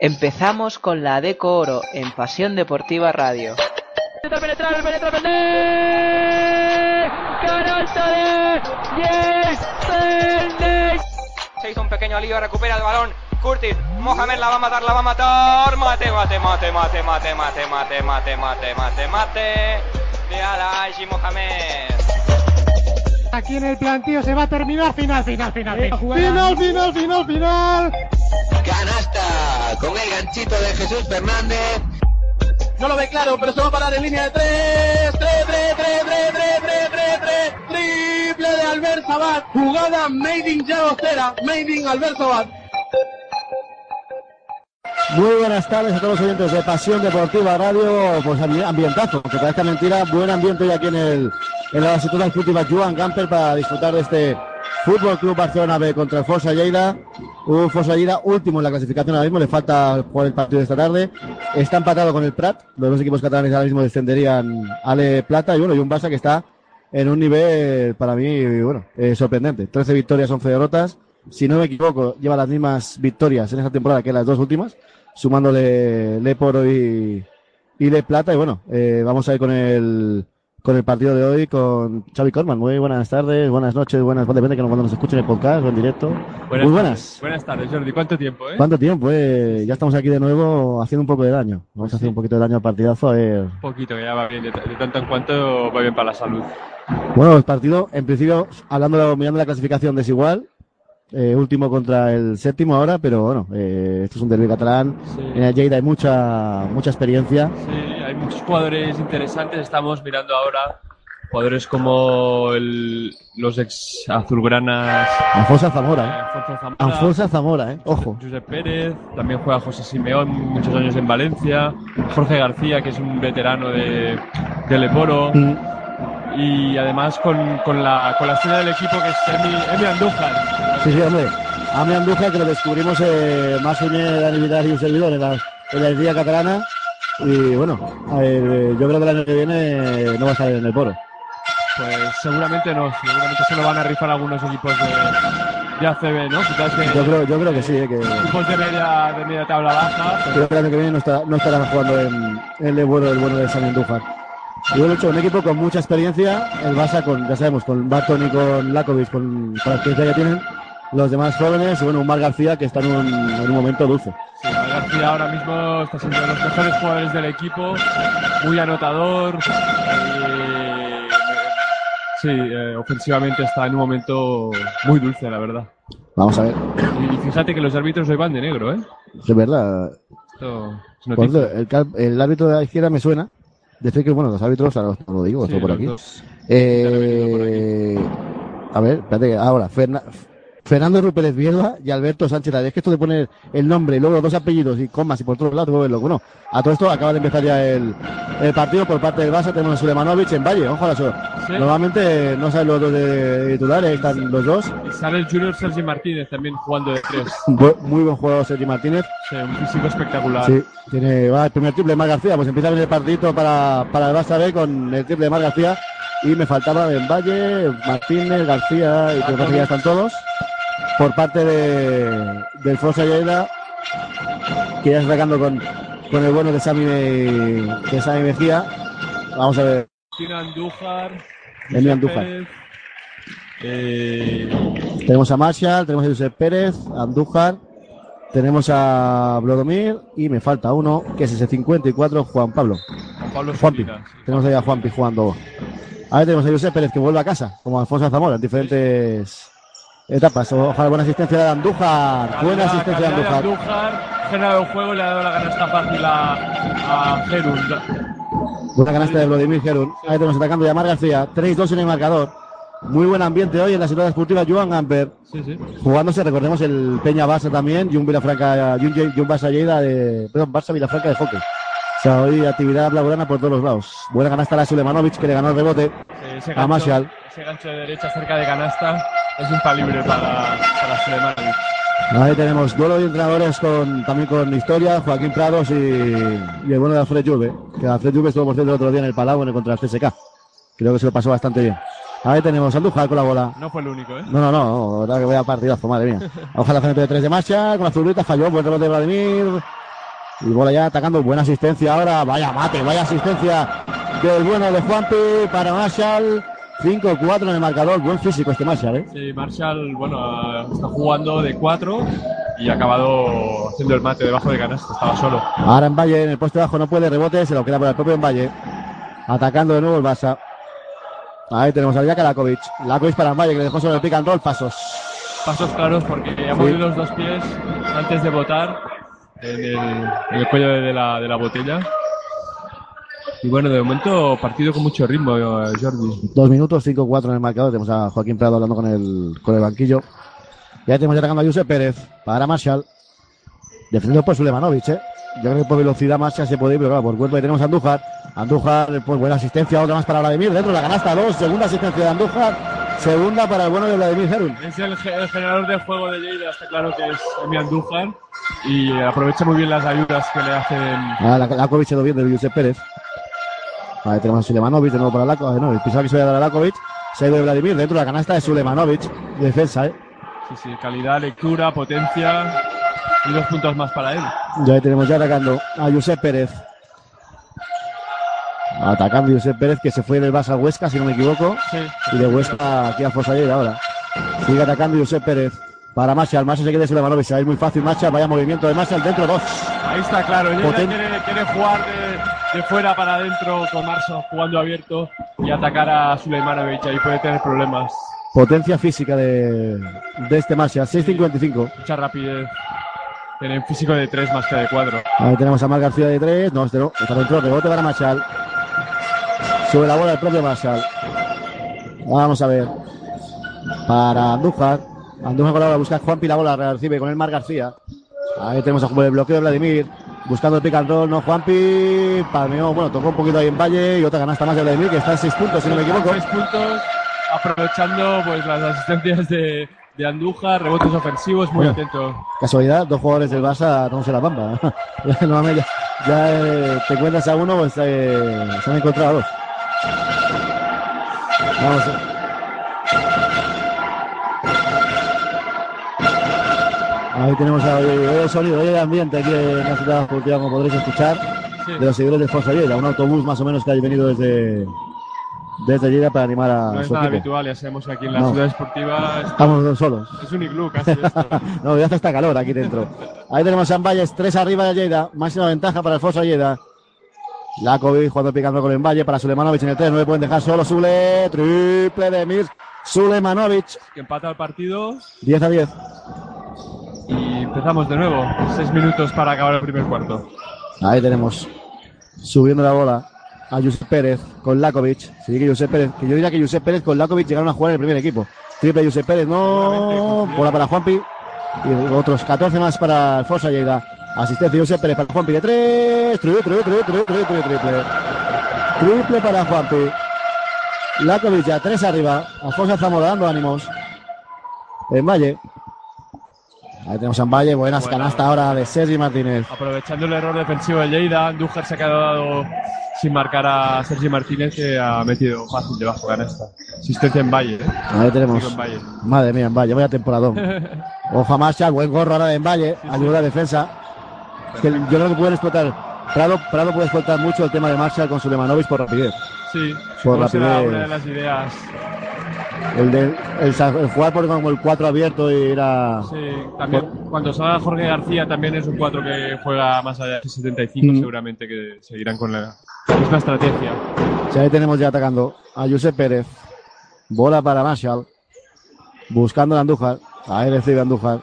Empezamos con la Deco Oro en Pasión Deportiva Radio. Se hizo un pequeño lío, recupera el balón. Curtis, Mohamed la va a matar, la va a matar. Mate, mate, mate, mate, mate, mate, mate, mate, mate, mate, mate. De Alaji Mohamed. Aquí en el plantío se va a terminar final, final, final. Final, final, final, final, final. Con el ganchito de Jesús Fernández. No lo ve claro, pero se va a parar en línea de tres. Tres, tres, tres, tres, tres, tres, tres, tres. Triple de Albert Sabat. Jugada made in Llagostera. Made in Albert Sabat. Muy buenas tardes a todos los oyentes de Pasión Deportiva Radio, pues ambientazo, que parezca mentira, buen ambiente hoy aquí en el en la base Cultiva Joan Gamper para disfrutar de este Fútbol Club Barcelona B contra el Fosa Lleida. Un Fosa Lleida último en la clasificación ahora mismo, le falta jugar el partido de esta tarde. Está empatado con el Prat, los dos equipos catalanes ahora mismo descenderían Ale Plata y bueno, y un Barça que está en un nivel para mí, bueno, eh, sorprendente. 13 victorias, 11 derrotas. Si no me equivoco, lleva las mismas victorias en esta temporada que las dos últimas sumándole Leporo y, y Le Plata. Y bueno, eh, vamos a ir con el, con el partido de hoy con Xavi Corman. Muy buenas tardes, buenas noches, buenas, depende que cuando nos escuchen el podcast o en directo. Muy buenas. Buenas tardes, Jordi. ¿Cuánto tiempo, eh? ¿Cuánto tiempo, eh? Ya estamos aquí de nuevo haciendo un poco de daño. Vamos a hacer un poquito de daño al partidazo, a ver. Un poquito, ya va bien. De, tanto en cuanto va bien para la salud. Bueno, el partido, en principio, hablando, mirando la clasificación desigual, eh, último contra el séptimo ahora, pero bueno, eh, esto es un derby catalán. En el Lleida hay mucha, mucha experiencia. Sí, hay muchos jugadores interesantes. Estamos mirando ahora jugadores como el, los ex azulgranas. Alfonso Zamora, ¿eh? Alfonso Zamora, ¿eh? Ojo. José Pérez, también juega José Simeón, muchos años en Valencia. Jorge García, que es un veterano de, de Leporo. Mm y además con, con, la, con la estrella del equipo que es Emi, Andújar. Sí, sí, hombre. Emi Andújar que lo descubrimos eh, más Dani Vidal y un servidor en la, en la catalana y bueno, eh, yo creo que el año que viene no va a salir en el poro. Pues seguramente no, seguramente se lo van a rifar algunos equipos de, de ACB, ¿no? yo, creo, yo creo que sí, eh, que... Equipos de media, de media tabla baja. Creo que el año que viene no, está, no estarán jugando en, el bueno, el bueno de San Andújar. Y bueno, hecho un equipo con mucha experiencia, el Barça con, ya sabemos, con Barton y con Lakovic, con, la experiencia que tienen, los demás jóvenes, y bueno, un Mar García que está en un, en un momento dulce. Sí, Mar García ahora mismo está siendo uno de los mejores jugadores del equipo, muy anotador, eh, sí, eh, ofensivamente está en un momento muy dulce, la verdad. Vamos a ver. Y fíjate que los árbitros hoy van de negro, ¿eh? Es verdad. el, el árbitro de la izquierda me suena, Decir que, bueno, los árbitros, ahora lo digo, esto por aquí. Eh, a ver, espérate, ahora, Fernando Rupérez Viedma y Alberto Sánchez Es que esto de poner el nombre y luego los dos apellidos y comas y por todos lados, verlo. Bueno, a todo esto acaba de empezar ya el, el partido por parte del Barça. Tenemos a Sulemanovic en Valle, ojo a la Normalmente no salen los dos de titulares, están los dos. Y sale el Junior Sergi Martínez también jugando de tres. Muy buen jugador Sergi Martínez. Sí, un físico espectacular. Sí, tiene, va el primer triple de Mar García. Pues empieza a venir el partido para, para el Barça B con el triple de Mar García. Y me faltaba en Valle, Martínez, García y creo que ya están todos por parte de, del Fosa Lleida, que ya está sacando con, con el bueno de Sami, de Sami Mejía. Vamos a ver. Tiene Andújar. Andújar. Eh... Tenemos a Marshall, tenemos a Josep Pérez, Andújar, tenemos a Blodomir y me falta uno, que es ese 54, Juan Pablo. Juan Pablo Juanpi. Tenemos ahí a Juanpi jugando. A ver, tenemos a Josep Pérez que vuelve a casa, como Alfonso Zamora, en diferentes etapas. Ojalá buena asistencia de Andújar. Buena asistencia de Andújar. Andújar generado un juego y le ha dado la canasta fácil a, a Gerun. Buena canasta de Vladimir Gerun. Ahí tenemos atacando ya Mar García. 3-2 en el marcador. Muy buen ambiente hoy en la ciudad deportiva Joan Gamper. Sí, sí. Jugándose, recordemos, el Peña Barça también y un Vilafranca, y un, Barça Lleida de, perdón, Barça Vilafranca de hockey. O sea, hoy actividad blaugrana por todos los lados. Buena canasta la Sulemanovic que le ganó el rebote a Marshall. Ese gancho de derecha cerca de canasta es infalible para, para Sulemanovic. Ahí tenemos duelo de entrenadores con, también con historia, Joaquín Prados y, y el bueno de Alfred Juve, que Alfred Juve estuvo por cierto el otro día en el Palau en el contra el CSK. Creo que se lo pasó bastante bien. Ahí tenemos a Andújar con la bola. No fue el único, ¿eh? No, no, no, verdad que voy a partidazo, madre mía. Ojalá frente de tres de marcha, con la zurrita falló, buen rebote de Vladimir. Y bola ya atacando. Buena asistencia ahora. Vaya mate, vaya asistencia del bueno de Juanpi para Marshall. 5-4 en el marcador. Buen físico este Marshall, ¿eh? Sí, Marshall, bueno, está jugando de 4 y ha acabado haciendo el mate debajo de canasta. Estaba solo. Ahora en Valle, en el poste bajo no puede, rebote, se lo queda por el propio en Valle. Atacando de nuevo el Barça. Ahí tenemos a Jaka Lakovic. Lakovic para Valle, que le dejó sobre el pick and roll. Pasos. Pasos claros porque ha movido los dos pies antes de botar en el, en el cuello de la, de la botella. Y bueno, de momento partido con mucho ritmo, eh, Jordi. Dos minutos, 5-4 en el marcador. Tenemos a Joaquín Prado hablando con el, con el banquillo. Ya tenemos ya atacando a Josep Pérez para Marshall. Defendido por Sulemanovic, ¿eh? Yo creo que por velocidad Marshall se puede ir, pero claro, por cuerpo ahí tenemos a Andújar. Andújar, pues buena asistencia, otra más para Vladimir. Dentro de la canasta, dos. Segunda asistencia de Andújar. Segunda para el bueno de Vladimir Herun. Es el, ge- el generador de juego de Lleida, está claro que es Emi Andújar y aprovecha muy bien las ayudas que le hacen. Ah, la, Lakovic se lo bien de Josep Pérez. Ahí tenemos a Sulemanovic de nuevo para Lakovic. No, pensaba que se iba a dar a Lakovic. Se ha ido de Vladimir dentro de la canasta de Sulemanovic. Defensa, ¿eh? Sí, sí, calidad, lectura, potencia y dos puntos más para él. Ya ahí tenemos ya atacando a Josep Pérez. Atacando a Josep Pérez que se fue del Barça Huesca, si no me equivoco. Sí. Y de Huesca aquí a Fosallera ahora. Sigue atacando Josep Pérez. Para Marshall. Marshall se queda Sulemanovic. Se va a ir muy fácil Marshall. Vaya movimiento de Marshall dentro. Dos. Ahí está claro, Poten- quiere, quiere jugar de, de fuera para adentro con Marshall jugando abierto y atacar a Suleimanovic, ahí puede tener problemas. Potencia física de, de este Marshall. 6.55. Mucha rapidez. Tiene un físico de 3 más que de 4. Ahí tenemos a Mar García de tres. No, este no. Está dentro. Rebote para Marshall. Sube la bola el propio Marshall. Vamos a ver. Para Andújar. Andújar con la bola busca a Juanpi. La bola la recibe con el Mar García. Ahí tenemos a el bloqueo de Vladimir. Buscando el pick and roll. No, Juanpi. Palmeó. Bueno, tocó un poquito ahí en Valle. Y otra canasta más de Vladimir que está en seis puntos, si no me equivoco. 6 puntos, aprovechando pues las asistencias de, de Andújar, rebotes ofensivos, muy Bueno. atento. Casualidad, dos jugadores del Barça no se la bamba. ya, normalmente ya, eh, te encuentras a uno, pues eh, se han encontrado a dos. Vamos. Ahí tenemos el sonido, el ambiente aquí en la ciudad deportiva, como podréis escuchar, Sí. de los seguidores de Fosa Lleida, un autobús más o menos que ha venido desde, desde Lleida para animar a No es su nada equipo. habitual, ya sabemos aquí en la No. ciudad esportiva es, Estamos solos. es un iglú casi esto. No, ya hace hasta calor aquí dentro. Ahí tenemos a Valles, tres arriba de Lleida. Máxima ventaja para el Fosa Lleida. Lakovic jugando picando con el Valle para Sulemanovic en el 3. No le pueden dejar solo. Sule, triple de Mir. Sulemanovic. que empata el partido 10 a 10. Y empezamos de nuevo. 6 minutos para acabar el primer cuarto. Ahí tenemos. Subiendo la bola a Josep Pérez con Lakovic. Sigue Josep Pérez. Que yo diría que Josep Pérez con Lakovic llegaron a jugar en el primer equipo. Triple Josep Pérez. No. Bola para Juanpi. Y otros 14 más para el Fosa Lleida. Asistencia Josep Pérez para Juanpi de 3. Triple, triple, triple, triple, triple, triple. Triple para Juanpi. Lakovic ya 3 arriba. Alfonso Zamora dando ánimos. En Valle. Ahí tenemos a Valle. Buenas Buena. canasta ahora de Sergi Martínez. Aprovechando el error defensivo de Lleida, Andújar se ha quedado sin marcar a Sergi Martínez que ha metido fácil debajo de canasta. Asistencia en Valle. ¿eh? Ahí tenemos. En Valle. Madre mía, en Valle, vaya temporadón. Ojo a Marshall, buen gorro ahora de en Valle, ayuda a defensa. Es que yo creo que pueden explotar. Prado, Prado puede explotar mucho el tema de Marshall con Sulemanovic por rapidez. Sí, Por rapidez. una de las ideas. El, de, el, el jugar por como el 4 abierto y ir a. Sí, también cuando salga Jorge García también es un 4 que juega más allá de 75, Mm. seguramente que seguirán con la misma estrategia. Sí, ahí tenemos ya atacando a Josep Pérez. Bola para Marshall. Buscando a Andújar. Ahí recibe Andújar.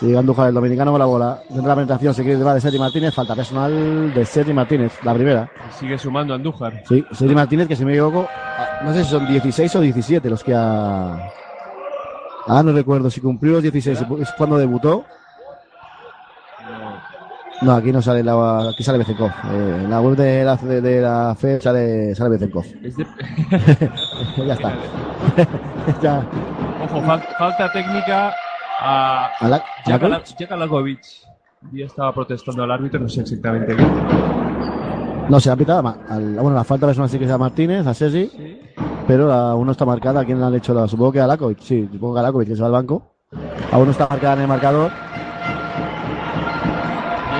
Sigue Andújar, el dominicano con la bola. Dentro de la penetración se quiere va de Sergi Martínez. Falta personal de Sergi Martínez, la primera. Sigue sumando Andújar. Sí, Sergi Martínez, que si me equivoco, ah, no sé si son 16 o 17 los que ha. Ah, no recuerdo si cumplió los 16, es cuando debutó. No, aquí no sale la, aquí sale Bezenkov. Eh, en la web de la, de, de la FE sale, sale Bezenkov. De- ya está. ya. Ojo, fal- falta técnica a A la- Jakala- Jakalakovic. Ya estaba protestando al árbitro, no sé exactamente qué. No, se ha pitado al- bueno, la falta personal sí que es a Martínez, a Sergi, pero la uno está marcada. ¿A quién le han hecho la? Supongo que a Lakovic. Sí, supongo que a Lakovic, que se va al banco. Aún no está marcada en el marcador.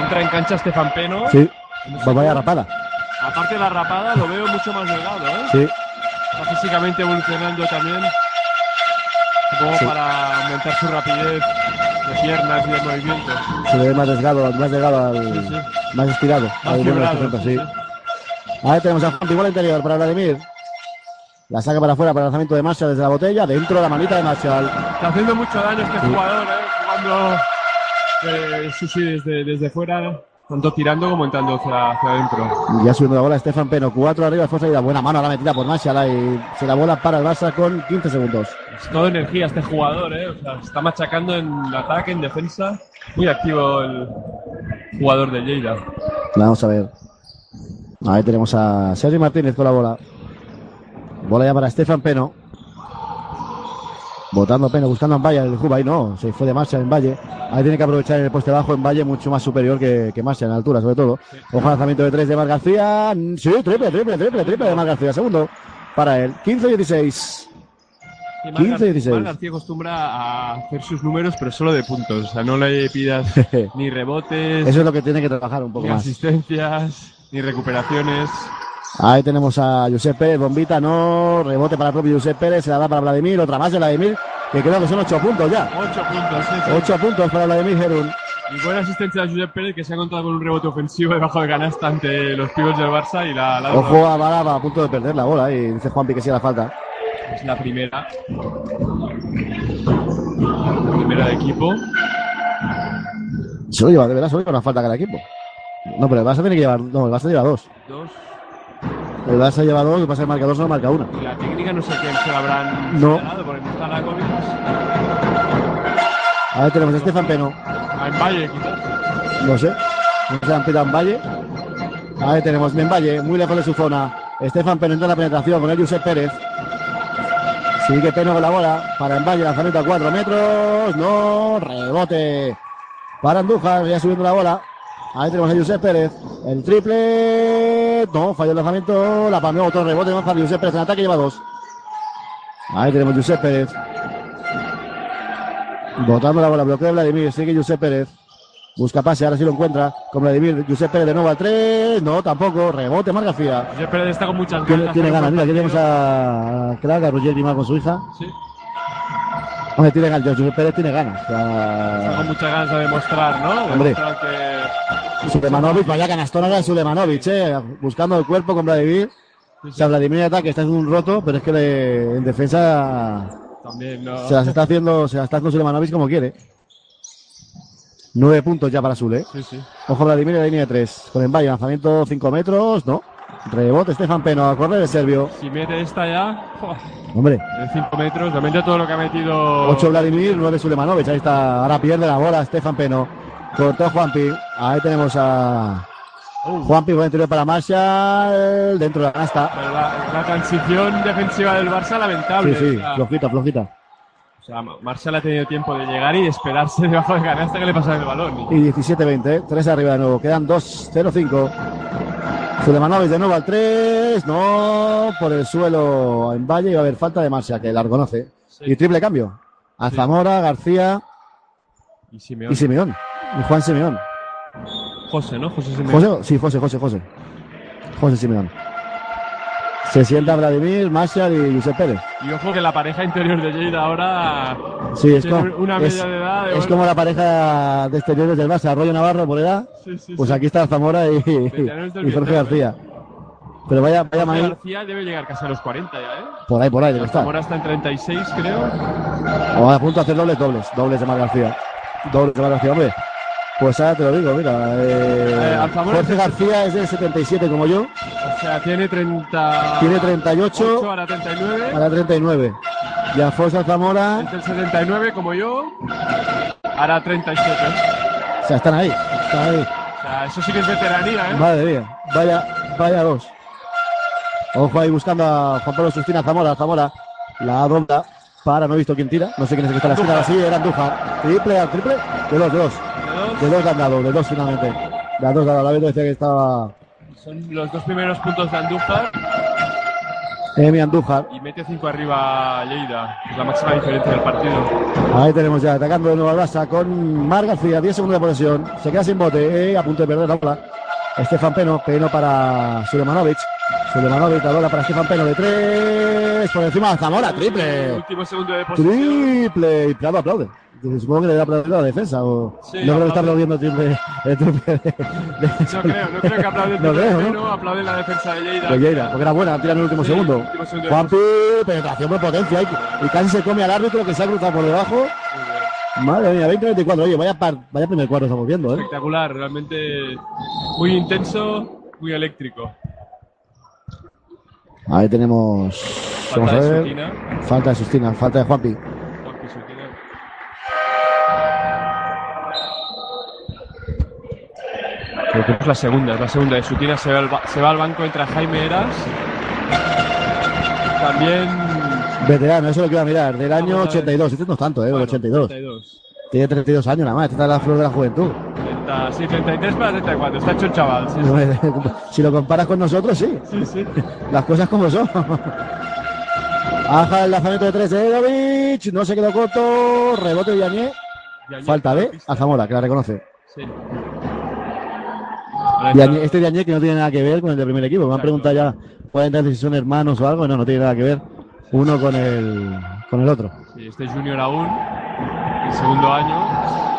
Entra en cancha Estefan Peno. Sí, pues vaya rapada. Aparte de la rapada, lo veo mucho más delgado, ¿eh? Sí, Está físicamente evolucionando también. Supongo Sí. para aumentar su rapidez de piernas y de movimiento. se le ve más desgado, más delgado, al- Sí, sí. más estirado. Más al fibrado, 60, sí, sí. sí. Ahí tenemos a Juan igual interior para Vladimir. La saca para afuera para el lanzamiento de Marshall desde la botella. Dentro de la manita de Marshall. Está haciendo mucho daño este jugador, ¿eh? Jugando eh, sí, sí, desde, desde fuera, tanto tirando como entrando hacia, hacia adentro. Ya subiendo la bola Estefan Peno. Cuatro arriba, esfuerzo y la buena mano a la metida por Marshall. Ahí se la bola para el Barça con 15 segundos. Es toda energía este jugador, ¿eh? O sea, está machacando en ataque, en defensa. Muy activo el jugador de Lleida. Vamos a ver. Ahí tenemos a Sergio Martínez con la bola. Bola ya para Estefan Peno. Botando Peno, buscando en Valle. El Juba ahí no, se fue de marcha en Valle. Ahí tiene que aprovechar el poste bajo en Valle, mucho más superior que, que Marcha en altura, sobre todo. Ojo lanzamiento de tres de Mar García. Sí, triple, triple, triple, triple de Mar García. Segundo para él. 15-16. Y Mar 15, Gar- 16. Mar García acostumbra a hacer sus números, pero solo de puntos. O sea, no le pidas ni rebotes, Eso es lo que tiene que trabajar un poco ni más. asistencias, ni recuperaciones. Ahí tenemos a Josep Pérez, bombita, no, rebote para el propio Josep Pérez, se la da para Vladimir, otra más de Vladimir, que creo que son ocho puntos ya. Ocho puntos, sí, sí. Ocho puntos para Vladimir Gerun. Y buena asistencia de Josep Pérez, que se ha encontrado con un rebote ofensivo debajo de canasta ante los pibos del Barça y la, la Ojo a Balaba a punto de perder la bola y dice Juanpi que sí la falta. Es la primera. La primera de equipo. Se lo lleva, de verdad, se lo lleva una falta cada equipo. No, pero el Barça tiene que llevar, no, el Barça lleva dos. Dos. El Barça lleva dos, lo que pasa es que marca dos, no marca una. Y la técnica no sé quién se la habrán No. porque no está Lakovic. Ahí tenemos a Estefan Peno, Ah, en Valle, quizás. no sé, no se han pitado en Valle. Ahí tenemos en Valle, muy lejos de su zona. Estefan Peno entra en la penetración con el Josep Pérez. Sigue Peno con la bola para en Valle, lanzamiento a cuatro metros. No, rebote para Andújar, ya subiendo la bola. Ahí tenemos a Josep Pérez. El triple. No, falló el lanzamiento. La palmeó otro rebote más para Josep Pérez. En ataque lleva dos. Ahí tenemos Josep Pérez. Botando la bola, bloquea Vladimir. Sigue Josep Pérez. Busca pase, ahora sí lo encuentra. Con Vladimir. Josep Pérez de nuevo al tres. No, tampoco. Rebote, Mar García. Josep Pérez está con muchas ganas. tiene pero ganas. Mira, aquí tenemos a Crack, a Roger Guimar con su hija. Sí, Hombre, tiene ganas. Josep Pérez tiene ganas. O está sea, con muchas ganas de demostrar, ¿no? De Hombre. demostrar que. Sulemanovic, vaya canastona de Sulemanovic, eh. Buscando el cuerpo con Vladimir. O sea, Vladimir ataque está haciendo un roto, pero es que le- en defensa También, ¿no? se las está haciendo, se las está haciendo Sulemanovic como quiere. Nueve puntos ya para Sule. Sí, sí. Ojo Vladimir en la línea de tres. Con Embaye, lanzamiento cinco metros, no. Rebote Estefan Peno a correr el serbio. Si mete esta ya, ¡fua! Hombre, en 5 metros, realmente todo lo que ha metido. ocho Vladimir, nueve Sulemanovic. Ahí está, ahora pierde la bola Estefan Peno. Cortó Juanpi. Ahí tenemos a Juanpi, buen interior para Marshall. Dentro de la canasta. La, la transición defensiva del Barça lamentable. Sí, sí, O sea, flojita, flojita. o sea, Marshall ha tenido tiempo de llegar y de esperarse debajo de canasta que le pasa el balón. Y 17-20, ¿eh? 3 arriba de nuevo. Quedan 2-0-5. Sulemanovic de nuevo al 3. No, por el suelo en Valle. Y va a haber falta de Marcia, que la reconoce. Sí. Y triple cambio. A Sí. Zamora, García Y Simeón. y Simeón. Y Juan Simeón. José, ¿no? José Simeón. José, sí, José, José, José. José Simeón. Se sienta Vladimir, Marshall y Josep Pérez. Y ojo que la pareja interior de Lleida ahora Sí, es, tiene como, una es, media de edad. de es como la pareja de exteriores del Barça, Arroyo Navarro por edad. sí, sí, Pues aquí está Zamora y, y Jorge García. Pero vaya, vaya Jorge García debe llegar casi a los 40 ya, ¿eh? por ahí, por ahí debe estar. Zamora está en 36, creo. O a punto de hacer dobles, dobles, dobles de Mar García. Dobles de Mar García, hombre. Pues ahora te lo digo, mira. eh, Eh, Jorge García es del 77 como yo, O sea, tiene 30. tiene 38, ahora 39. ahora 39. Y Alfonso Zamora, Es del 79 como yo. Ahora 37. o sea, están ahí, están ahí. O sea, eso sí que es veteranía, ¿eh? Madre mía, vaya, vaya dos. Ojo ahí buscando a Juan Pablo Sustina Zamora, Zamora, la ronda para, no he visto quién tira, no sé quién es el que está en la esquina, ahora sí, era Andújar. Triple, al triple, de dos, de dos, De dos. le han dado, de dos finalmente. De dos, la verdad decía que estaba Son los dos primeros puntos de Andújar. Emi Andújar. Y mete 5 arriba Lleida. Es la máxima diferencia del partido. Ahí tenemos ya atacando de nuevo al Barça con Mar García, 10 segundos de posesión. Se queda sin bote, eh, a punto de perder la bola. Estefan Peno, Peno para Sulemanovic. Sulemanovic, la bola para Estefan Peno de 3. Por encima de Zamora, triple. Último segundo de posesión. Triple. Y Prado aplaude. Supongo que le da aplaudir a la defensa. O... Sí, no creo que está aplaudiendo el triple. El triple de- de- No creo, no creo que aplaude el No triple creo, ¿no? Aplaude la defensa de Lleida. de Lleida, porque era buena, tira en el último Sí, segundo. último segundo Juanpi, penetración por potencia. Y, casi se come al árbitro que se ha cruzado por debajo. Madre mía, 20-24. Oye, vaya, par, vaya primer cuarto estamos viendo, ¿eh? Espectacular, realmente muy intenso, muy eléctrico. Ahí tenemos. Vamos a Falta de ver. Sutina. Falta de Sustina, falta de Juanpi. Juanpi Sutina. Creo que es la segunda, es la segunda de Sutina. Se va al, ba- se va al banco, entra Jaime Eras. También. Veterano, eso es lo que iba a mirar. Del año Vamos a ver. 82. Este no es tanto, ¿eh? Del bueno, 82. 32. Tiene 32 años nada más. Esta es la flor de la juventud. 30, sí, 33 para 34. Está hecho el chaval. Sí, sí. si lo comparas con nosotros, sí. sí, sí. Las cosas como son. Aja el lanzamiento de 3 de Edovic. No se quedó corto. Rebote de. Yañez Falta de pista. Alzamora, que la reconoce. Sí. Diagne- este Diagne que no tiene nada que ver con el del primer equipo. Me han preguntado ya, pueden entender si son hermanos o algo. No, no tiene nada que ver uno con el, con el otro. Sí, este es Junior aún, el segundo año.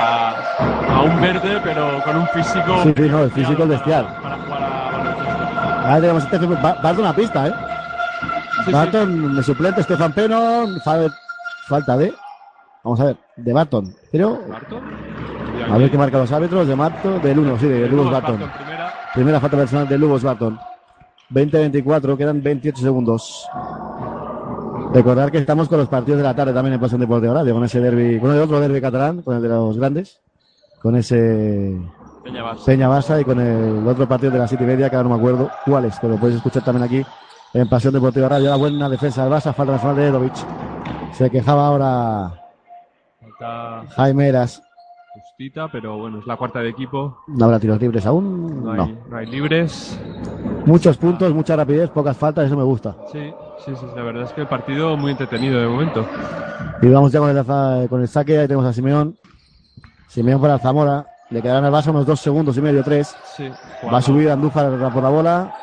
Está aún verde, pero con un físico. Sí, sí, no, el físico es bestial. Para, para jugar a. Ahora tenemos este Ba- Barton a pista, ¿eh? Sí, Barton de suplente, Stefan Peno. fa- falta de. Vamos a ver, de Barton. Pero, ¿Barton? a ver qué marca los árbitros. De Marto, del 1, sí, de Lubos Barton. primera. Primera falta personal de Lubos Barton. 20-24, quedan 28 segundos. Recordar que estamos con los partidos de la tarde también en Pasión Deportiva Radio, con ese derby, con el otro derby catalán, con el de los grandes, con ese Peña Barça. Peña Barça y con el otro partido de la City Media, que ahora no me acuerdo cuál es, pero lo podéis escuchar también aquí en Pasión Deportiva Radio. La buena defensa del Barça, falta personal de Edovic. Se quejaba ahora Falta Jaime Eras. justita, pero bueno, es la cuarta de equipo. No habrá tiros libres aún. No hay, No. no hay libres. Muchos puntos, mucha rapidez, pocas faltas, eso me gusta. Sí, sí, sí, la verdad es que el partido muy entretenido de momento. Y vamos ya con el, con el saque. Ahí tenemos a Simeón. Simeón para Zamora. Le quedarán al Barça unos dos segundos y medio, tres. Sí, Va a subir Andújar por la bola.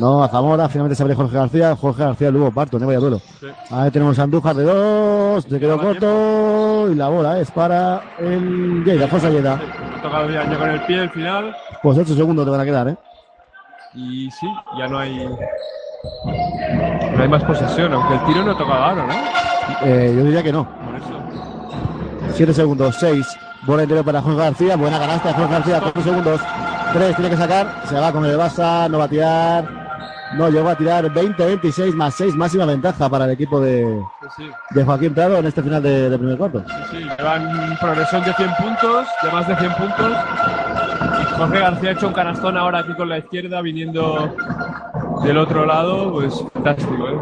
No, a Zamora. Finalmente se abre Jorge García. Jorge García, luego Barton, ¿eh? vaya duelo. Sí. Ahí tenemos a Andújar de dos. Se quedó corto. Y la bola es para el Lleida, Fosa Lleida. Ha tocado ya con el pie el final. Pues ocho segundos te van a quedar, ¿eh? Y sí, ya no hay. No hay más posesión, aunque el tiro no ha tocado ahora, ¿no? Eh, yo diría que no. Por eso. 7 segundos, 6. Bola interior para Jorge García. Buena canasta de Jorge García. 4 segundos. 3 tiene que sacar. Se va con el Barça. No va a tirar. No llegó a tirar 20-26 más 6. Máxima ventaja para el equipo de, Sí, de Joaquín Prado en este final de, de primer cuarto. sí, sí. Llevan progresión de 100 puntos, de más de 100 puntos. Jorge García ha hecho un canastón ahora aquí con la izquierda, viniendo del otro lado. Pues fantástico, ¿eh?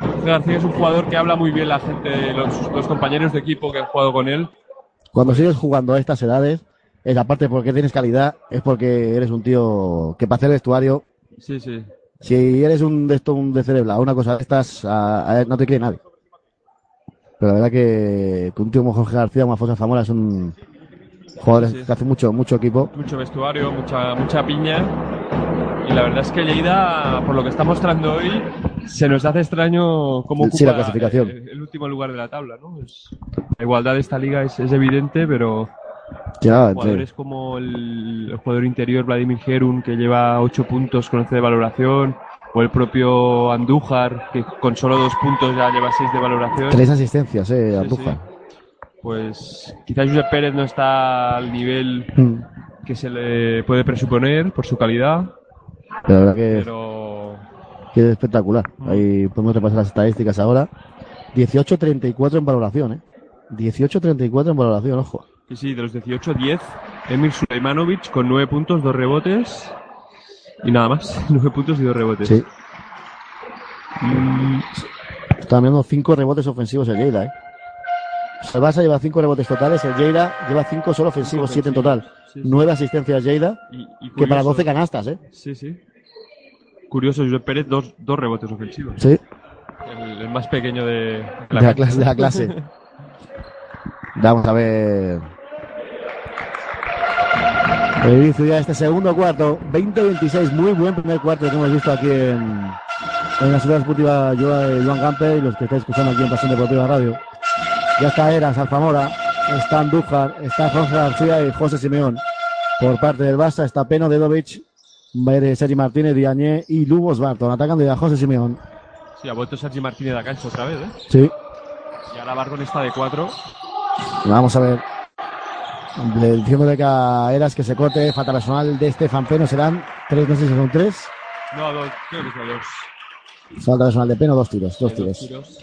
Jorge García es un jugador que habla muy bien la gente, los, los compañeros de equipo que han jugado con él. Cuando sigues jugando a estas edades, es aparte porque tienes calidad, es porque eres un tío que para hacer vestuario, Sí, sí. si eres un de esto, un de cerebla, una cosa de estas, a- a- no te cree nadie. Pero la verdad que, que un tío como Jorge García, como Afonso Zamora, son jugadores Sí, sí. que hacen mucho, mucho equipo. mucho vestuario, mucha, mucha piña. Y la verdad es que Lleida, por lo que está mostrando hoy, se nos hace extraño cómo ocupa Sí, la clasificación. El, el último lugar de la tabla. ¿no? Es- la igualdad de esta liga es, es evidente, pero entre- jugadores como el, el jugador interior Vladimir Gerun, que lleva 8 puntos con 11 de valoración, o el propio Andújar, que con solo 2 puntos ya lleva 6 de valoración. tres asistencias, eh, Sí, Andújar. sí. Pues quizás Josep Pérez no está al nivel Mm. que se le puede presuponer por su calidad, Pero la verdad que, pero que es espectacular. Ahí podemos repasar las estadísticas ahora. 18-34 en valoración, eh. 18-34 en valoración, ojo. sí, sí, de los 18, 10, Emir Sulejmanovic con 9 puntos, 2 rebotes y nada más, 9 puntos y 2 rebotes. Sí. Mm, viendo 5 rebotes ofensivos el Lleida, eh. El Barça lleva 5 rebotes totales, el Lleida lleva 5 solo ofensivos, 7 en total. Sí, sí. 9 asistencias Lleida, y- y que para curioso- 12 canastas, eh. Sí, sí. curioso, Josep Pérez, dos, dos rebotes ofensivos. Sí, El, el más pequeño de, de la clase. De la clase. Vamos a ver. El inicio ya de este segundo cuarto, 20-26, muy buen primer cuarto que hemos visto aquí en, en la ciudad deportiva Joan Gamper y los que estáis escuchando aquí en Pasión Deportiva Radio. Ya está Eras, Alfamora, está Andújar, está Jorge García y José Simeón. Por parte del Barça está Peno, Dedovic, Sergi Martínez, Diañé y Lubos Barton. Atacan de José Simeón. Sí, ha vuelto Sergi Martínez de la cancha otra vez, ¿eh? Sí, Y ahora Barton está de cuatro. Vamos a ver. Le diciéndole que a Eras que se corte, falta personal de Estefan Peno, serán tres, no sé si son tres. No, dos, creo que son dos. Falta personal de Peno, dos tiros, dos tiros. tiros.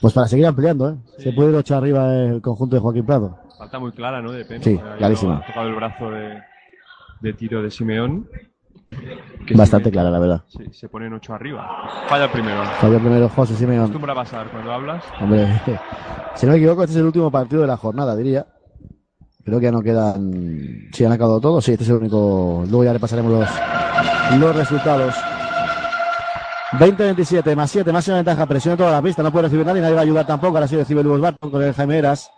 Pues para seguir ampliando, ¿eh? Sí. Se puede ir ocho arriba el conjunto de Joaquín Prado. Falta muy clara, ¿no? De pena. Sí, clarísima. Ha tocado el brazo de, de tiro de Simeón. Bastante Simeón- clara, la verdad. Sí, se ponen ocho arriba. Falla el primero. Falló primero José Simeón. Acostumbra pasar cuando hablas. Hombre, si no me equivoco, este es el último partido de la jornada, diría. Creo que ya no quedan. Si han acabado todos, sí, este es el único. Luego ya le pasaremos los, los resultados. 20-27, más 7, máxima ventaja, presión en toda la pista, no puede recibir nadie, nadie va a ayudar tampoco, ahora sí recibe Lubos Barton con el Jaime Eras.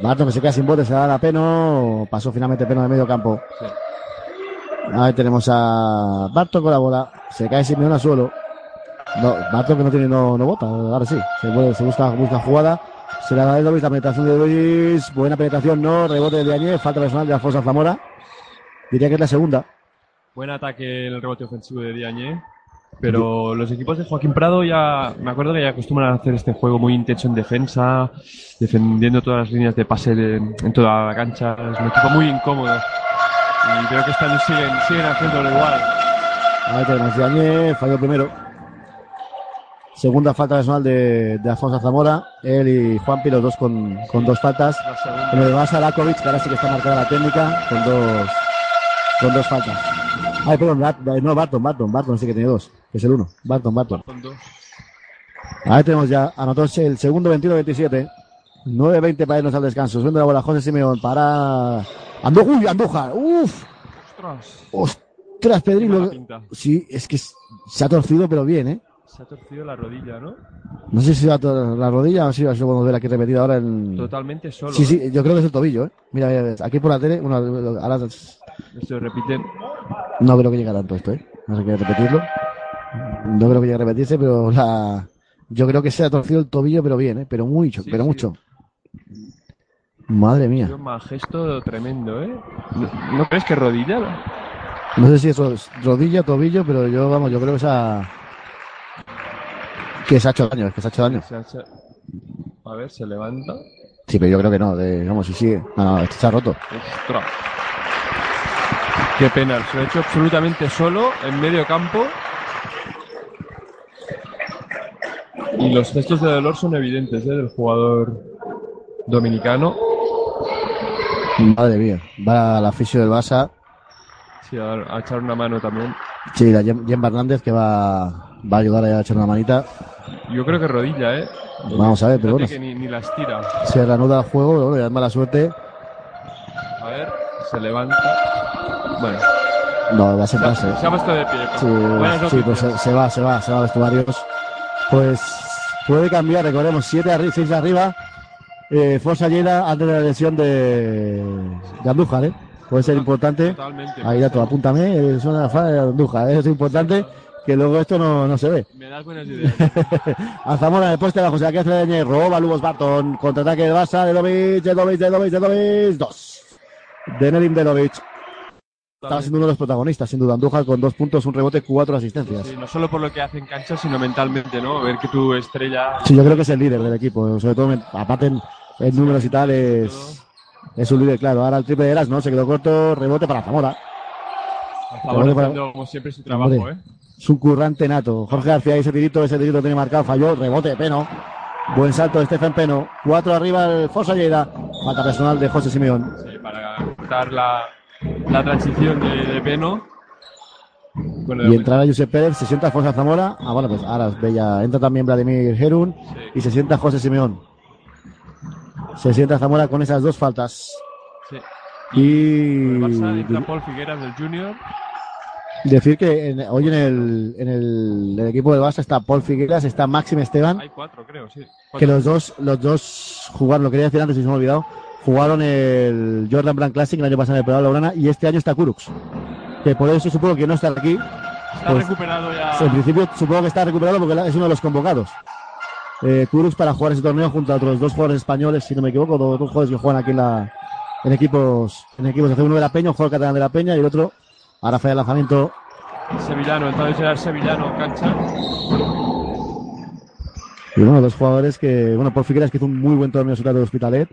Barton que se queda sin bote, se da a Peno, pasó finalmente Peno de medio campo. Sí. Ahí tenemos a Barton con la bola, se cae Simeón al suelo. No, Barton que no tiene, no, no bota, ahora sí, se, vuelve- se busca, busca jugada, se la da de Luis, la penetración de Luis, buena penetración, no, rebote de Añez, falta personal de Alfonso Zamora. Diría que es la segunda. Buen ataque en el rebote ofensivo de Diagne. Pero los equipos de Joaquín Prado ya, me acuerdo que ya acostumbran a hacer este juego muy intenso en defensa, defendiendo todas las líneas de pase de- en toda la cancha. Es un equipo muy incómodo. Y creo que año siguen, siguen haciéndolo igual. Tenemos Yañez, falló primero. Segunda falta personal de, de Alfonso Zamora. Él y Juanpi, los dos con, con dos faltas. En el Barça Lakovic, que ahora sí que está marcada la técnica, con dos, con dos faltas. Ay, perdón, Bart- no, Barton, Barton, Barton sí que tiene dos, que es el uno. Barton, Barton. Dos. Ahí tenemos ya, anotóse el segundo 21-27. 9-20 para irnos al descanso. Subiendo la bola José Simeón para Andújar. Uy, Andújar. Uf. Ostras. Ostras, Pedrillo. Sí, es que se ha torcido, pero bien, ¿eh? Se ha torcido la rodilla, ¿no? No sé si va a tor- la rodilla o si va a ser bueno ver aquí repetida ahora en. Totalmente solo. Sí, sí, yo creo que es el tobillo, ¿eh? Mira, mira, aquí por la tele, bueno, ahora Esto repiten. no creo que llegue a tanto esto, ¿eh? No sé qué repetirlo. No creo que llegue a repetirse, pero la. Yo creo que se ha torcido el tobillo, pero bien, ¿eh? Pero mucho, Sí, pero sí. mucho. Madre mía. Un gesto tremendo, ¿eh? ¿No, no crees que rodilla? No sé si es ro- rodilla, tobillo, pero yo, vamos, yo creo que se ha. Que se ha hecho daño, es que se ha hecho daño. Se ha hecho- A ver, se levanta. Sí, pero yo creo que no, de, vamos, si sigue. No, no, este se ha roto. Ostras. Qué pena, se lo ha hecho absolutamente solo en medio campo. Y los gestos de dolor son evidentes ¿eh? del jugador dominicano. Madre mía. Va a la fisio del Barça. Sí, a, a echar una mano también. Sí, la Jem Jem Hernández que va, va a ayudar a echar una manita. Yo creo que rodilla, ¿eh? Vamos a ver, pero bueno. que ni, ni las tira. Se reanuda el juego, bueno, ya es mala suerte. A ver, se levanta. Bueno, No, va a se ha, sentarse. se ha puesto de pie. Sí, Buenas sí, pues se, se va, se va, se va a vestuarios. Pues puede cambiar, recordemos, 7 arriba, 6 arriba. Eh, Forza Lleida antes de la lesión de, de Andújar, ¿eh? Puede ser importante. Totalmente. Ahí dato, apúntame, eh, suena la de Andújar, ¿eh? es importante que luego esto no, no se ve. Me das buenas ideas. A Zamora bajo, se la queda Cedeñez, roba Lubos Barton, contraataque del Barça, Dedovic, Dedovic, Dedovic, Dedovic, dos. De Nedim Dedovic. Estaba siendo uno de los protagonistas, sin duda. Andújar con dos puntos, un rebote, cuatro asistencias. Sí, no solo por lo que hace en cancha, sino mentalmente, ¿no? Ver que tu estrella Sí, yo creo que es el líder del equipo, sobre todo, aparte en, en números y tal, es, es un líder, claro. Ahora el triple de Eras, ¿no? Se quedó corto, rebote para Zamora. a favor para- haciendo como siempre su trabajo. ¿eh? Es un currante nato. Jorge García, ese tirito, ese tirito tiene marcado, falló, rebote Peno. Buen salto de Stephen Peno. Cuatro arriba el Forza Lleida. Falta personal de José Simeón. Sí, para cortar la, la transición de, de Peno. Bueno, Y entrará Josep Pérez, se sienta Alfonso Zamora. Ah, bueno, pues ahora es bella. Entra también Vladimir Gerun y se sienta José Simeón. Se sienta Zamora con esas dos faltas. sí. Y El Barça entra Paul Figueras del Junior. Decir que en- hoy en el, en el, el equipo del Barça está Paul Figueras, está Máxim Esteban, Hay cuatro, creo, sí. que los dos, los dos jugaron, lo quería decir antes y se me ha olvidado, jugaron el Jordan Brand Classic el año pasado en el Pedal Laurana y este año está Kurux. Que por eso supongo que no está aquí. Está pues, recuperado ya. En principio supongo que está recuperado porque es uno de los convocados. Eh, Kurux para jugar ese torneo junto a otros dos jugadores españoles, si no me equivoco, dos, dos jugadores que juegan aquí en la en equipos en equipos de uno de la Peña, un jugador catalán de la Peña y el otro ahora falla el lanzamiento Sevillano, entonces era el Sevillano cancha. Y bueno, dos jugadores que, bueno, por Figueras que hizo un muy buen torneo sobre de Hospitalet.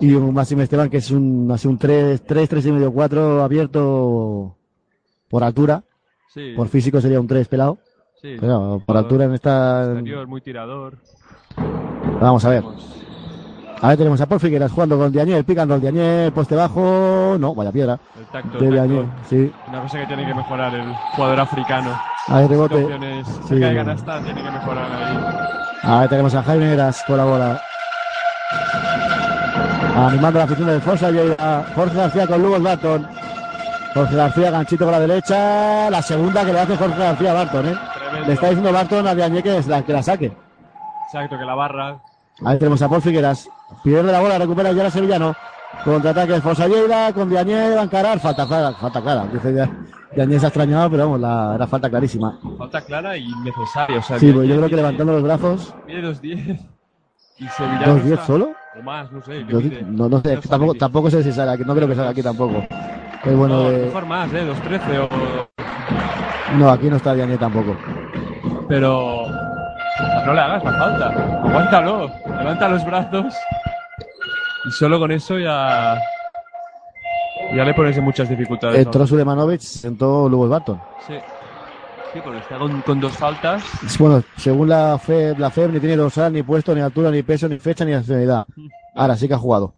Y un Máximo Esteban que es un, así un 3, 3, 3 y medio, 4 abierto por altura. Sí. Por físico sería un 3 pelado. sí. Pero por altura en esta, Exterior, muy tirador. vamos a ver. Vamos. A ver, tenemos a Paul Figueras jugando con Diañel, picando el Diañel, poste bajo. No, vaya piedra. El tacto, De el Diañel, tacto. sí. Una cosa que tiene que mejorar el jugador africano. A ver, rebote. Sí. de canasta tiene que mejorar ahí. A ver, tenemos a Jaime Eras con la bola. Animando la afición del Forza llega Jorge García con Lugos Barton. Jorge García, ganchito con la derecha. La segunda que le hace Jorge García a Barton, ¿eh? Tremendo. Le está diciendo Barton a Diagne que, la, que la saque. Exacto, que la barra. Ahí tenemos a Paul Figueras. Pierde la bola, recupera ya la Sevillano. Contraataque de Forza Lleida con Diagne, va a encarar. Falta clara, falta clara. Dice se ha extrañado, pero vamos, la, era falta clarísima. Falta clara y necesaria. O sea, Sí, pues yo creo que levantando los brazos, Mide 2-10. Y Sevillano. 2-10 está- solo. O más, no sé. ¿qué Yo- no, no sé, No tampoco, tampoco sé si sale aquí, no creo que salga aquí tampoco. Es bueno No, de- mejor más, ¿eh? 2-13 o... No, aquí no está Diagne tampoco. Pero... No le hagas la falta. Aguántalo. Levanta los brazos. Y solo con eso ya... Ya le pones en muchas dificultades. Entró Sulemanovic, sentó Lubos Barton. Sí. Sí, porque está con, con dos faltas. Bueno, según la FEB, la FEB ni tiene dorsal, ni puesto, ni altura, ni peso, ni fecha, ni nacionalidad. Ahora sí que ha jugado.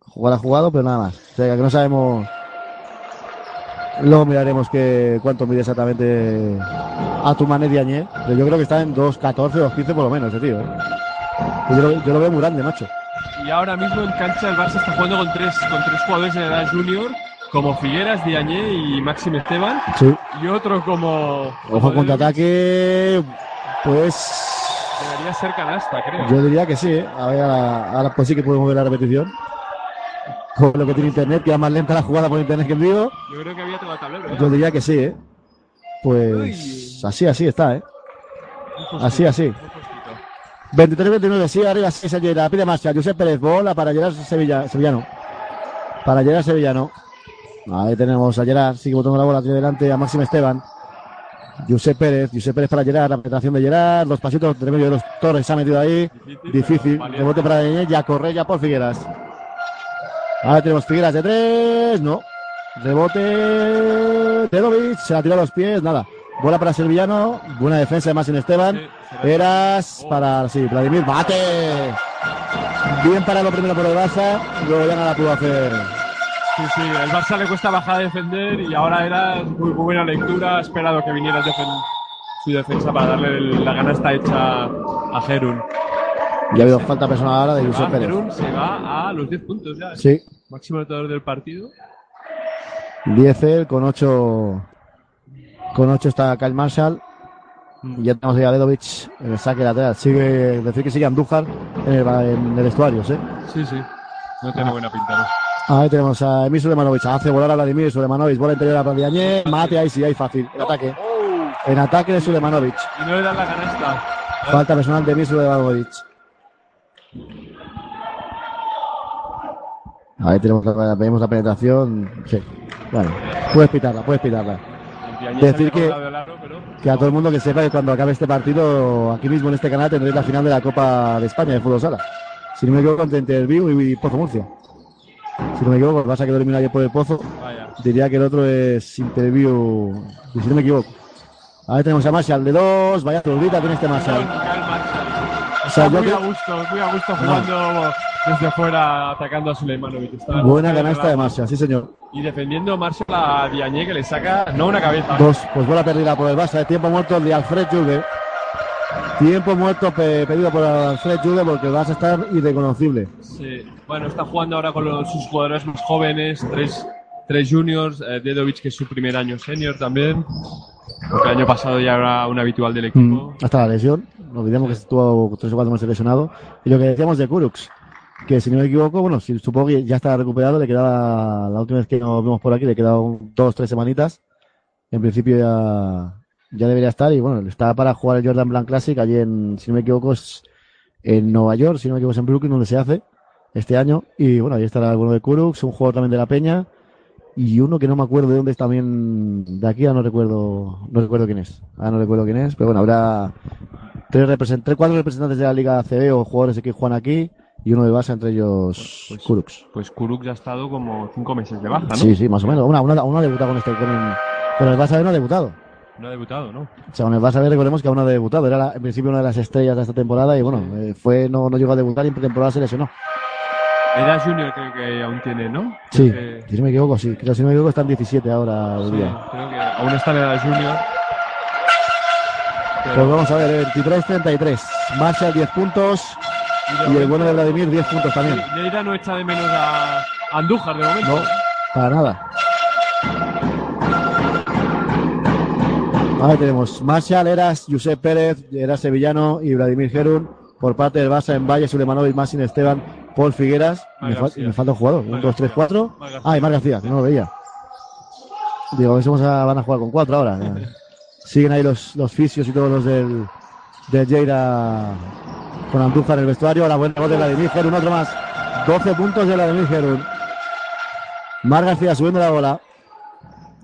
Jugar ha jugado, pero nada más. O sea, que no sabemos. Luego miraremos que cuánto mide exactamente a tu mané Diagne. Pero yo creo que está en 2.14, 2.15 por lo menos, ese tío. ¿eh? Yo, lo, yo lo veo muy grande, macho. Y ahora mismo en cancha el Barça está jugando con tres, con tres jugadores de edad junior, como Figueras, Diagne y Máxim Esteban. Sí. Y otro como... Ojo contraataque. Pues. Debería ser canasta, creo. Yo diría que sí, ¿eh? A ver, ahora, pues sí que podemos ver la repetición. Con lo que tiene internet, que es más lenta la jugada por internet que en vivo. Yo creo que había todo el tablero. ¿eh? Yo diría que sí, ¿eh? Pues así, así está, ¿eh? Así, así. un postito. 23-29, sí, arriba, sí, se llega, pide marcha. Josep Pérez, bola para Gerard Sevilla, Sevillano. Para Gerard Sevillano. Ahí tenemos a Gerard, sigue botando la bola, tiene delante a Máximo Esteban. Josep Pérez, Josep Pérez para Gerard, la penetración de Gerard, los pasitos entre medio de los torres se ha metido ahí. Difícil. Difícil. Rebote para Deñez, ya corre ya por Figueras. Ahora tenemos Figueras de tres. No. Rebote. Se la tira a los pies. Nada. Bola para Sevillano. Buena defensa de Máximo Esteban. Sí, Eras Oh. para. Sí, Vladimir. Bate. Bien parado primero por el Barça. Luego ya nada pudo hacer. Sí, sí, el Barça le cuesta bajar a defender y ahora era muy buena lectura. Ha esperado que viniera defen- su defensa para darle la canasta hecha a Gerun. Ya ha habido falta personal ahora de Se Josep Pérez. Gerun se va a los 10 puntos ya. Sí. Máximo anotador del partido. 10 él, con 8. Con 8 está Kyle Marshall. Y ya tenemos ahí a Dedovic en el saque lateral. Sigue, decir que sigue Andújar en el, en el vestuario, ¿sí? Sí, sí. No tiene buena pinta, ¿no? Ahí tenemos a Emil Sulemanovic. Hace volar a Vladimir Sulemanovic. Bola interior a Pradiañé. Mate ahí sí, ahí fácil. En ataque. En ataque de Sulemanovic. Y no le dan la canasta. Falta personal de Emil Sulemanovic. Ahí tenemos la, vemos la penetración. Sí. Bueno, puedes pitarla, puedes pitarla. El Decir que- Que a todo el mundo que sepa que cuando acabe este partido, aquí mismo en este canal tendréis la final de la Copa de España de Fútbol Sala. Si no me equivoco, entre Interview y Pozo Murcia. Si no me equivoco, vas a quedar eliminado ayer por el Pozo. Vaya. Diría que el otro es Interview, y si no me equivoco. Ahí tenemos a Marshall de dos, vaya zurdita tiene este Marshall. Sea, muy a gusto, muy a gusto jugando desde fuera, atacando a Suleimanovic. Está- Buena canasta de. Marshall, sí señor. Y defendiendo Marshall a Diagne que le saca, no una cabeza. Dos, pues bola perdida por el Barça, de tiempo muerto de Alfred Juve. Tiempo muerto pe- pedido por Alfred Juve porque el Barça está irreconocible. Sí. Bueno, está jugando ahora con los- sus jugadores más jóvenes, tres tres juniors, eh, Dedovic, que es su primer año senior también. Porque el año pasado ya era un habitual del equipo. Mm, hasta la lesión. No olvidemos que estuvo tres o cuatro meses lesionado. Y lo que decíamos de Kurux, que si no me equivoco, bueno, si, supongo que ya está recuperado, le quedaba, la última vez que nos vimos por aquí, le quedaban dos, tres semanitas. En principio ya, ya debería estar y bueno, está para jugar el Jordan Blanc Classic allí en, si no me equivoco, es en Nueva York, si no me equivoco es en Brooklyn, donde se hace este año. Y bueno, ahí estará alguno de Kurux, un jugador también de la Peña y uno que no me acuerdo de dónde es también de aquí, ya no recuerdo, no recuerdo quién es. Ahora no recuerdo quién es, pero bueno, habrá tres, represent tres cuatro representantes de la Liga CB o jugadores que juegan aquí y uno de base, entre ellos Pues- Kurux. Pues Kuruk ya ha estado como cinco meses de baja, ¿no? Sí, sí, más o menos. Una, una, una ha debutado con este, con el, con el Barça B no ha debutado. No ha debutado, ¿no? O sea, con el Barça recordemos que aún no ha debutado. Era la- en principio una de las estrellas de esta temporada y bueno, eh, fue, no, no llegó a debutar y en pretemporada se lesionó. Era Junior creo que aún tiene, ¿no? Sí, si no me equivoco, sí. Creo que si no me equivoco están 17 ahora sí, día. creo que aún está en la Junior. Pues vamos a ver, 23-33. Marshall 10 puntos y el bueno de Vladimir 10 puntos también. Lleida no echa de menos a Andújar de momento. No, para nada. Ahí tenemos Marshall, Eras, Josep Pérez, Eras Sevillano y Vladimir Gerun. Por parte del Barça en Valle, Sulemanovic, Massin Esteban, Paul Figueras. Y me, fal- y me falta un jugador. 1, Mar 2, 3, García. 4. Mar García. Ah, y Mar García, que no lo veía. Digo, a ver si vamos a- van a jugar con cuatro ahora. Siguen ahí los, los fisios y todos los del, del Lleida con Andújar en el vestuario. Ahora buena voz de Vladimir Gerun, otro más. 12 puntos de Vladimir Gerun. Mar García subiendo la bola.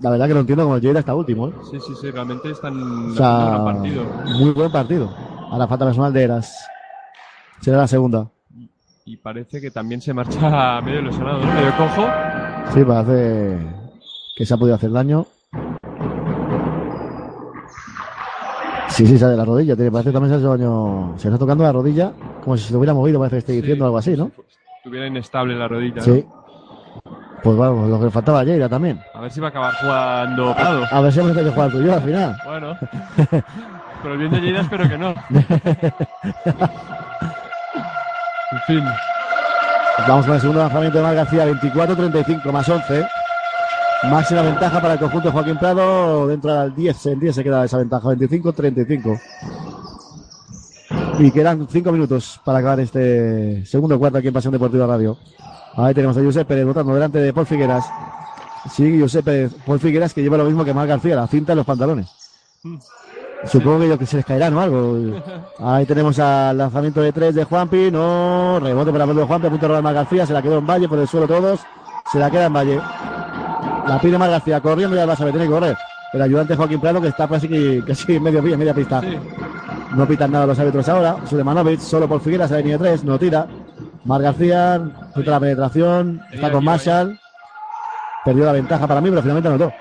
La verdad que no entiendo cómo el Lleida está último. ¿eh? Sí, sí, sí, realmente están O sea, gran partido. muy buen partido. Ahora falta personal de Eras. Será la segunda. Y parece que también se marcha medio lesionado, ¿no? Medio cojo. Sí, parece que se ha podido hacer daño. Sí, sí, sale de la rodilla. Tiene, parece que también se daño. Se está tocando la rodilla como si se lo hubiera movido, parece que esté diciendo Sí, algo así, ¿no? Estuviera inestable la rodilla. ¿no? Sí. Pues vamos, lo que le faltaba a Lleida también. A ver si va a acabar jugando Prado. A ver si hemos tenido que jugar tú y yo al final. Bueno. Pero el bien de Lleida espero que no. en fin. Vamos con el segundo lanzamiento de Mar García, 24-35 más 11. Máxima ventaja para el conjunto de Joaquín Prado. Dentro del 10, en 10 se queda esa ventaja, 25-35. Y quedan 5 minutos para acabar este segundo cuarto aquí en Pasión Deportiva Radio. Ahí tenemos a Josep Pérez votando delante de Paul Figueras. Sí, Josep Pérez, Paul Figueras que lleva lo mismo que Mar García, la cinta en los pantalones. Supongo que yo que se les caerán o algo. Ahí tenemos al lanzamiento de tres de Juanpi. No, rebote para de Juanpi. A punto de robar Mar García. Se la quedó en Valle por el suelo todos. Se la queda en Valle. La pide Mar García corriendo ya va a saber, tiene que correr. El ayudante Joaquín Prado que está casi, que- casi medio pie, media pista. Sí. No pitan nada los árbitros ahora. Sulemanovic solo por Figueras a la línea de tres. No tira. Mar García quita la penetración. Está con Marshall. Perdió la ventaja para mí, pero finalmente anotó.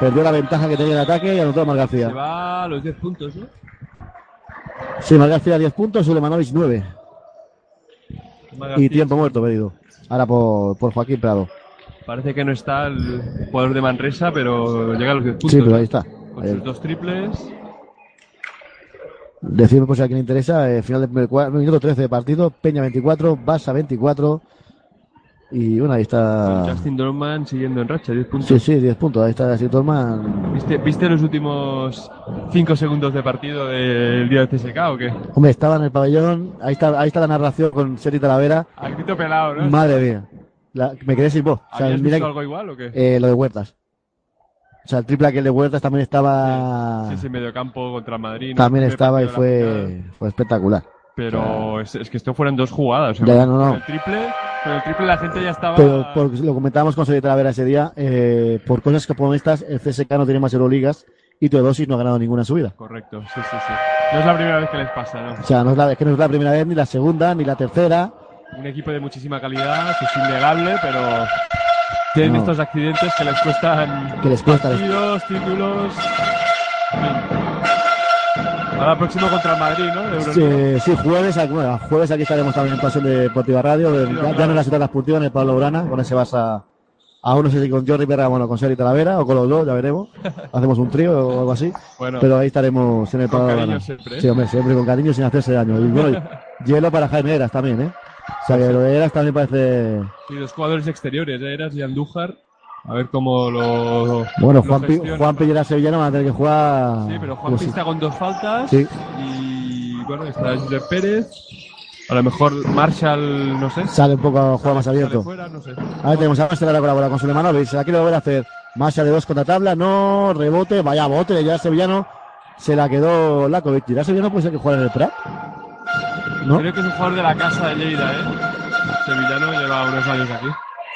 Perdió la ventaja que tenía en ataque y anotó Mar García. Se va a los 10 puntos, ¿no? Sí, Mar García 10 puntos, Sulemanovic 9. Mar Y tiempo muerto pedido. Ahora por, por Joaquín Prado. Parece que no está el jugador de Manresa, pero llega a los 10 puntos. Sí, pero ahí está. Con Ahí. sus dos triples. Decirme por si a quien interesa, eh, final del minuto 13 de partido, Peña 24, Barça 24. Y bueno, ahí está. Con Justin Dorman siguiendo en racha, 10 puntos. Sí, sí, 10 puntos. Ahí está Justin Torman. ¿Viste, ¿Viste los últimos 5 segundos de partido del día de CSK o qué? Hombre, estaba en el pabellón. Ahí está, ahí está la narración con Seri Talavera. A grito pelado, ¿no? Madre mía. La- me quedé sin voz. O sea, ¿Habías mira visto que- algo igual o qué? eh, lo de Huertas. O sea, el triple aquel de Huertas también estaba. Sí, ese mediocampo contra Madrid. también estaba y fue, fue espectacular. Pero es, es que esto fueron dos jugadas. o sea, Ya, no, no. el triple, con el triple la gente ya estaba. Pero por- lo comentábamos con Seri Talavera ese día. eh, por cosas que como estas, el CSK no tiene más Euroligas y Teodosis no ha ganado ninguna subida. Correcto, sí, sí, sí. No es la primera vez que les pasa, ¿no? O sea, no es, la, es que no es la primera vez, ni la segunda, ni la tercera. Un equipo de muchísima calidad, eso es innegable, pero tienen No. estos accidentes que les cuestan Que les cuesta. partidos, títulos. en fin. Ahora próximo contra el Madrid, ¿no? De Sí, jueves, bueno, jueves aquí estaremos también en Pasión Deportiva Radio, de- ya, ya no en la ciudad deportiva, en el Pablo Urana, con ese Barça, aún no sé si con Jordi Berra, bueno, con Seri Talavera o con los dos, ya veremos. Hacemos un trío o algo así. Bueno, Pero ahí estaremos en el Pablo Urana. siempre, ¿eh? Sí, hombre, siempre con cariño sin hacerse daño. Y bueno, hielo para Jaime Eras también, ¿eh? O sea, que lo de Eras también parece... y los jugadores exteriores, ¿eh? Eras y Andújar. A ver cómo lo. Bueno, Juan. Juan Pi y la Sevillano van a tener que jugar. Sí, pero Juan pues, está con dos faltas. Sí. Y bueno, está Josep Pérez. A lo mejor Marshall, no sé. Sale un poco a jugar más abierto. fuera, no sé. A ver, tenemos a Marcel ahora colabora con Sulemanovic. Aquí lo va a hacer. Masha de dos contra tabla. No, rebote. Vaya bote Gerard Sevillano. Se la quedó Lakovic. ¿Gerard Sevillano puede ser que juegue en el Prat? ¿No? Creo que es un jugador de la casa de Lleida, ¿eh? Sevillano lleva unos años aquí.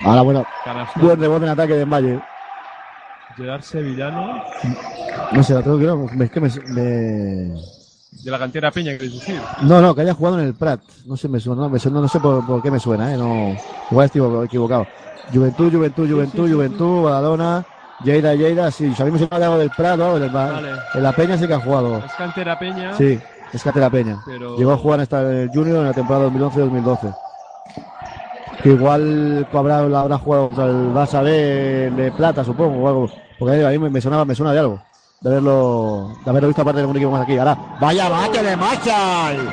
Ahora, bueno, Canasta. buen rebote en ataque de Valle. Gerard Sevillano. No sé, la tengo que ver. Es que me, me- De la cantera Peña, quieres decir. No, no, que haya jugado en el Prat. No sé, me suena, no, me suena, no sé por, por qué me suena, ¿eh? No, igual estoy equivocado. Juventud, Juventud, Juventud, Juventud, Badalona, Lleida, Lleida, sí. De algo del Prat, ¿no? En, el- Vale. en la Peña sí que ha jugado. Es cantera Peña. Sí, es Catera Peña. Pero- Llegó a jugar en esta en el Junior en la temporada 2011-2012. Que igual habrá, habrá jugado contra el Barça B de plata, supongo, o algo. Porque a mí me, sonaba, me suena de algo. De haberlo, de haberlo visto aparte de algún equipo más aquí. Ahora, vaya bate de Marshall.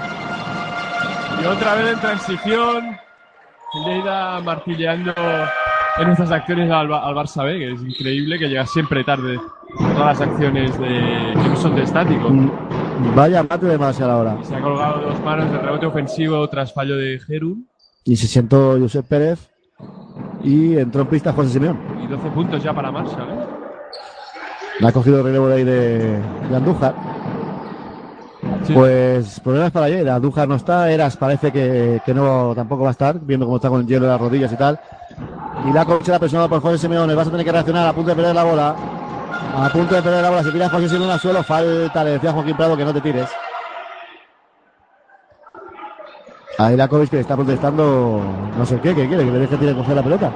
Y otra vez en transición. El Lleida martilleando en estas acciones al, Ba- al Barça B, que es increíble que llega siempre tarde todas las acciones de, que no son de estático. Mm, Vaya bate de Marshall ahora. Se ha colgado dos manos de rebote ofensivo tras fallo de Gerun. Y se sentó Josep Pérez. Y entró en pista José Simeón. Y 12 puntos ya para Marshall. ¿eh? Ha cogido el relevo de ahí de, de Andújar. Sí. Pues problemas para ayer. Andújar no está, Eras parece que, que no tampoco va a estar, viendo cómo está con el hielo en las rodillas y tal. Y la será presionado por José Simeone. Vas a tener que reaccionar a punto de perder la bola. A punto de perder la bola. Se tira José Simeone al suelo. Falta, le decía a Joaquín Prado que no te tires. Ahí Lakovic que le está protestando no sé qué, que quiere, que le deje tirar coger la pelota.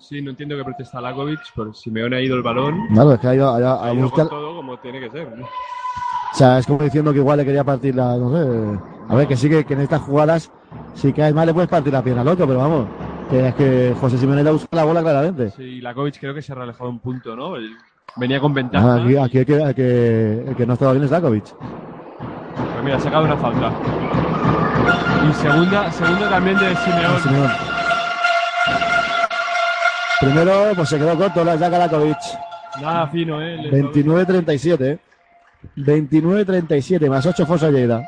Sí, no entiendo que protesta Lakovic, por Simeone ha ido el balón. Claro, es que ha ido, ha ido a Ha ido buscar. con todo como tiene que ser. ¿no? O sea, es como diciendo que igual le quería partir la, no sé. A ver, que sí que, que en estas jugadas, si caes mal le puedes partir la pierna al otro, pero vamos, que es que José Simeone le busca la bola claramente. Sí, Lakovic creo que se ha relajado un punto, ¿no? Venía con ventaja. Ah, aquí, aquí el que, el que, el que no estaba bien es Lakovic. Pues mira, ha sacado una falta. Y segunda, segunda también de Simeone. Simeone. Primero, pues se quedó corto la saca Lakovic. Nada fino, ¿eh? Le- 29-37. ¿eh? 29-37, más 8 Fosa Lleida.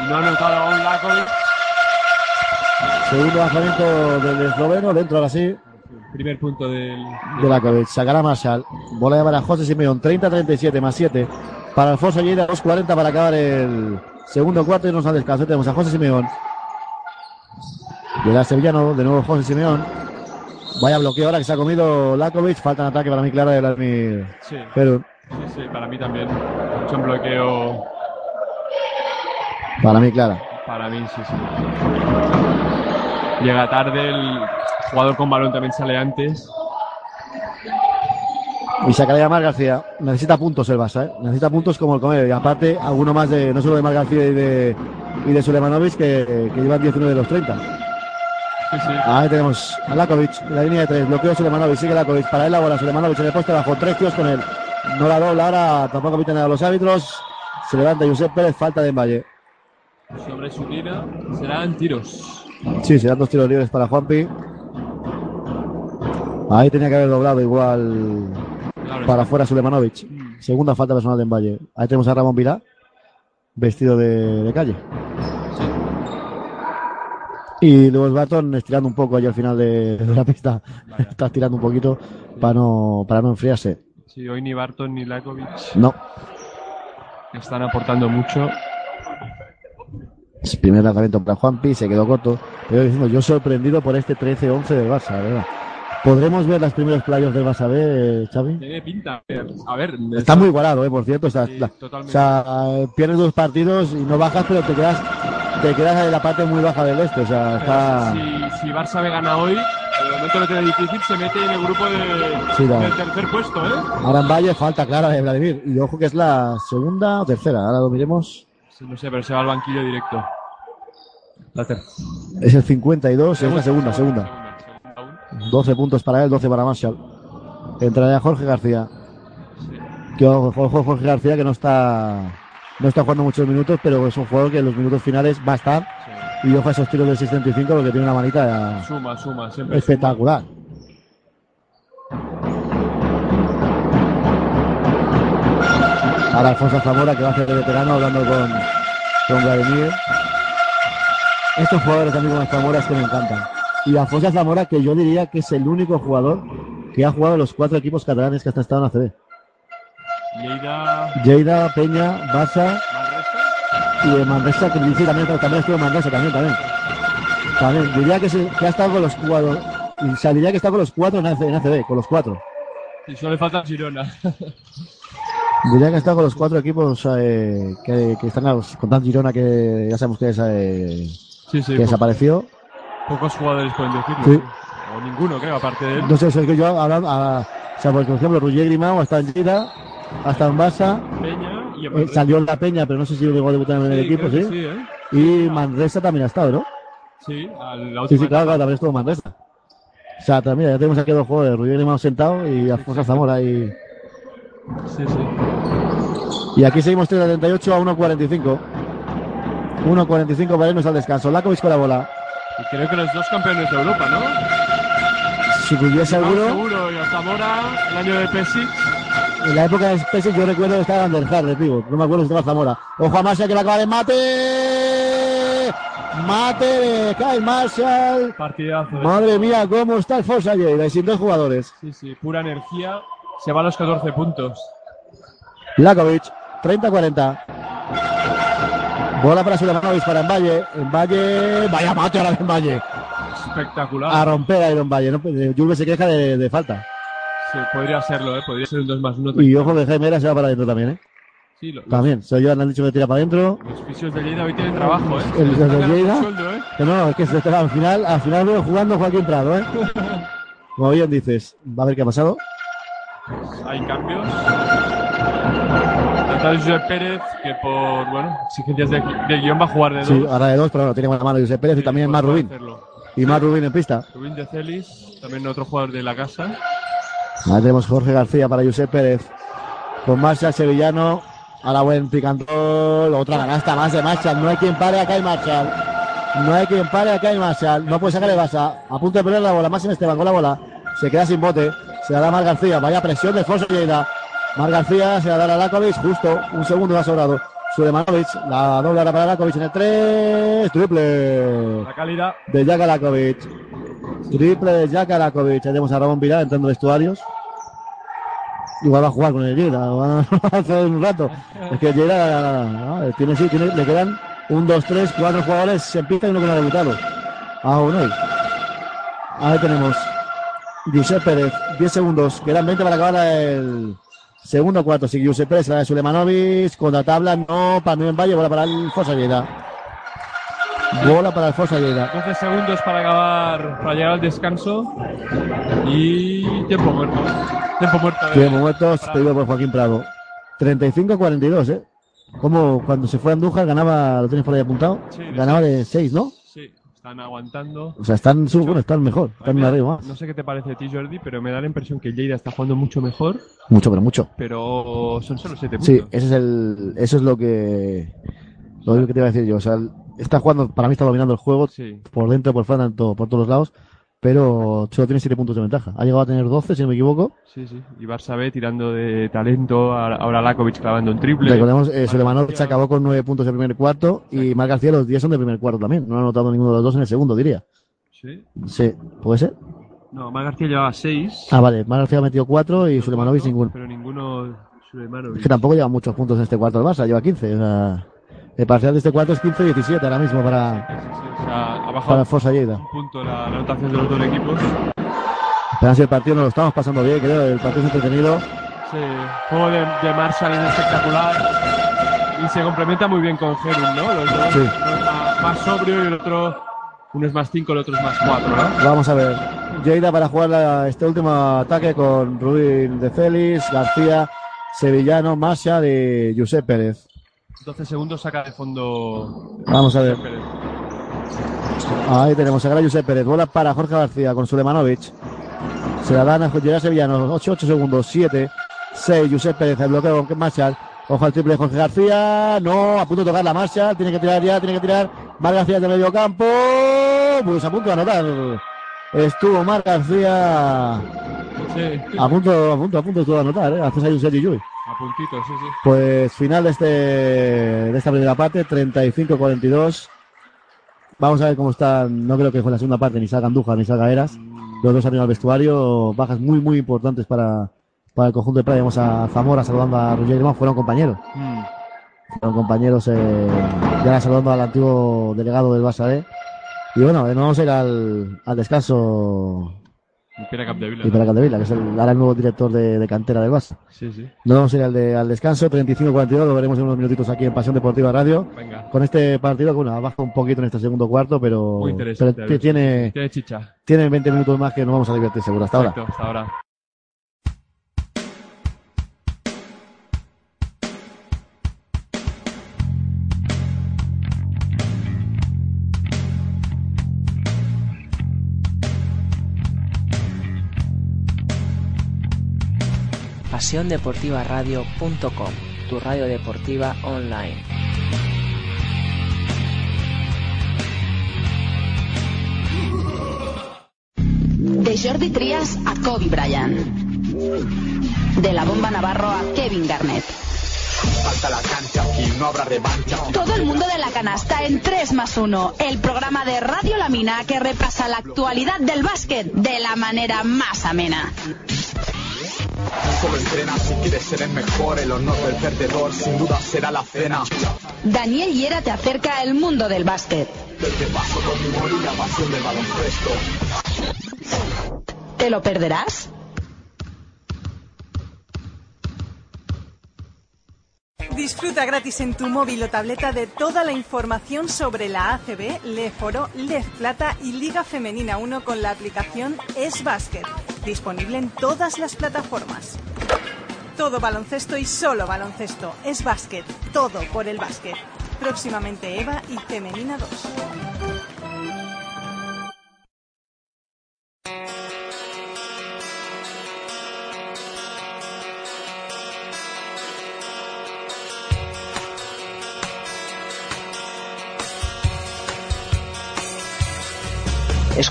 Y no ha anotado aún Lakovic. Segundo lanzamiento del esloveno, dentro ahora sí. Primer punto del. de la cabeza. Sacará Marshall. Bola de para José Simeón. 30-37 más 7. Para Alfonso Lleida, 2.40 para acabar el segundo cuarto y nos al descanso. Tenemos a José Simeón. Llega Sevillano, de nuevo José Simeón. Vaya bloqueo ahora que se ha comido Lakovic. Falta un ataque para mí clara de Vladimir Sí, Perú. sí, sí, para mí también. Mucho un bloqueo. Para mí clara. Para mí, sí, sí. Llega tarde, el jugador con balón también sale antes. Y sacaría Mar García. Necesita puntos el Barça, ¿eh? Necesita puntos como el comer. Y aparte, alguno más de, no solo de Mar García y de, y de Sulemanovic, que, que llevan 19 de los 30. Sí, sí. Ahí tenemos a Lakovic, la línea de tres, bloqueo Sulemanovic, sigue Lakovic, para él la bola, Sulemanovic en el poste bajo, tres tíos con él. No la dobla ahora, tampoco piten a los árbitros. Se levanta Josep Pérez, falta de Valle. Sobre su tira serán tiros. Sí, serán dos tiros libres para Juanpi. Ahí tenía que haber doblado igual Claro, para afuera Sulemanovic. Segunda falta personal de Valle. Ahí tenemos a Ramón Vilá, vestido de, de calle. Y luego Barton estirando un poco allí al final de, de la pista. Está estirando un poquito para no, para no enfriarse. Sí, hoy ni Barton ni Lakovic No, están aportando mucho. Primer lanzamiento para Juanpi, se quedó corto. Pero diciendo, yo sorprendido por este 13-11 del Barça, ¿verdad? ¿Podremos ver los primeros playos del Barça B, Xavi? Tiene pinta. A ver, Está muy igualado, ¿eh? Por cierto. Está, Sí, la- o sea, pierdes dos partidos y no bajas, pero te quedas, te quedas en la parte muy baja del este. O sea, está... Si, si Barça B gana hoy, de momento lo tiene difícil, se mete en el grupo de, Sí, del tercer puesto, ¿eh? Ahora en Valle falta clara de Vladimir. Y ojo que es la segunda o tercera. Ahora lo miremos. No sé, pero se va al banquillo directo. La tercera. Es el 52, es la segunda, segunda. 12 puntos para él, 12 para Marshall. Entraría Jorge García. Que ojo, Jorge García que no está no está jugando muchos minutos, pero es un jugador que en los minutos finales va a estar. Y ojo a esos tiros del 635 porque tiene una manita Suma, suma, siempre. espectacular. Ahora Alfonso Zamora que va a ser veterano hablando con, con Vladimir. Estos jugadores también como Zamora es que me encantan. Y Alfonso Zamora que yo diría que es el único jugador que ha jugado los cuatro equipos catalanes que hasta estado en ACB. Lleida, Lleida, Peña, Barça y de Manresa, que sí, también, también estuvo en Manresa, también, también. También, diría que, se- que ha estado con los cuatro, y o sea, diría que está con los cuatro en ACB, con los cuatro. Y solo le falta Girona. Diría que está con los cuatro equipos eh, que, que están los- con tan Girona que ya sabemos que, es, eh, Sí, sí. que desapareció. pocos jugadores pueden decirlo. Sí. O ninguno, creo, aparte de él. No sé, es que yo hablando, a, o sea, por ejemplo, Roger Grimao hasta en Lleida, hasta en Peña y eh, salió en la Peña, pero no sé si llegó a debutar en el equipo, sí. ¿eh? Y Manresa también ha estado, ¿no? Sí, a la Sí, última sí, claro, también estuvo Manresa. O sea, también, ya tenemos aquí dos de Roger Grimao sentado y Alfonso Zamora y, Sí, sí. Y aquí seguimos 3 a 38 a 1.45. 1.45 para irnos al descanso. Lakovic con la bola. Y creo que los dos campeones de Europa, ¿no? Si pudiese Bilbao alguno, seguro y a Zamora, el año de Pesic. en la época de Spezia yo recuerdo que estaba Anderhard, les digo. No me acuerdo si estaba Zamora. Ojo a Marshall que la acaba de mate. Mate de Kyle Marshall. Partidazo. Madre mía, cómo está el Forza Lleida. Y sin dos jugadores. Sí, sí, pura energía. Se va a los 14 puntos. Lakovic, 30-40. Bola para Sulemanovic para Envalle. Envalle. Vaya mate ahora de Envalle. Espectacular. A romper a Iron Valle. ¿no? Julve se queja de, de falta. Sí, podría serlo, ¿eh? Podría ser un 2 más 1. Y ojo que Jaime Era se va para adentro también, ¿eh? Sí, lo- También. Se lo han dicho que tira para adentro. los fisios de Lleida hoy tienen trabajo, ¿eh? El- de Lleida. sueldo, ¿eh? Que no, es que se está, al final, al final veo jugando Joaquín Prado, ¿eh? Como bien dices, va a ver qué ha pasado. Hay cambios. Está Josep Pérez, que por, bueno, exigencias de, de guion va a jugar de dos. Sí, ahora de dos, pero bueno, tiene buena mano Josep Pérez y también Pues más puede Rubín. hacerlo. Y más Rubín en pista. Rubín de Celis, también otro jugador de la casa. Ahí tenemos Jorge García para Josep Pérez. Con Marshall Sevillano. A la buen picantol. Otra canasta más de Marshall. No hay quien pare a Kyle Marshall. No hay quien pare a Kyle Marshall. No puede sacar el Basa. A punto de perder la bola. Máximo Esteban con la bola. Se queda sin bote. Se la da Mar García. Vaya presión de Alfonso Lleida. Mar García se la da a Lakovic. Justo un segundo va sobrado. Sulemanovic. La doble ahora para Lakovic en el 3. Triple La calidad. de Jaka Lakovic. Triple de Jaka Lakovic. Tenemos a Ramón Vilar entrando en vestuarios. Igual va a jugar con el Lleida, va a hacer un rato. Es que Lleida no, tiene, sí, tiene, le quedan un, dos, tres, cuatro jugadores en pista y uno que no ha debutado. Aún hoy. Ahí tenemos Josep Pérez, 10 segundos, quedan 20 para acabar el segundo cuarto. Sigue Josep Pérez, la de Sulemanovic, contra tabla, no, para Nueva Valle, bola para el Fosa Lleida. Bola para el Fosa Lleida. 12 segundos para acabar, para llegar al descanso. Y tiempo muerto. Tiempo muerto. de- Tiempo muertos, para- pedido por Joaquín Prado. 35-42, ¿eh? Como cuando se fue a Andújar ganaba, lo tienes por ahí apuntado, Sí, ganaba de 6, ¿no? Están aguantando. O sea, están, sub- bueno, están mejor, están arriba. No sé qué te parece a ti, Jordi, pero me da la impresión que Lleida está jugando mucho mejor, Mucho, pero mucho. pero son solo 7 puntos. Sí, ese es el, eso es lo que, lo que te iba a decir yo. O sea, está jugando, para mí está dominando el juego, Sí. por dentro, por fuera, por todos los lados, pero solo tiene 7 puntos de ventaja. Ha llegado a tener 12, si no me equivoco. Sí, sí. Y Barça B tirando de talento, ahora Lakovic clavando un triple. Recordemos, eh, acabó con 9 puntos en el primer cuarto y Marc García los 10 son del primer cuarto también. No ha anotado ninguno de los dos en el segundo, diría. Sí. Sí, ¿puede ser? No, Marc García llevaba 6. Ah, vale, Marc García ha metido 4 y Sulemanovic ninguno. Pero ninguno Sulemanovic. Es que tampoco lleva muchos puntos en este cuarto el Barça, lleva 15. O sea, el parcial de este cuarto es 15-17 ahora mismo para, o sea, ha para bajado el Fosa Lleida. un punto la, la anotación de los dos equipos. Pero si el partido nos lo estamos pasando bien, creo. El partido es entretenido. Sí, juego de, de Marshall es espectacular. Y se complementa muy bien con Gerun, ¿no? Los dos. Sí. Uno es más, sobrio y el otro, uno es más 5, el otro es más 4, ¿no? Vamos a ver. Lleida para jugar la- este último ataque con Rubín de Félix, García, Sevillano, Masha de Josep Pérez. 12 segundos saca de fondo. Vamos a ver. Pérez. Ahí tenemos a Josep Pérez. Bola para Jorge García con Sulemanovic. Se la dan a Gerard Sevillano. 8, 8 segundos. 7, 6. Josep Pérez. El bloqueo con Marshall. Ojo al triple de Jorge García. No, a punto de tocar la Marshall. Tiene que tirar ya, tiene que tirar. Mar García de medio campo. Pues a punto de anotar. Estuvo Mar García Sí. a punto, a punto, a punto estuvo de anotar. ¿eh? Haces ahí un Llull. A puntito, sí, sí. Pues final de, este, de esta primera parte, 35-42. Vamos a ver cómo están. No creo que fue la segunda parte, ni salga Andújar ni salga Eras. Los dos ido al vestuario. Bajas muy, muy importantes para, para el conjunto de playa. Vamos a Zamora saludando a Roger Grimán. Fueron compañeros. Mm. Fueron compañeros eh, ya saludando al antiguo delegado del Barça B. Y bueno, eh, nos vamos a ir al, al descanso Pere Capdevila. y para Caldevila, que es el, ahora el nuevo director de, de cantera del Barça. Sí, sí. Nos vamos a ir al, de- al descanso, 35-42, lo veremos en unos minutitos aquí en Pasión Deportiva Radio. Venga. Con este partido, bueno, ha bajado un poquito en este segundo cuarto, pero, Muy interesante. pero tiene, Tiene chicha. tiene 20 minutos más que nos vamos a divertir seguro. Hasta ahora. Hasta ahora. pasiondeportivaradio.com, tu radio deportiva online. De Jordi Trias a Kobe Bryant. De la bomba Navarro a Kevin Garnett. Todo el mundo de la canasta en 3 más 1. El programa de Radio Lamina que repasa la actualidad del básquet de la manera más amena. Solo entrena si quieres ser el mejor, el honor del perdedor sin duda será la cena. Daniel Hiera te acerca al mundo del básquet. Del que paso con humor y la pasión del baloncesto. ¿Te lo perderás? Disfruta gratis en tu móvil o tableta de toda la información sobre la ACB, Leforo, Lez Plata y Liga Femenina 1 con la aplicación Es Basket, disponible en todas las plataformas. Todo baloncesto y solo baloncesto. Es básquet, todo por el básquet. Próximamente Eva y Femenina 2.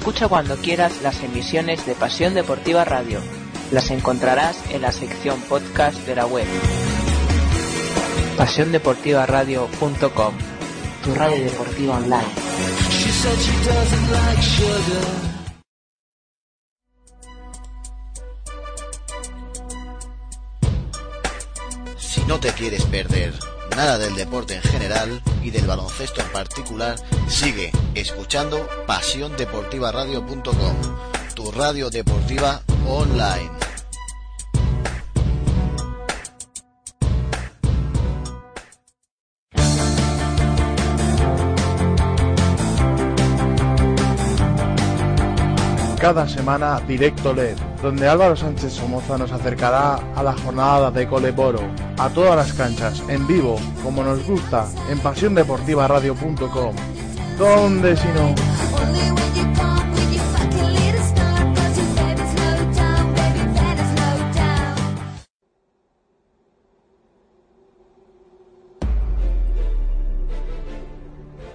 Escucha cuando quieras las emisiones de Pasión Deportiva Radio. Las encontrarás en la sección podcast de la web. pasiondeportivaradio.com, tu radio deportiva online. Si no te quieres perder nada del deporte en general y del baloncesto en particular, sigue escuchando pasiondeportivaradio.com, tu radio deportiva online. Cada semana Directo LED, donde Álvaro Sánchez Somoza nos acercará a la jornada de Coleboro, a todas las canchas, en vivo, como nos gusta, en pasiondeportivaradio.com. ¿Dónde si no?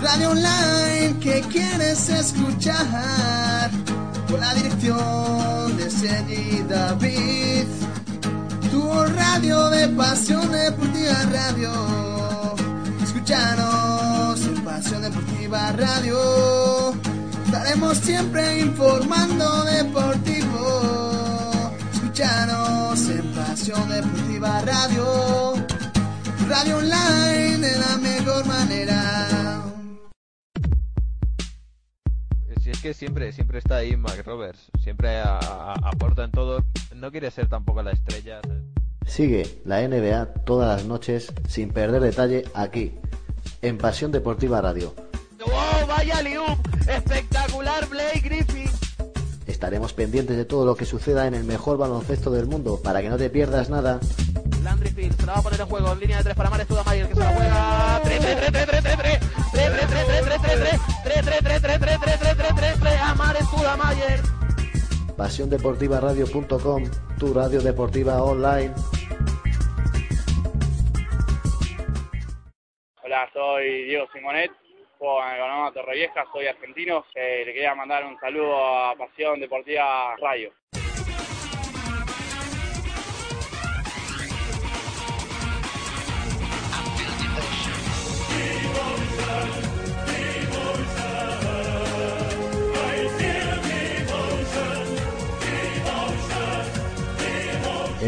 radio online que quieres escuchar, con la dirección de Sergi David, tu radio de Pasión Deportiva Radio. Escúchanos en Pasión Deportiva Radio, estaremos siempre informando deportivo. Escúchanos en Pasión Deportiva Radio. Radio online de la mejor manera. Es que siempre, siempre está ahí Mac Roberts, siempre a- a- aporta en todo, no quiere ser tampoco la estrella. ¿sabes? Sigue la NBA todas las noches sin perder detalle aquí, en Pasión Deportiva Radio. ¡Oh, vaya liup! ¡Espectacular Blake Griffin! Estaremos pendientes de todo lo que suceda en el mejor baloncesto del mundo para que no te pierdas nada. Landry Field se la va a poner en juego. En línea de tres para Mares Tudamayer que se la juega. 3, 3, 3, 3, 3, 3, 3. 3, 3, 3, 3, 3, 3, 3. 3, 3, 3, 3, 3, 3, 3, 3, 3, 3. A Mares Tudamayer. PasiónDeportivaRadio.com, tu. Hola, soy Diego Simonet, juego en el Panorama Torrevieja, soy argentino. Eh, le quería mandar un saludo a Pasión Deportiva Radio.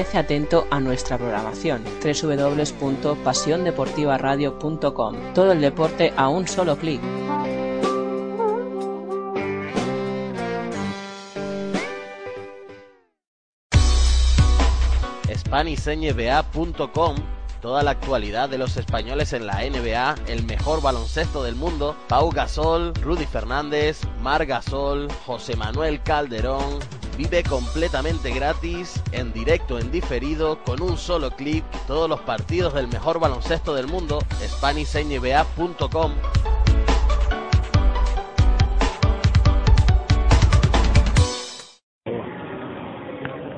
Permanece atento a nuestra programación www.pasiondeportivaradio.com. Todo el deporte a un solo clic. SpanishNBA.com Toda la actualidad de los españoles en la NBA, el mejor baloncesto del mundo, Pau Gasol, Rudy Fernández, Mar Gasol, José Manuel Calderón. Vive completamente gratis, en directo, en diferido, con un solo clic, todos los partidos del mejor baloncesto del mundo, SpanishNBA.com.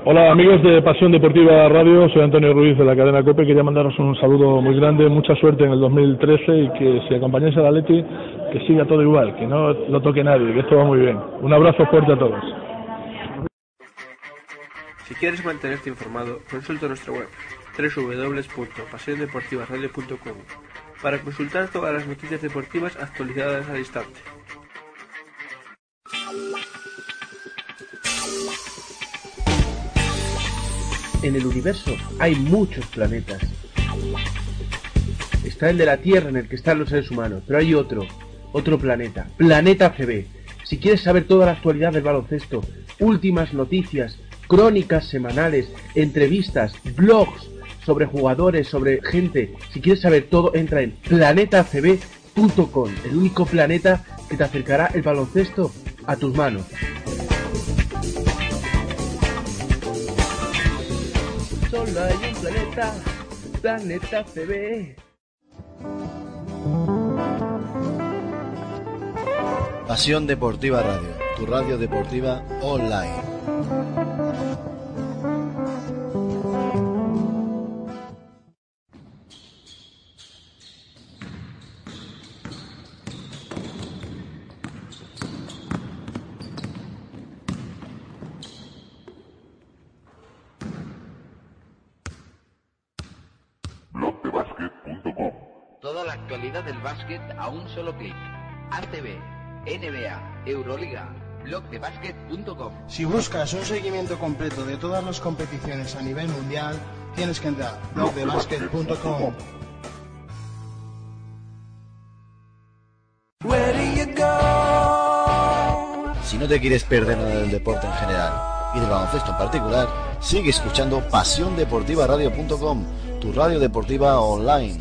Hola amigos de Pasión Deportiva Radio, soy Antonio Ruiz de la cadena COPE, quería mandaros un saludo muy grande, mucha suerte en el 2013 y que si acompañáis a la Leti, que siga todo igual, que no lo toque nadie, que esto va muy bien. Un abrazo fuerte a todos. Si quieres mantenerte informado, consulta nuestra web www.pasiondeportivaradio.com para consultar todas las noticias deportivas actualizadas al instante. En el universo hay muchos planetas. Está el de la Tierra en el que están los seres humanos, pero hay otro, otro planeta, Planeta CB. Si quieres saber toda la actualidad del baloncesto, últimas noticias, crónicas semanales, entrevistas, blogs sobre jugadores, sobre gente, si quieres saber todo, entra en planetacb.com, el único planeta que te acercará el baloncesto a tus manos. Solo hay un planeta, Planeta CB. Pasión Deportiva Radio, tu radio deportiva online. Toda la actualidad del básquet a un solo clic. ACB, NBA, Euroliga, blogdebasket.com. Si buscas un seguimiento completo de todas las competiciones a nivel mundial, tienes que entrar a blogdebasket.com. Si no te quieres perder nada del deporte en general y del baloncesto en particular, sigue escuchando PasiónDeportivaRadio.com, tu radio deportiva online.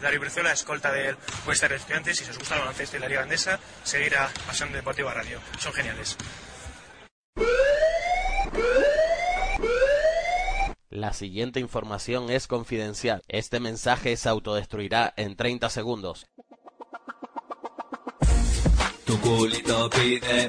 Darío Brizuela, escolta del Western Estudiantes. Si os gusta el baloncesto y la Liga Andesa, seguir a Pasión Deportiva Radio. Son geniales. La siguiente información es confidencial. Este mensaje se autodestruirá en 30 segundos. Tu culito pide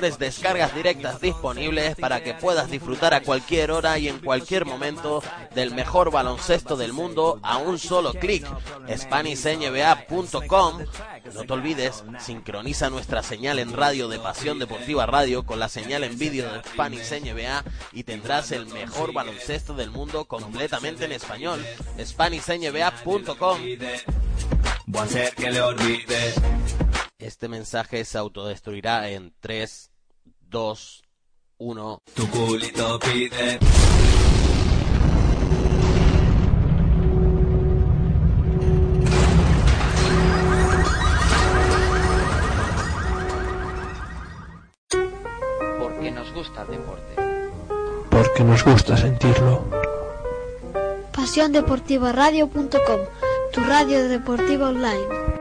descargas directas disponibles para que puedas disfrutar a cualquier hora y en cualquier momento del mejor baloncesto del mundo a un solo clic. SpanishNBA.com No te olvides, sincroniza nuestra señal en radio de Pasión Deportiva Radio con la señal en vídeo de Spanish NBA y tendrás el mejor baloncesto del mundo completamente en español. SpanishNBA.com Voy a hacer que le olvide. Este mensaje se autodestruirá en 3, 2, 1. Tu culito pide. Porque nos gusta el deporte. Porque nos gusta sentirlo. PasiónDeportivaRadio.com, tu radio deportiva online.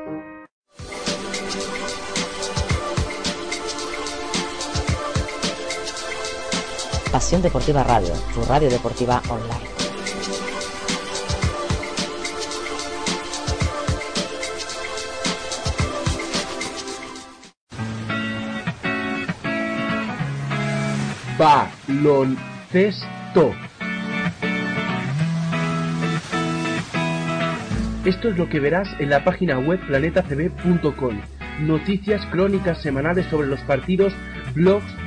Pasión Deportiva Radio, tu radio deportiva online. Baloncesto. Esto es lo que verás en la página web planetacb.com. Noticias crónicas semanales sobre los partidos, blogs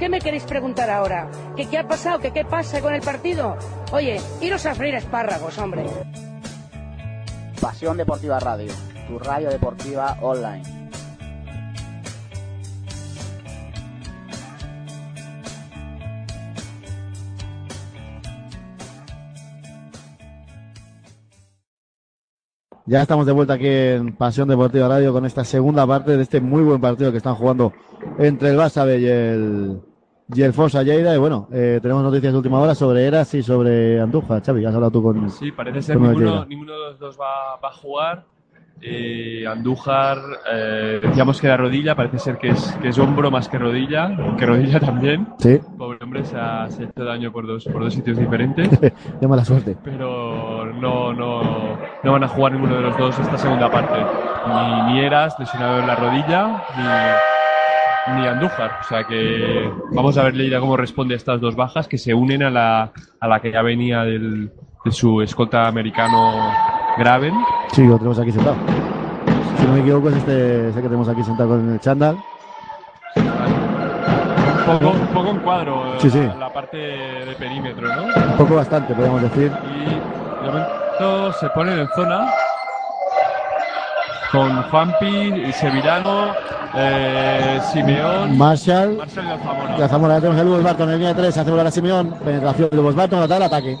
¿Qué me queréis preguntar ahora? ¿Que qué ha pasado? ¿Que qué pasa con el partido? Oye, iros a freír espárragos, hombre. Pasión Deportiva Radio, tu radio deportiva online. Ya estamos de vuelta aquí en Pasión Deportiva Radio con esta segunda parte de este muy buen partido que están jugando entre el Barça B y el, y el Fosa Lleida. Y bueno, eh, tenemos noticias de última hora sobre Eras y sobre Andújar. Xavi, has hablado tú con. Sí, parece ser el ninguno, ninguno de los dos va, va a jugar. Eh, Andújar, eh, decíamos que era rodilla, parece ser que es, que es hombro más que rodilla, que rodilla también. Sí. Pobre hombre se ha, se ha hecho daño por dos, por dos sitios diferentes. Qué mala suerte. pero no, no, no van a jugar ninguno de los dos esta segunda parte. Ni, ni Eras, lesionado en la rodilla, ni, ni Andújar. O sea que vamos a ver Leida cómo responde a estas dos bajas que se unen a la, a la que ya venía del, de su escolta americano Graven. Sí, lo tenemos aquí sentado. Si no me equivoco, es este ese que tenemos aquí sentado con el chándal. Un poco, un poco en cuadro Sí, sí. La, la parte de perímetro, ¿no? Un poco bastante, podríamos decir. De momento se ponen en zona con Juanpi, Sevillano, eh, Simeón, Marshall. Marshall y Alzamora. Ya tenemos el Lubos Barton en línea de 3, hace volar a Simeón, penetración de Lubos Barton, ataque, ataque.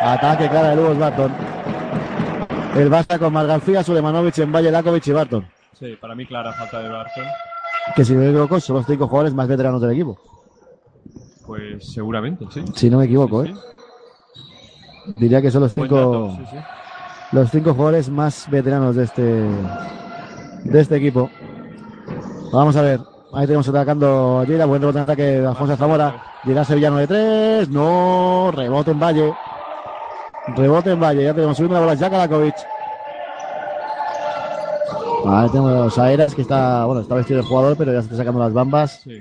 Ataque clara de Lubos Barton. El basta con Mar García, Sulemanovic, en Valle, Lakovic y Barton. Sí, para mí clara falta de Barton. Que si no me equivoco, son los cinco jugadores más veteranos del equipo. Pues seguramente, sí. Si no me equivoco, ¿eh? Diría que son los cinco, dato, sí, sí. Los cinco jugadores más veteranos de este, de este equipo. Vamos a ver. Ahí tenemos atacando a Lleida. Buen rebote en ataque de Alfonso Zamora. Llega Sevillano de tres. No. Rebote en Valle. Rebote en Valle. Ya tenemos subiendo la bola. Jack Alakovic. Ahí tenemos a Eras que está, bueno, está vestido de jugador, pero ya se está sacando las bambas. Sí,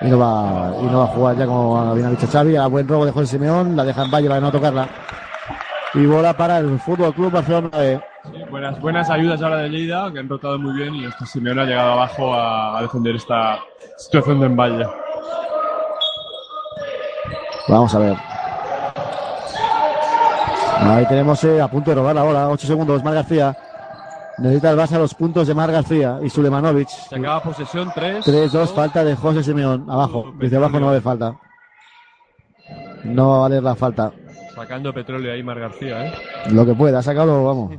Y no va, y no va a jugar ya como bien ha dicho Xavi. A buen robo de José Simeón. La deja en Valle para no tocarla. Y bola para el Fútbol Club Barcelona B. Sí, buenas, buenas ayudas ahora de Lleida, que han rotado muy bien y este Simeone ha llegado abajo a, a defender esta situación de Envalle. Vamos a ver. Ahí tenemos eh, a punto de robar la bola. 8 segundos. Mar García. Necesita el Barça los puntos de Mar García y Sulemanovic. Se acaba posesión 3. 3-2, falta de José Simeón. Abajo. Desde abajo no vale falta. No va a valer la falta. Sacando petróleo ahí Mar García, ¿eh? Lo que pueda. Ha sacado, vamos.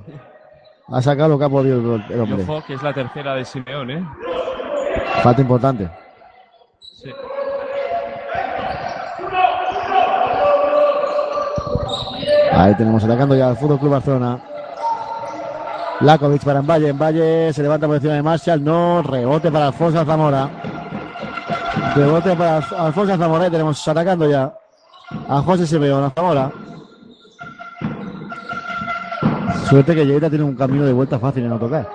Ha sacado lo que ha podido el, Y hombre. ojo, que es la tercera de Simeón, ¿eh? Falta importante. Sí. Ahí tenemos atacando ya al Fútbol Club Barcelona. Lakovic para Envalle. Envalle se levanta por encima de Marshall. No. Rebote para Alfonso Zamora. Rebote para Alf- Alfonso Zamora. Ahí tenemos atacando ya a José Simeón. A Zamora. Suerte que Lleida tiene un camino de vuelta fácil en autocar.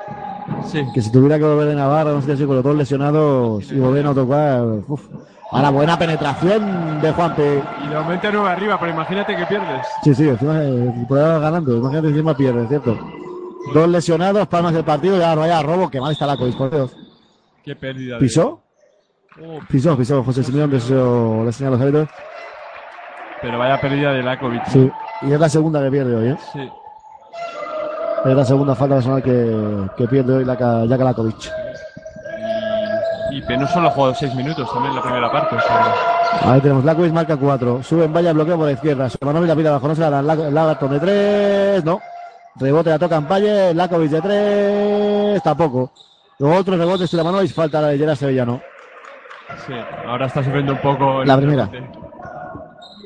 Sí. Que si tuviera que volver de Navarra, no sé si con los dos lesionados y volver en autocar. Uf. Ahora buena penetración de Juanpe. Y de momento nueve arriba, pero imagínate que pierdes. Sí, sí, encima eh, ganando. Imagínate que encima pierde, ¿cierto? Dos lesionados, palmas del partido, ya no haya robo, que mal está la Covis, por Dios. Qué pérdida. ¿Pisó? Oh, Pisó, pisó José Simeón, de eso le señala a los árbitros. pero vaya pérdida de Lakovic. Sí, y es la segunda que pierde hoy, ¿eh? Sí. Es la segunda falta personal que, que pierde hoy la Lakovic. Y no solo ha jugado seis minutos también la primera parte. o sea, Ahí tenemos Lakovic, marca 4. Sube en valla, bloqueo por la izquierda. Manovi la pide abajo, no se la dan. La- Lagarton de 3, no. Rebote, la toca en Valle. Lakovic de 3, tampoco. Luego otro rebote, Sulemanovic, falta la de Gerard Sevillano. sí, ahora está sufriendo un poco. el La primera. rebote.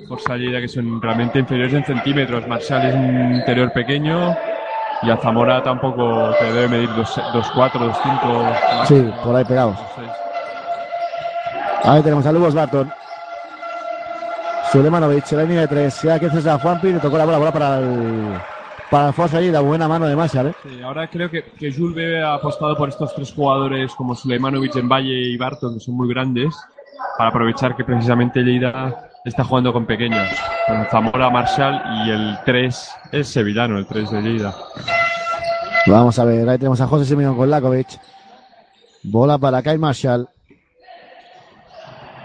Por salida que son realmente inferiores en centímetros. Marshall es un interior pequeño. Y a Zamora tampoco, que debe medir 2'4, 2'5. Sí, por ahí pegados. Ahí tenemos a Lubos Barton. Sulemanovic, la línea de 3. Ya que es a Juanpi, le tocó la bola, bola para el. Para Alfonso allí, la buena mano de Marshall, ¿eh? Sí, ahora creo que, que Jules Bebe ha apostado por estos tres jugadores como Suleimanovic, Valle y Barton, que son muy grandes, para aprovechar que precisamente Lleida está jugando con pequeños, con Zamora, Marshall y el 3 es sevillano, el 3 de Lleida. Vamos a ver, ahí tenemos a José Simeón con Lakovic. Bola para Kyle Marshall.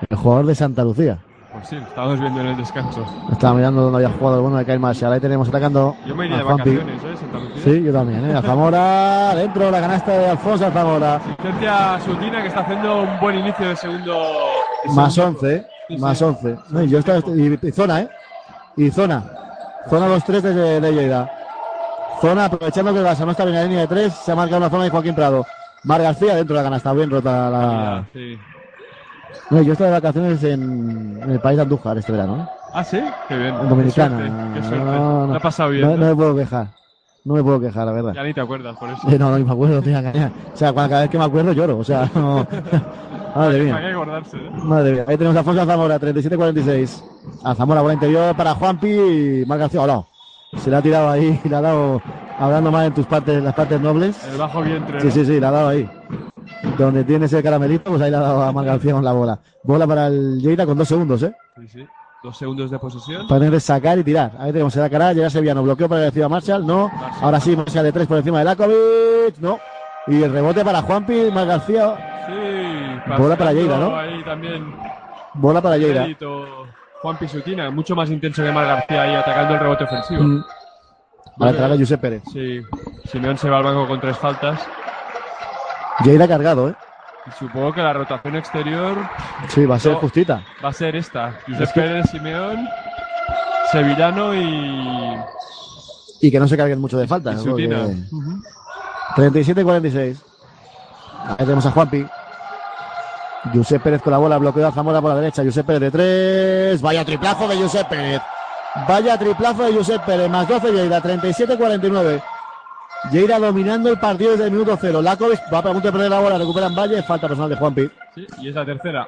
El jugador de Santa Lucía. Pues sí, lo estábamos viendo en el descanso. Estaba mirando dónde había jugado el bueno de Kyle Marshall. Ahí tenemos atacando. Yo me iría de vacaciones, ¿eh? Santa Lucía. Sí, yo también, ¿eh? A Zamora, dentro la canasta de Alfonso Zamora. Asistencia Sutina, que está haciendo un buen inicio de segundo. Más segundo- 11, ¿eh? Sí, sí. Más 11. No, y yo estaba, y, y zona, ¿eh? Y zona. Zona los tres de, de Lleida. Zona, aprovechando que el Barça no está bien en la línea de tres, se ha marcado una zona de Joaquín Prado. Mar García dentro de la canasta, bien rota la. Sí. No, yo estoy de vacaciones en, en el país de Andújar este verano, ¿eh? Ah, sí, qué bien. En Dominicana. Qué suerte, qué suerte. No, no. Te ha pasado bien. No, ¿no? no me puedo quejar. No me puedo quejar, la verdad. Ya ni te acuerdas por eso. Eh, no, no me acuerdo, no tenía caña. O sea, cuando- cada vez que me acuerdo lloro. O sea, no. Madre mía. ¿eh? Madre mía. Ahí tenemos a Alfonso Zamora, 37-46. A Zamora, bola interior para Juanpi y Mar García. Hola. Se le ha tirado ahí y le ha dado, hablando más en tus partes, las partes nobles. El bajo vientre. Sí, ¿no? sí, sí, le ha dado ahí. Donde tiene ese caramelito, pues ahí le ha dado a Mar García con la bola. Bola para el Lleida con dos segundos, ¿eh? Sí, sí. Dos segundos de posesión. Para tener que sacar y tirar. Ahí tenemos el cara, llega Sevillano, bloqueo para encima Marshall, no. Ahora sí, Marshall de tres por encima de Lakovic, no. Y el rebote para Juanpi, Mar García, Sí, Bola para Lleida, ¿no? Ahí también. bola para Lleida. Juan Pisutina, mucho más intenso que Mar García ahí atacando el rebote ofensivo. Mm. Para entrar a Josep Pérez. Sí, Simeón se va al banco con tres faltas. Lleida cargado, ¿eh? Y supongo que la rotación exterior Sí, va a ser No. justita. va a ser esta. Josep Es que- Pérez, Simeón, Sevillano y... Y que no se carguen mucho de falta. ¿no? Porque- Ujú. 37-46. Ahí tenemos a Juanpi. Josep Pérez con la bola, bloqueo a Zamora por la derecha. Josep Pérez de tres. Vaya triplazo de Josep Pérez. Vaya triplazo de Josep Pérez. Más 12 Lleida. 37-49. Lleida dominando el partido desde el minuto cero. Lakovic va a punto de perder la bola. Recuperan Valle. Falta personal de Juanpi. Sí, y es la tercera.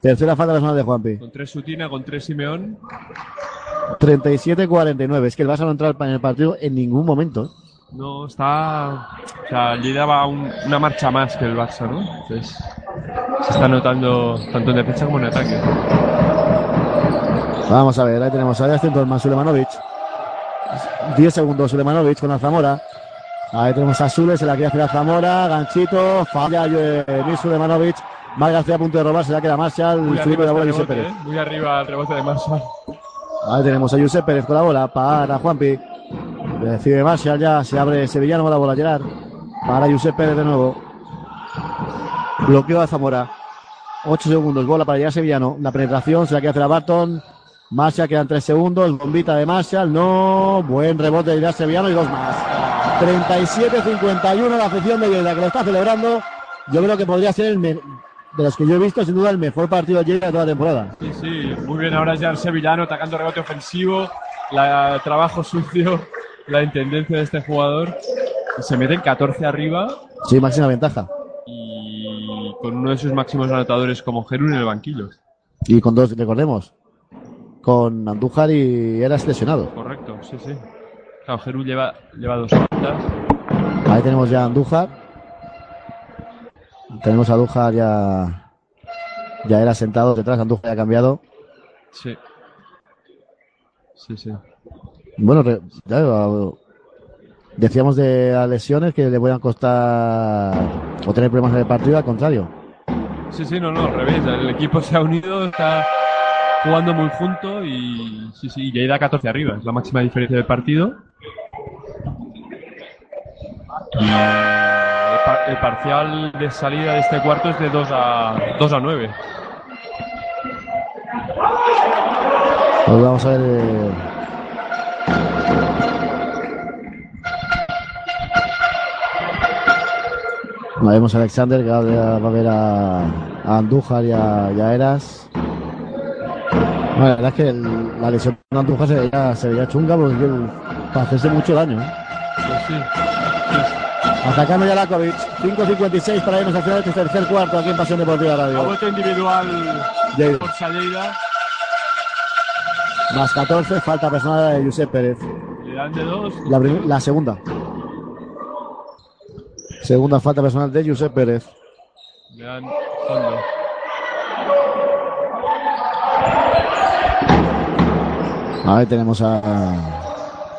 Tercera falta personal de Juanpi. Con tres Sutina, con tres Simeón. 37-49. Es que el Barça no entra en el partido en ningún momento. ¿eh? No, está... O sea, Lleida va un- una marcha más que el Barça, ¿no? Entonces, se está notando tanto en defensa como en ataque. Vamos a ver, ahí tenemos a Justin Tolman, Sulemanovic. 10 segundos, Sulemanovic con la Zamora. Ahí tenemos a Sule, se la quiere hacer a Zamora, ganchito, falla eh, Mir Sulemanovic. Mar García a punto de robar, se la queda Marshall, Muy Felipe de la bola arriba, este Pérez. rebote, ¿eh? Muy arriba el rebote de Marshall. Ahí tenemos a Josep Pérez con la bola para Juanpi. Recibe Marshall ya, se abre Sevillano con la bola Gerard. Para Josep Pérez de nuevo. Bloqueo a Zamora. 8 segundos, bola para llegar Sevillano. La penetración se la quiere hacer a Barton. Marshall quedan 3 segundos. Bombita de Marshall. No. Buen rebote de Gerard Sevillano y dos más. 37-51 la afición de Lleida que lo está celebrando. Yo creo que podría ser el me- de los que yo he visto, sin duda, el mejor partido de Lleida de toda la temporada. Sí, sí, muy bien ahora ya el Sevillano atacando rebote ofensivo, la trabajo sucio, la intendencia de este jugador. Se meten 14 arriba Sí, máxima ventaja. y con uno de sus máximos anotadores como Gerun en el banquillo. Y con dos, recordemos, con Andújar y Eras lesionado. Correcto, sí, sí. Gerun lleva, lleva dos faltas. Ahí tenemos ya a Andújar. Tenemos a Andújar ya. Ya era sentado detrás, Andújar ya ha cambiado. Sí. Sí, sí. Bueno, ya, eh, decíamos de las lesiones que le puedan costar o tener problemas en el partido, al contrario. Sí, sí, no, no, al revés. El equipo se ha unido, está jugando muy junto y sí, sí, ya da 14 arriba. Es la máxima diferencia del partido. Y el, par- el parcial de salida de este cuarto es de 2 a, 2 a 9. Pues vamos a ver. eh, Ahí vemos a Alexander que va a ver- a Andújar y a, y a Eras. La verdad es que el- la lesión de Andújar se veía, se veía chunga porque el- para hacerse mucho daño. ¿eh? Pues sí. Atacando ya Lakovic. 5.56 para irnos al final de este tercer cuarto aquí en Pasión Deportiva La Radio. vuelta individual Lleida. por Salleida. Más 14, falta personal de Josep Pérez. Le dan de 2. La, prim- la segunda. Segunda falta personal de Josep Pérez. Le dan fondo. Ahí tenemos a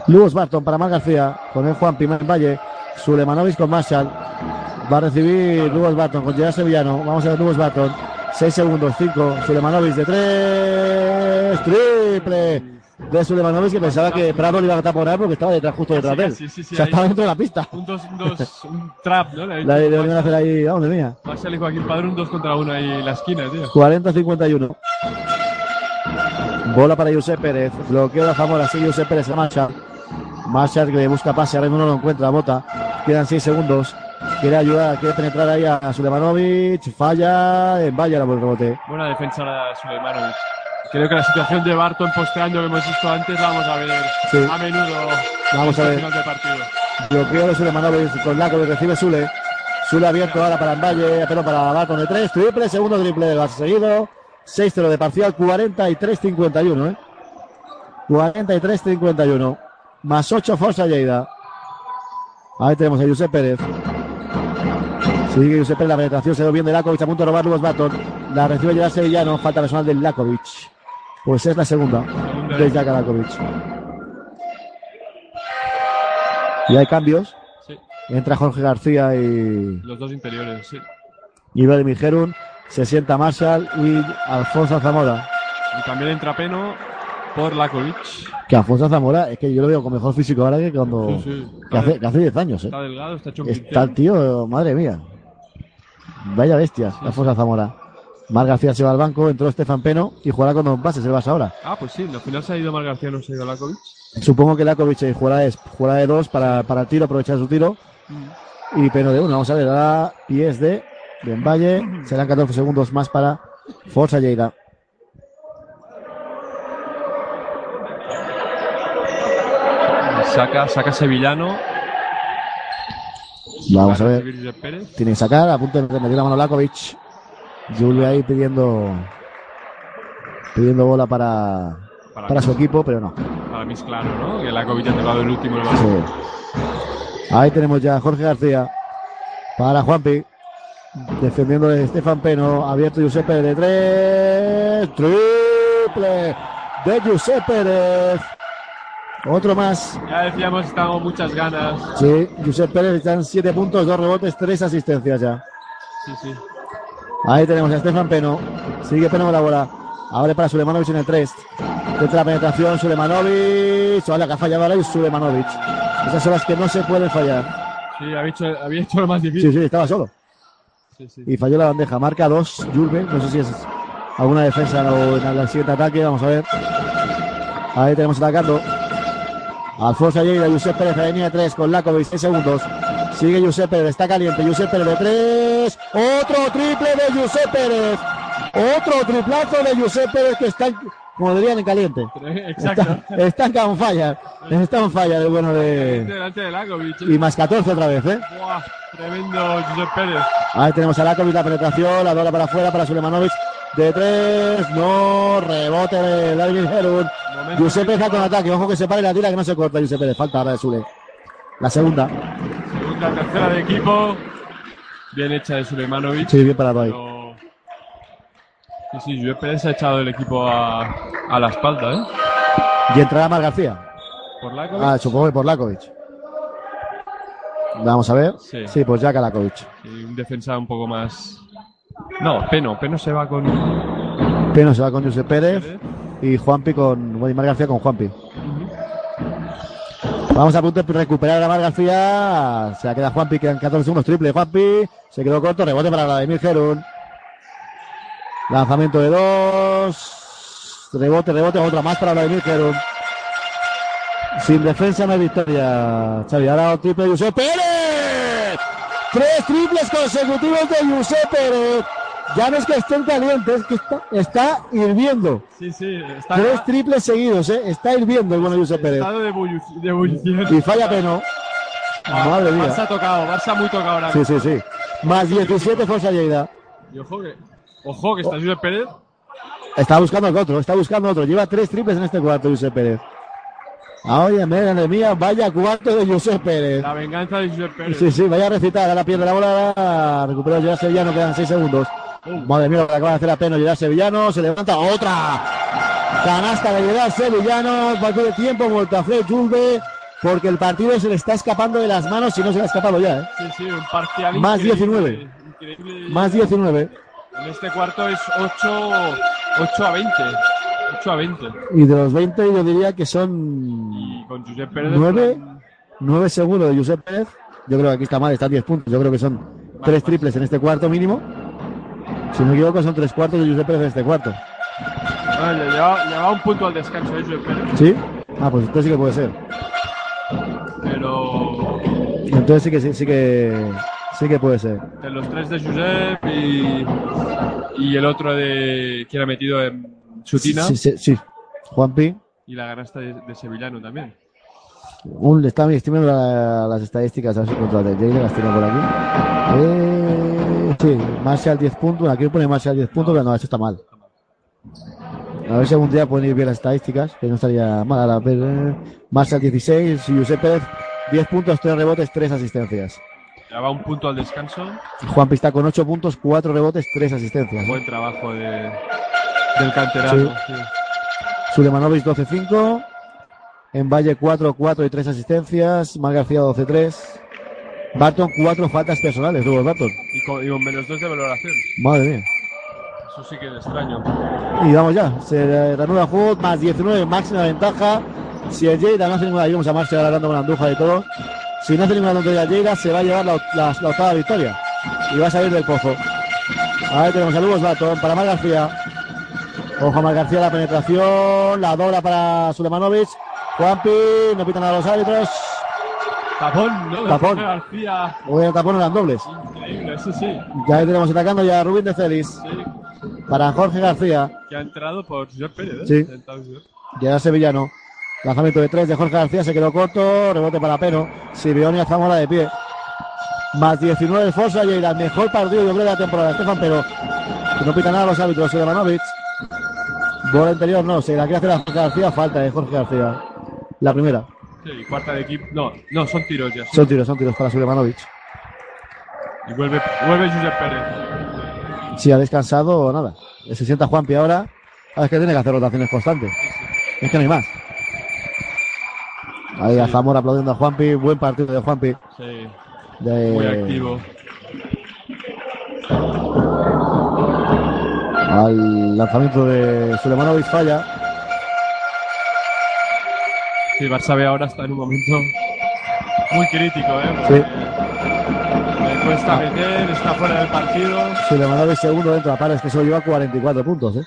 Lugos Barton para Mar García. Con el Juan Pimen Valle. Sulemanovic con Marshall. Va a recibir Lugos Barton con Gerard Sevillano. Vamos a ver Lugos Barton. 6 segundos, 5. Sulemanovic de 3. Triple de Sulemanovic que pensaba que Prado le iba a taponar porque estaba detrás, justo detrás de él. Sí, sí, sí, o sea, estaba dentro de la pista. Un, dos, un, dos, un trap, ¿no? Le van a hacer ahí, ¿dónde mía? Marshall y Joaquín Padrón, un 2 contra 1 ahí en la esquina, tío. 40-51. Bola para Josep Pérez. Bloqueo de Zamora. Sigue Josep Pérez a Marshall. Marshall que le busca pase. Ahora mismo no lo encuentra. Bota. Quedan 6 segundos. Quiere ayudar, quiere penetrar ahí a Sulemanovic. Falla. Valla la buen rebote. Buena defensa la de Suleimanovic. Creo que la situación de Barton posteando que hemos visto antes la vamos a ver Sí. a menudo Vamos en a este ver. final partido. Bloqueo de Sulemanovic con Laco que recibe Sule. Sule abierto ahora para Valle, pero para Barton de 3. Triple, segundo triple de base seguido. 6-0 de parcial, 43-51, ¿eh? 43-51. Más 8 Forza Lleida. Ahí tenemos a Josep Pérez. Sigue Josep Pérez, la penetración se ve bien de Lakovic a punto de robar Lugos Barton. La recibe Gerard Sevillano, falta personal de Lakovic. Pues es la segunda de Jaka Lakovic. Y hay cambios. Sí. Entra Jorge García y, Los dos interiores, sí. y Vladimir Gerun. Se sienta Marshall y Alfonso Zamora. Y también entra Peno por Lakovic. Que Alfonso Zamora, es que yo lo veo con mejor físico ahora que cuando. Sí, sí. Que, hace, que hace 10 años, ¿eh? Está delgado, está hecho un Está el tío, madre mía. Vaya bestia, Alfonso Zamora. Mar García se va al banco, entró Estefan Peno y jugará con dos bases el Barça ahora. Ah, pues sí, al final se ha ido Mar García, no se ha ido Lakovic. Supongo que Lakovic eh, jugará, de- jugará de dos para, para el tiro, aprovechar su tiro. Y Peno de uno. Vamos a ver, ahora pies de Valle. Serán 14 segundos más para Forza Lleida. Saca, saca Sevillano. Vamos a ver. Tiene que sacar, a punto de meter la mano Lakovic. Julio ahí pidiendo pidiendo bola para, Para su equipo, pero no. Para mí es claro, ¿no? Que Lakovic ha tocado el último. el Sí. Ahí tenemos ya a Jorge García para Juanpi. Defendiendo de Estefan Peno. Abierto Pérez de tres. Triple de Josep Pérez. Otro más. Ya decíamos, estamos muchas ganas. Sí, Josep Pérez están siete puntos, dos rebotes, tres asistencias ya. Sí, sí. Ahí tenemos a Estefan Peno. Sigue Peno con la bola. Abre para Sulemanovic en el 3. Dentro la penetración, Sulemanovic. Hola, que ha fallado ahora y Sulemanovic. Esas son las que no se pueden fallar. Sí, había hecho, había hecho lo más Sí, difícil. sí, estaba solo. Sí, sí. Y falló la bandeja. Marca 2, Julve. No sé si es alguna defensa o en el siguiente ataque. Vamos a ver. Ahí tenemos atacando. Alfonso Lleida, Josep Pérez, la línea de 3 con Lakovic, 6 segundos. Sigue Josep Pérez, está caliente. Josep Pérez de 3. Otro triple de Josep Pérez. Otro triplazo de Josep Pérez que está, como dirían, en caliente. Exacto. Está, está on fire. Está en fire el bueno de. Delante de Lakovic. Y más 14 otra vez, ¿eh? Buah, tremendo Josep Pérez. Ahí tenemos a Lakovic, la penetración, la bola para afuera para Sulemanovic. De tres, no, rebote de David Herun. Josep Pérez con ataque, ojo que se pare la tira que no se corta Josep Pérez, falta ahora de Sule. La segunda, Segunda, tercera de equipo. Bien hecha de Sulemanovic. sí, bien parado ahí. Pero- Sí, sí, Josep Pérez se ha echado el equipo a, a la espalda, ¿eh? Y entrará Mar García. Por Lakovic. Ah, supongo que por Lakovic. Vamos a ver. Sí. Sí, pues ya Lakovic. Y un defensa un poco más. No, Peno. Peno se va con. Peno se va con Josep Pérez y Juanpi con. Bueno, y Mar García con Juanpi. Vamos a punto de recuperar a Mar García. Se la queda Juanpi, quedan 14 segundos. Triple Juanpi. Se quedó corto. Rebote para Vladimir Gerun. Lanzamiento de dos. Rebote, rebote. Otra más para Vladimir Gerun. Sin defensa no hay victoria. Xavi, ahora triple de Josep Pérez. Tres triples consecutivos de Josep Pérez. Ya no es que estén calientes, es que está, está hirviendo. Sí, sí, está Tres triples seguidos, ¿eh? Está hirviendo el bueno Josep Pérez. de, de. Y falla Peno. Ah, Madre mía. Barça ha tocado, Barça muy tocado ahora. Sí, sí, sí. Más 17 Forza Lleida. Y ojo que, ojo que está Josep Pérez. Está buscando el otro, está buscando otro. Lleva tres triples en este cuarto, Josep Pérez. Ah, Oye, madre mía, vaya cuarto de Josep Pérez. La venganza de Josep Pérez. Sí, sí, vaya a recitar. Ahora pierde la bola. Recupera Gerard Sevillano, quedan 6 segundos. Madre mía, lo que acaba de hacer a Peno Gerard Sevillano. Se levanta otra. Canasta de Gerard Sevillano. Partido de tiempo, a Fred Julve. Porque el partido se le está escapando de las manos si no se le ha escapado ya. ¿eh? Sí, sí, un parcial Más increíble, 19. increíble. Más 19. En este cuarto es 8, 8 a 20. 8 a 20. Y de los 20 yo diría que son Y con Josep Pérez. 9, 9 segundos de Josep Pérez. Yo creo que aquí está mal, están 10 puntos. Yo creo que son tres triples en este cuarto mínimo. Si no me equivoco, son tres cuartos de Josep Pérez en este cuarto. Vale, lleva, lleva un punto al descanso de Josep Pérez. ¿Sí? Ah, pues entonces sí que puede ser. Pero Entonces sí que sí, sí que sí que puede ser. de los tres de Josep y, y el otro de que era metido en Sutina Sí, sí, sí. Juanpi, y la ganasta de, de Sevillano también. un, está, estoy viendo la- las estadísticas, a ver si las de Jalen, las tengo por aquí. Eh, sí, Marshall 10 puntos, aquí pone Marshall 10 puntos, pero no, eso está mal. A ver si algún día pueden ir bien las estadísticas, que no estaría mal. A ver, eh, Marshall 16, y Josep Pérez 10 puntos, 3 rebotes, 3 asistencias. Lleva un punto al descanso. Juanpi está con 8 puntos, 4 rebotes, 3 asistencias. Buen trabajo de, del canterano. Sí. sí. Sulemanovic 12-5. En Valle 4-4 y 3 asistencias. Mar García 12-3. Barton 4 faltas personales, luego Barton. Y, con, y con menos dos de valoración. Madre mía. Eso sí que es extraño. Y vamos ya, se reanuda el juego, más 19, máxima ventaja. Si el Lleida no hace ninguna, ahí vamos a Marcia hablando con Andújar y todo. Si no hace ninguna tontería Lleida, se va a llevar la, la- la octava victoria. Y va a salir del pozo. Ahí tenemos a Lugos Baton para Mar García. Ojo a Mar García, la penetración, la dobla para Sulemanovic. Juanpi, no pitan a los árbitros. Tapón, ¿no? Tapón. García. El tapón eran dobles. Increíble, sí, sí. Ya ahí tenemos atacando ya a Rubén de Celis. Para Jorge García. Que ha entrado por Josep Pérez, ¿eh? Sí. Ya Sevillano. Lanzamiento de tres de Jorge García, se quedó corto. Rebote para Peno. Simeone Zamora de pie. Más 19 el Forza y el mejor partido yo creo de la temporada. Estefan, pero que no pita nada los árbitros. Sulemanovic. Bola interior, no. Se la quiere hacer a Jorge García. Falta de Jorge García. La primera. Sí, cuarta de equipo. No, no, son tiros ya. Son tiros, son tiros para Sulemanovic. Y vuelve, vuelve Josep Pérez. Si ha descansado o nada. Se sienta Juanpi ahora. Ah, Es que tiene que hacer rotaciones constantes. Es que no hay más. Ahí a Zamora aplaudiendo a Juanpi. Buen partido de Juanpi. Sí. De- Muy activo. Al lanzamiento de Sulemanovic falla. Sí, Barça B ahora está en un momento muy crítico, ¿eh? Sí. Le cuesta meter, está fuera del partido. Sulemanovic segundo dentro de la pared. Es que solo lleva 44 puntos. ¿eh?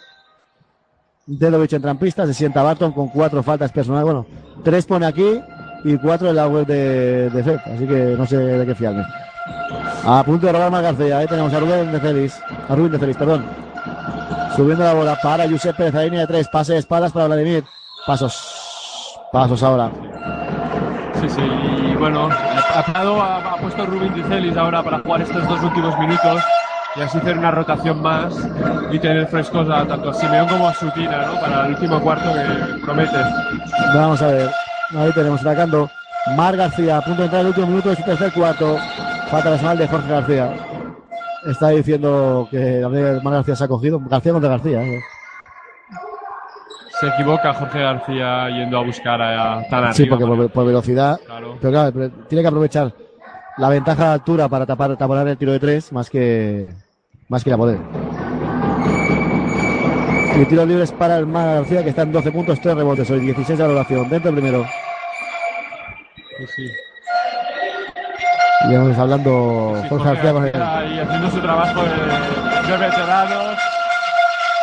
Dedovic entra en pista. Se sienta Barton con cuatro faltas personales. Bueno, tres pone aquí y cuatro en la web de, de FEP. Así que no sé de qué fiarme. A punto de robar más García. Ahí tenemos a Rubén de Celis. A Rubén de Celis, perdón. Subiendo la bola para Pérez a línea de tres. Pase de espaldas para Vladimir. Pasos. Pasos ahora. Sí, sí, y bueno, ha, ha, puesto a Rubin Dicelis ahora para jugar estos dos últimos minutos y así hacer una rotación más y tener frescos a tanto a Simeón como a Sutina, ¿no? Para el último cuarto que promete. Vamos a ver. Ahí tenemos atacando. Mar García, a punto de entrar el último minuto de su tercer cuarto. Falta personal de Jorge García. Está diciendo que Mar García se ha cogido. García contra García. ¿eh? Se equivoca Jorge García yendo a buscar a, tan arriba. Sí, porque por, por velocidad. Claro. Pero claro, tiene que aprovechar la ventaja de altura para tapar, taponar el tiro de tres más que más que la poder. Y tiros libres para el Mar García que está en 12 puntos, 3 rebotes, hoy 16 de valoración. Dentro primero. Sí, sí. Y vamos hablando Sí, Jorge García con el, ahí haciendo su trabajo de, de veteranos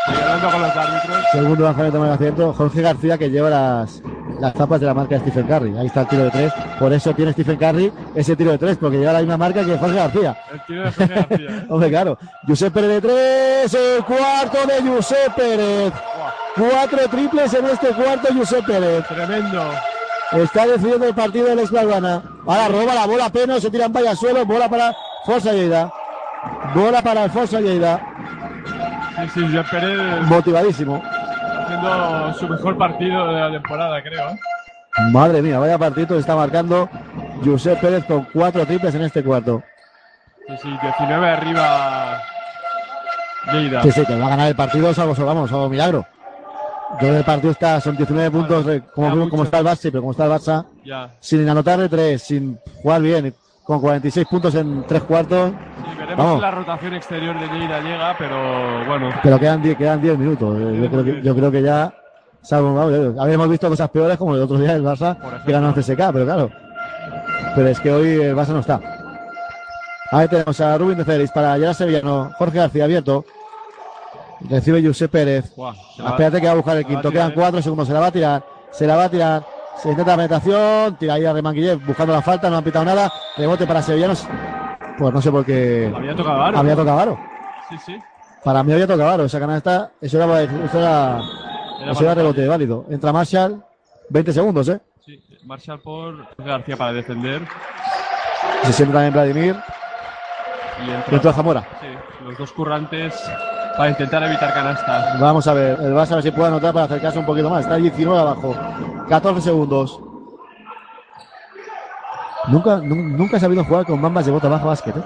y hablando con los árbitros. Segundo lanzamiento de dentro. Jorge García que lleva las, las tapas de la marca de Stephen Curry. Ahí está el tiro de tres. Por eso tiene Stephen Curry ese tiro de tres, porque lleva la misma marca que Jorge García. El tiro de Jorge García. Hombre, claro. Josep Pérez de tres. El cuarto de Josep Pérez. Cuatro triples en este cuarto, Josep Pérez. Tremendo. Está decidiendo el partido del Esclavana. Ahora roba la bola Peno, se tira en vaya al suelo. Bola para Forza Lleida. Bola para Alfonso Lleida. Pérez Motivadísimo. haciendo su mejor partido de la temporada, creo. ¿eh? Madre mía, vaya partido está marcando Josep Pérez con cuatro triples en este cuarto. Sí, sí, 19 arriba Lleida. Sí, sí, que va a ganar el partido, salvo, vamos, salvo milagro. Yo el partido está, son 19 puntos, eh, como, como está el Barça, pero como está el Barça, Ya. sin anotar de tres, sin jugar bien, con 46 puntos en tres cuartos. Sí, veremos Vamos. si la rotación exterior de Lleida llega, pero bueno. Pero quedan 10, quedan 10 minutos. Eh, Yo creo que, yo creo que ya, salvo, eh, habíamos visto cosas peores como el otro día el Barça, que ganó el CSK, pero claro. Pero es que hoy el Barça no está. Ahí tenemos a Rubén de Celis para Gerard Sevillano, Jorge García abierto. Recibe Josep Pérez. Buah, se va- Espérate que va a buscar el quinto. Quedan ¿eh? cuatro segundos. Se la va a tirar. Se la va a tirar. Se intenta la penetración. Tira ahí a Remanguillev buscando la falta. No han pitado nada. Rebote para Sevillanos. Pues no sé por qué. Había tocado Aro. Había tocado Aro. Sí, sí. Para mí había tocado Aro. Esa canasta. Eso era, eso era, eso era rebote válido. Entra Marshall. 20 segundos, ¿eh? Sí, Marshall por García para defender. Se sienta también Vladimir. Y entra, Y entra Zamora. Sí, los dos currantes para intentar evitar canasta. Vamos a ver. El Barça a ver si puede anotar para acercarse un poquito más. Está 19 abajo. 14 segundos. Nunca, nu- nunca he sabido jugar con bambas de bota baja básquet, ¿eh?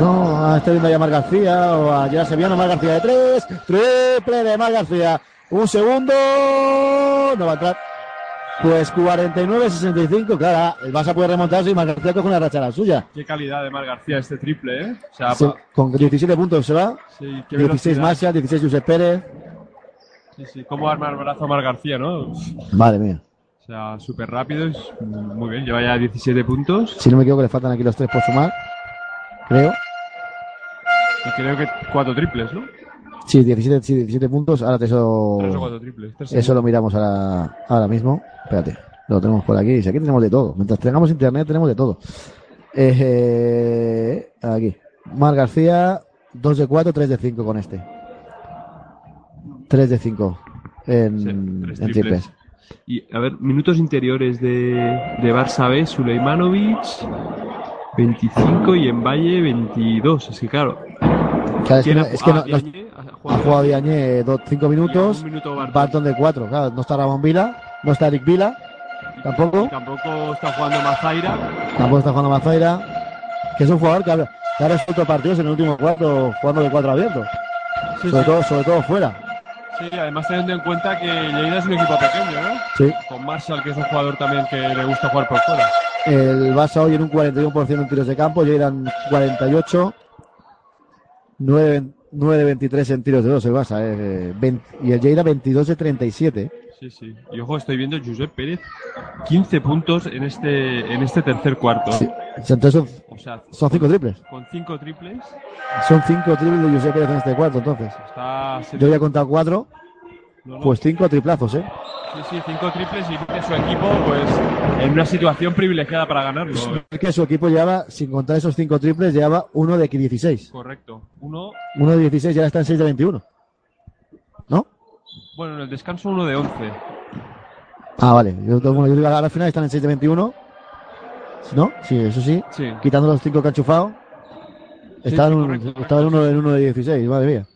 No, está viendo a Mar García o a Gerard Sevillano, Mar García de tres. Triple de Mar García. Un segundo. No va a entrar. Pues 49-65, claro, el Barça puede remontarse y Mar García coge una racha la suya. Qué calidad de Mar García este triple, ¿eh? O sea, Sí, con 17 puntos se va. Sí, qué 16 velocidad. Marshall, 16 Josep Pérez. sí, sí, cómo arma el brazo Mar García, ¿no? Madre mía. O sea, súper rápido, es muy bien, lleva ya 17 puntos Si no me equivoco, le faltan aquí los tres por sumar. Creo. y creo que cuatro triples, ¿no? Sí, 17, sí, 17 puntos. Ahora te eso. Tres o cuatro triples. tres Eso lo miramos ahora, ahora mismo. Espérate, lo tenemos por aquí. Si aquí tenemos de todo. Mientras tengamos internet, tenemos de todo. Eh, aquí. Mar García, 2 de 4, 3 de 5 con este. 3 de 5 en, Tres en triples. triples. Y a ver, minutos interiores de, de Barça B, Suleimanovic 25 y en Valle 22. Es que claro. Claro, es que ¿quién no, es que no- ah, no- Diagne ha jugado- Diagne 5 minutos. un minuto Barton. Barton de 4. Claro, no está Ramón Vila, no está Eric Vila. Tampoco. Tampoco está jugando Mazaira. Tampoco está jugando Mazaira, que es un jugador que ha, que partidos en el último cuarto jugando de cuatro abiertos. Sí, sobre, sí. Todo, sobre todo fuera. Sí, además teniendo en cuenta que Lleida es un equipo pequeño, ¿no? Sí. Con Marshall, que es un jugador también que le gusta jugar por fuera. El Barça hoy en un 41% en tiros de campo, ya eran 48, 9, 9-23 en tiros de dos el Barça, eh, 20 y el Lleida 22 de 37. Sí, sí. Y ojo, estoy viendo Josep Pérez 15 puntos en este en este tercer cuarto. Entonces son, O sea, son cinco triples. Con cinco triples Son cinco triples de Josep Pérez en este cuarto, entonces. está Yo había contado cuatro. Pues cinco triplazos, ¿eh? Sí, sí, cinco triples y que su equipo, pues, en una situación privilegiada para ganarlo. Es que su equipo llevaba, sin contar esos cinco triples, llevaba uno de 16. Correcto. Uno, Uno de 16 y ahora está en 6 de 21. ¿No? bueno, en el descanso uno de 11. Ah, vale. Yo, bueno, yo digo, ahora al final están en 6 de 21. ¿No? Sí, eso sí. Sí. Quitando los 5 que han chufado. Estaba en, un- estaba en uno, en uno de 16, madre mía.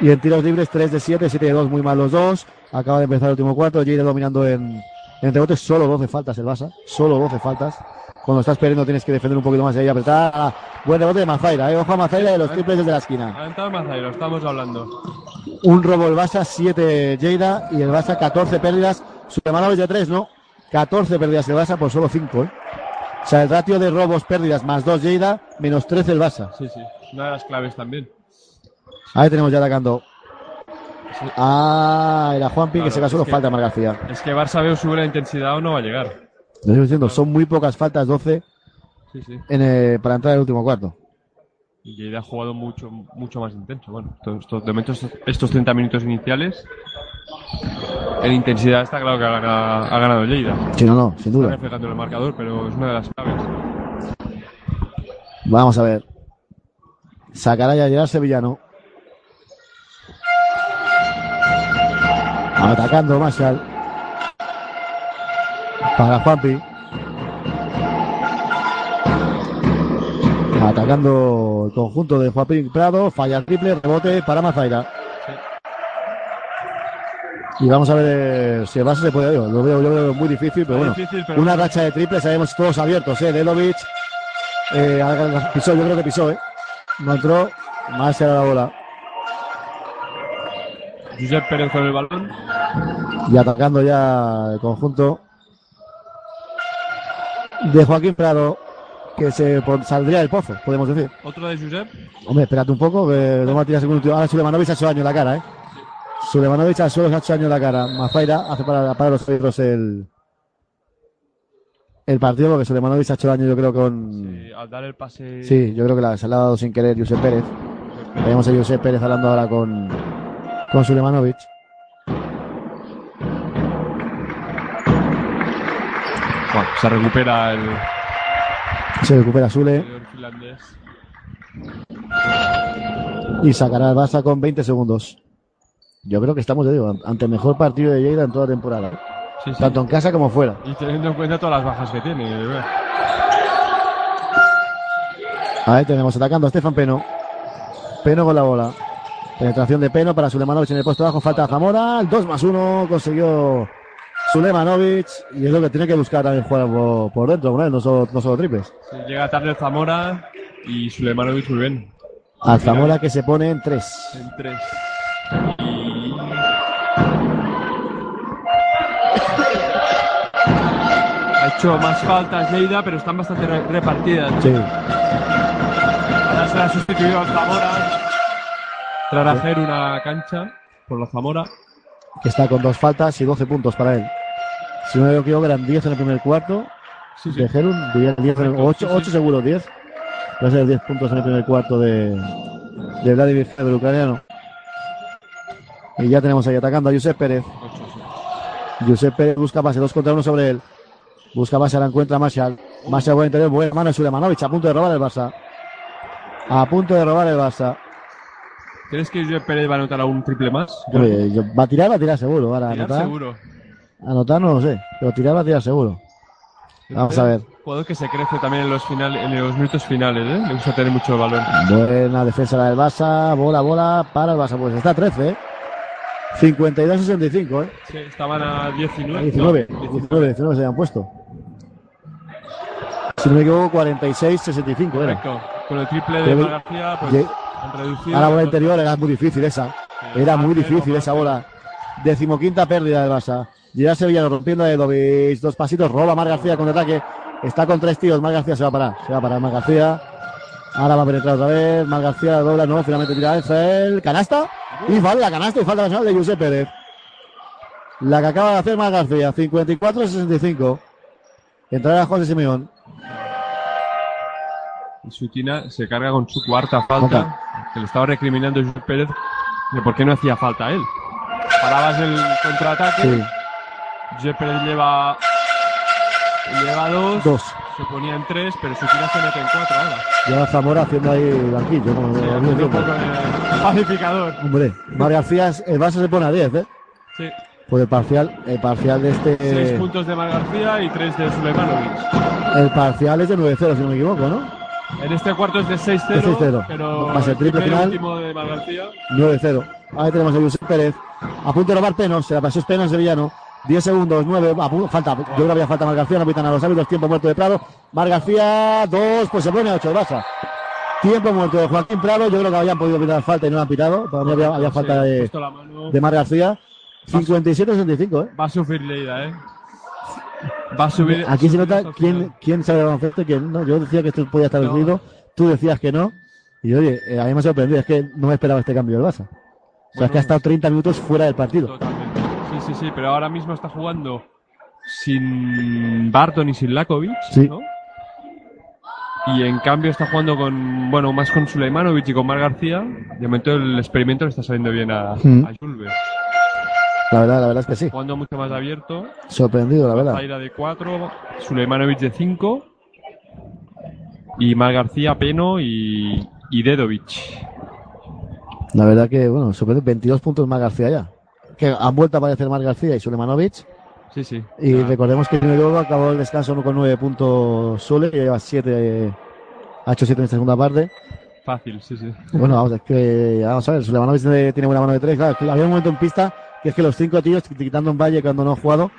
Y en tiros libres 3 de 7, 7 de 2, muy mal los dos. Acaba de empezar el último cuarto. Jair dominando en, en rebotes. Solo 12 faltas el Barça. Solo 12 faltas. Cuando estás perdiendo tienes que defender un poquito más y ahí apretar. Ah, buen rebote de Mazaira. Eh. Ojo a Mazaira de los triples desde la esquina. Ha entrado Mazairo, estamos hablando. Un robo el Barça, 7 Lleida y el Barça 14 pérdidas. Sulemanovic de 3, ¿no? 14 pérdidas el Barça por solo 5, ¿eh? O sea, el ratio de robos, pérdidas más 2 Lleida, menos 13 el Barça. Sí, sí. Una de las claves también. Ahí tenemos ya atacando. Ah, era Juanpi que Claro, se casó, que- falta Mar García. Es que Barça veo sube la intensidad o no va a llegar. Lo estoy diciendo, son muy pocas faltas, 12 Sí, sí. en, eh, para entrar al último cuarto. Y Lleida ha jugado mucho, mucho más intenso. Bueno, estos, estos- de momento estos, estos 30 minutos iniciales, en intensidad está claro que ha ganado, ha ganado Lleida. Sí, no, no, sin Está duda. reflejando en el marcador, pero es una de las claves. Vamos a ver. Sacará ya Gerard Sevillano. Atacando Marshall. Para Juanpi. Atacando el conjunto de Juanpi Prado. Falla el triple, rebote para Mazaira. Y vamos a ver eh, si el base se puede. Yo lo veo, yo veo muy difícil, pero bueno. difícil, pero una racha de triples, sabemos todos abiertos, ¿eh? Delovic. Eh, pisó, yo creo que pisó, ¿eh? No entró. Marshall a la bola. Josep Pérez con el balón. Y atacando ya el conjunto de Joaquín Prado, que se saldría del pozo, podemos decir. Otro de Josep. Hombre, espérate un poco, que no va a tirar segundo tiro. Ahora Sulemanovic ha hecho daño en la cara, ¿eh? Sulemanovic al suelo se ha hecho daño en la cara. Mafaira hace para, para los árbitros el, el partido, porque Sulemanovic ha hecho daño, yo creo, con. eh, al dar el pase. Sí, yo creo que la, se la ha dado sin querer Josep Pérez. Tenemos a Josep Pérez hablando ahora con, con Sulemanovic. Bueno, se recupera el Se recupera Sule y sacará el Barça con 20 segundos. Yo creo que estamos, ya digo, ante el mejor partido de Lleida en toda la temporada. Sí, sí. Tanto en casa como fuera. Y teniendo en cuenta todas las bajas que tiene. Ahí tenemos atacando a Stefan Peno. Peno con la bola. Penetración de Peno para Sulemanovic en el puesto bajo. Falta Zamora. El 2 más 1 consiguió Sulemanovic. Y es lo que tiene que buscar también jugar por, por dentro, él, no solo, no solo triples. Sí, llega tarde Zamora y Sulemanovic muy bien. A Zamora que se pone en 3. En tres. Y hecho más faltas Lleida, pero están bastante re- repartidas. Sí. Ahora se ha sustituido al Zamora. Traer a una cancha por la Zamora. Que está con dos faltas y 12 puntos para él. Si no me equivoco, eran 10 en el primer cuarto. Sí, sí. De Gerun, 10, 10 en el- Correcto, 8, sí, sí. 8 seguro, 10. Va a ser 10 puntos en el primer cuarto de, de Vladimir el ucraniano. Y ya tenemos ahí atacando a Josep Pérez. Josep Pérez busca pase, 2 contra 1 sobre él. Busca pase, la encuentra Marshall. Marshall buen interior, buena mano de Sulemanovic, a punto de robar el Barça. A punto de robar el Barça. ¿Crees que Josep Pérez va a anotar algún triple más? Hombre, yo- va a tirar, va a tirar seguro. Ahora, Tirar anotar, seguro. anotar no lo sé, pero tirar va a tirar seguro. Vamos a ver. Jugador que se crece también en los finales, en los minutos finales, ¿eh? Le gusta tener mucho balón. Buena defensa la del Barça, bola, bola para el Barça. Pues está a 13, ¿eh? 52-65, ¿eh? Sí, estaban a 19. 19, no, 19, 19 se habían puesto. Si no me equivoco, 46-65 era. Correcto. Con el triple de García, pues Reducido. Ahora bola interior era muy difícil esa. Era muy difícil esa bola. Decimoquinta pérdida del Barça. Llega Sevillano rompiendo de Dovic. Dos pasitos. Roba Mar García con ataque. Está con tres tíos. Mar García se va a parar. Se va a parar Mar García. Ahora va a penetrar otra vez. Mar García dobla. No, finalmente tira Enzel. Canasta. Y falta la canasta y falta personal de Josep Pérez. La que acaba de hacer Mar García. 54-65. Entrará José Simeón. Y Sutina se carga con su cuarta falta. Que le estaba recriminando Josep Pérez de por qué no hacía falta a él. Parabas el contraataque. Sí. Josep Pérez lleva. Lleva dos. Dos. Se ponía en tres, pero Sutina se mete en cuatro ahora. Lleva Zamora haciendo ahí banquillo. Como Sí, como haciendo un siempre. poco de pacificador. Hombre, Mar García, el Barça se pone a 10, ¿eh? Sí. Pues el parcial, el parcial de Seis este. puntos de Mar García y tres de Sulemanovic. El parcial es de 9-0, si no me equivoco, ¿no? En este cuarto es de 6-0, De 6-0. pero Más el triple final. último de Mar García. 9-0. Ahí tenemos a Josep Pérez. A punto de robar Penos, se la pasó Penos Sevillano. 10 segundos, 9, a punto, falta, yo creo que había falta Mar García, no pitan a los árbitros, tiempo muerto de Prado. Mar García, 2, pues se pone a 8 el Barça. Tiempo muerto de Joaquín Prado, yo creo que habían podido pitar falta y no la han pitado. Para mí había, había falta Sí, de, de Mar García. 57-65, ¿eh? Va a sufrir Leida, ¿eh? Va a subir. Aquí se nota quién, quién sabe baloncesto y quién no. Yo decía que esto podía estar No. tú decías que no. Y oye, eh, a mí me ha sorprendido, es que no me esperaba este cambio del Barça. O sea, es que ha estado 30 minutos fuera del partido. Sí, sí, sí, pero ahora mismo está jugando sin Barton y sin Lakovic, Sí. ¿no? Y en cambio está jugando con, bueno, más con Suleimanovic y con Mar García. De momento el experimento le está saliendo bien a, Mm. a Julve. La verdad, la verdad es que sí. Jugando mucho más abierto. Sorprendido, la verdad. Zaira de 4, Suleimanovic de 5 y Mar García, Peno y, y Dedovic. La verdad que, bueno, sorprende 22 puntos más García ya. Que han vuelto a aparecer Mar García y Sulemanovic. Sí, sí. Y recordemos que luego acabó el descanso con 9 puntos Sule, y lleva 7, ha hecho 7 en esta segunda parte. Fácil, sí, sí. Bueno, vamos, es que, vamos a ver, Sulemanovic tiene, buena mano de 3. Claro, que había un momento en pista que es que los 5 tíos, quitando un valle cuando no ha jugado,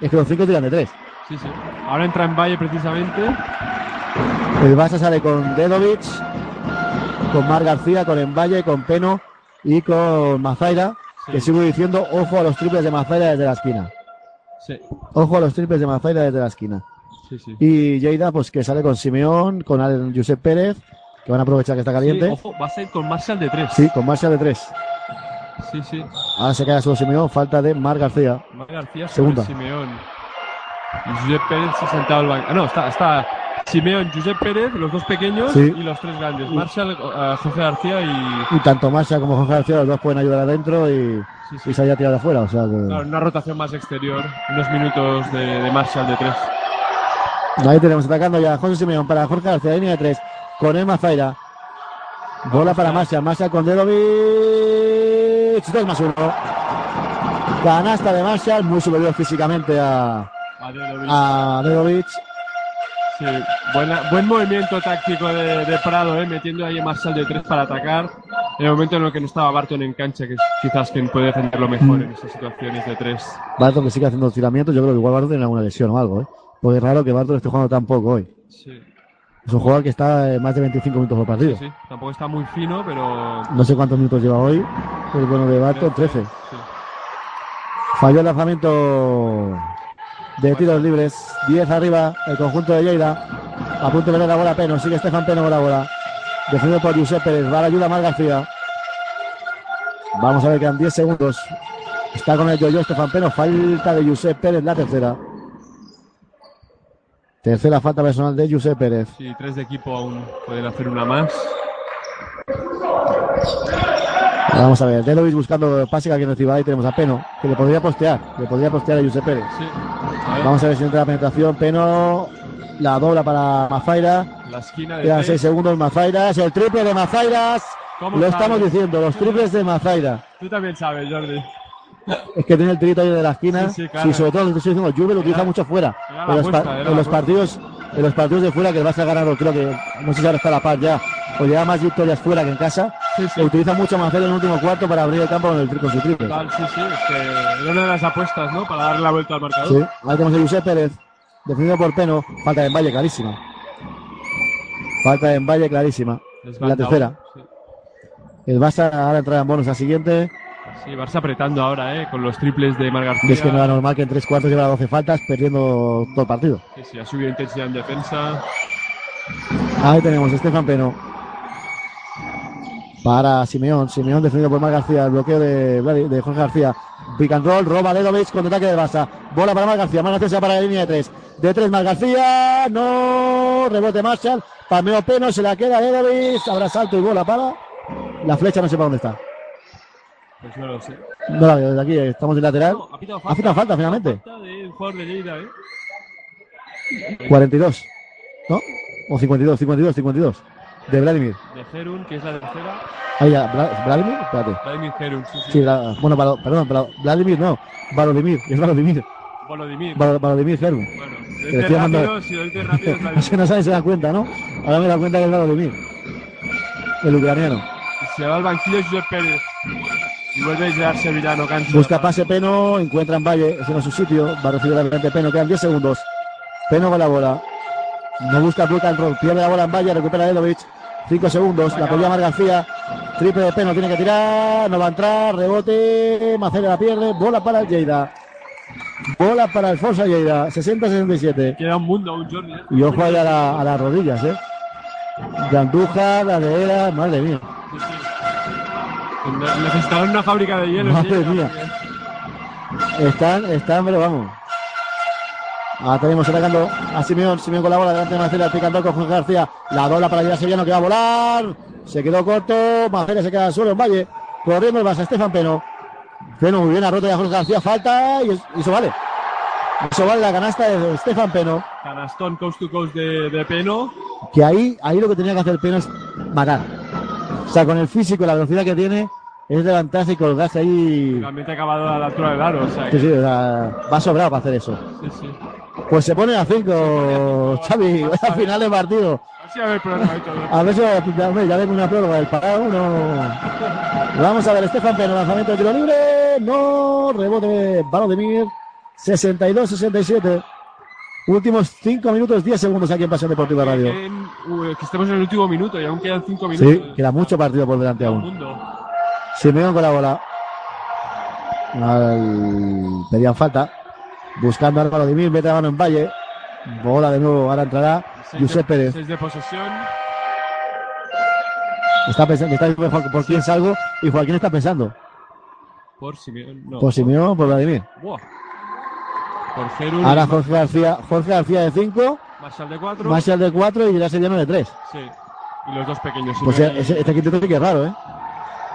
es que los 5 tiran de 3. Sí, sí. Ahora entra en Valle precisamente. El Barça sale con Dedovic, con Mar García, con Envalle, con Peno y con Mazaira, que sigo diciendo, ojo a los triples de Mazaira desde la esquina. Sí. Ojo a los triples de Mazaira desde la esquina. Sí, sí. Y Lleida, pues que sale con Simeón, con Josep Pérez, que van a aprovechar que está caliente. Sí, ojo, va a ser con Marshall de 3. Sí, con Marcia de 3. Sí, sí. Ahora se queda solo Simeón, falta de Mar García. Mar García sobre Segunda. Simeón. Josep Pérez se ha sentado al banco. Ah, no, está, está Simeón, Josep Pérez, los dos pequeños Sí. y los tres grandes. Marshall, eh, Jorge García y. Y tanto Marcia como Jorge García, los dos pueden ayudar adentro y, Sí, sí. y se haya tirado afuera. O sea que... Claro, una rotación más exterior. Unos minutos de, de Marshall de 3. Ahí tenemos atacando ya a José Simeón para Jorge García, línea de tres, con Emma Zaira. Bola para Marcia, Marcia con Dedovic, 2 más 1. Canasta de Marshall, muy superior físicamente a, A Dedovic. a Dedovic. Sí, buena, buen movimiento táctico de, de Prado, eh, metiendo ahí a Marshall de 3 para atacar. En el momento en el que no estaba Barton en cancha, que es quizás quien puede defenderlo mejor Mm. en esas situaciones de 3. Barton que sigue haciendo tiramientos, yo creo que igual Barton tiene alguna lesión o algo, ¿eh? Porque es raro que Barton esté jugando tan poco hoy. Sí, Es un jugador que está eh, más de 25 minutos por partido. sí, tampoco está muy fino, pero. No sé cuántos minutos lleva hoy, pero bueno, de Barton 13. Sí. Falló el lanzamiento de tiros libres. 10 arriba, el conjunto de Lleida. A punto de perder la bola Peno. Sigue Estefan Peno con la bola. Defendido por Josep Pérez. Va la ayuda Mar García. Vamos a ver, quedan 10 segundos. Está con el yo-yo Estefan Peno. Falta de Josep Pérez, la tercera. Tercera falta personal de Josep Pérez. Sí, tres de equipo aún pueden hacer una más. Vamos a ver, Delovic buscando pase que alguien reciba. Ahí tenemos a Peno, que le podría postear. Le podría postear a Josep Pérez. Sí. Vamos a ver si entra la penetración. Peno la dobla para Mafaira. La esquina de Quedan. 6 segundos Mazairas. El triple de Mazairas. ¿Cómo Lo sabes? estamos diciendo, los triples de Mazaira. Tú también sabes, Jordi. Es que tiene el tirito ahí de la esquina. Sí, sí, claro. Y sobre todo, lo que estoy diciendo, Juve lo utiliza mucho fuera. era la En los, apuesta, en la partidos, en los partidos de fuera que el Barça ha ganado, creo que, no sé si ahora está a la paz ya, o lleva más victorias fuera que en casa. Lo utiliza mucho Mazaira en el último cuarto para abrir el campo con, el, con su triple. Total, sí, sí. Es que era una de las apuestas, ¿no? Para darle la vuelta al marcador. Sí, ahí tenemos a Josep Pérez, defendido por Peno, falta de Valle clarísima. Falta de Valle clarísima. La tercera. El Barça ahora entra en bonus a siguiente. Sí, Barça apretando ahora, ¿eh? Con los triples de Mar García. Es que no era normal que en tres cuartos llevara 12 faltas, perdiendo todo el partido. Sí, sí, ha subido intensidad en defensa. Ahí tenemos a Estefan Peno. Para Simeón. Simeón defendido por Mar García. El bloqueo de, de Jorge García. Pick and roll. Roba Dedovic con ataque de Barça. Bola para Mar García. Mar García para la línea de tres. De tres Mar García. No. Rebote Marshall. Palmeo Peno. Se la queda Dedovic. Habrá salto y bola para. La flecha no sé para dónde está. Pues no lo sé. No la veo desde aquí. Estamos en lateral. Ha pitado Ha pitado falta finalmente. Falta jugador de Lleida, ¿eh? 42. ¿No? O 52, 52, 52. De Vladimir. De Gerun, que es la tercera. Ahí ya. Vla- ¿Vladimir? Espérate. Vladimir Gerun, sí, sí. Sí, bueno, perdón, Vladimir no. Valodimir. Es Valodimir. Volodymyr. Val- Valodimir Gerun. Bueno, si rápido, si rápido es Es Vladimir. que no sabe, se da cuenta, ¿no? Ahora me da cuenta que es Valodimir. El ucraniano. Se va al banquillo Josep Pérez. Y vuelve a Sevillano, cancha. Busca pase Peno, encuentra en Valle, es su sitio, va a recibir rápidamente Peno, quedan 10 segundos. Peno con la bola. No busca and roll, pierde la bola en Valle, recupera Dedovic. 5 segundos, la pedía Mar García. Triple de Peno, tiene que tirar, no va a entrar, rebote, Macera la pierde, bola para el Lleida. Bola para el Forza Lleida, 60-67. Queda un mundo aún, Jordi. ¿eh? Y ojo a, la- a las rodillas, ¿eh? De Andújar, la de Era, madre mía. Ne- Necesitarán una fábrica de hielo. Madre sí, mía. Están, están, pero vamos. Ahora tenemos atacando a Simeón, Simeón con la bola delante de Marcela, picando con Jorge García, la dobla para llegar a Sevillano que va a volar, se quedó corto, Marcela se queda solo en Valle, corriendo el Barça, Estefan Peno, Peno muy bien, ha roto ya Jorge García, falta y, y eso vale. Eso vale la canasta de Estefan Peno, Canastón coast to coast de, de Peno. que ahí, ahí lo que tenía que hacer Peno es matar. O sea, con el físico y la velocidad que tiene, es levantarse y colgarse ahí. Realmente ha acabado a la altura del aro. O sea, Sí, que- sí, o sea, va sobrado para hacer eso. sí, sí. Pues se pone a 5, Xavi, al final del partido. A ver. A ver si ya, ya ven una prórroga del parado uno. Vamos a ver, Estefan Peno, lanzamiento de tiro libre. No, rebote, balón de Mir. 62-67. Últimos 5 minutos, 10 segundos aquí en Pasión Deportiva Radio. Que, en- que estemos en el último minuto y aún quedan 5 minutos. Sí, queda mucho partido por delante aún. Mundo. Simeón con la bola. Al... Pedían falta. Buscando a Vladimir, mete la mano en Valle. Bola de nuevo, ahora entrará Josep Pérez. seis de posesión. Está pensando, está por, por quién salgo y Joaquín está pensando. Por Simeón. No, por Simeón, por Vladimir. Buah. Ahora Jorge García, Jorge García de 5, Marshall de 4. Marshall de 4 y Gerard Sevillano de 3. Sí. Y los dos pequeños. Pues este quinteto que es raro, ¿eh?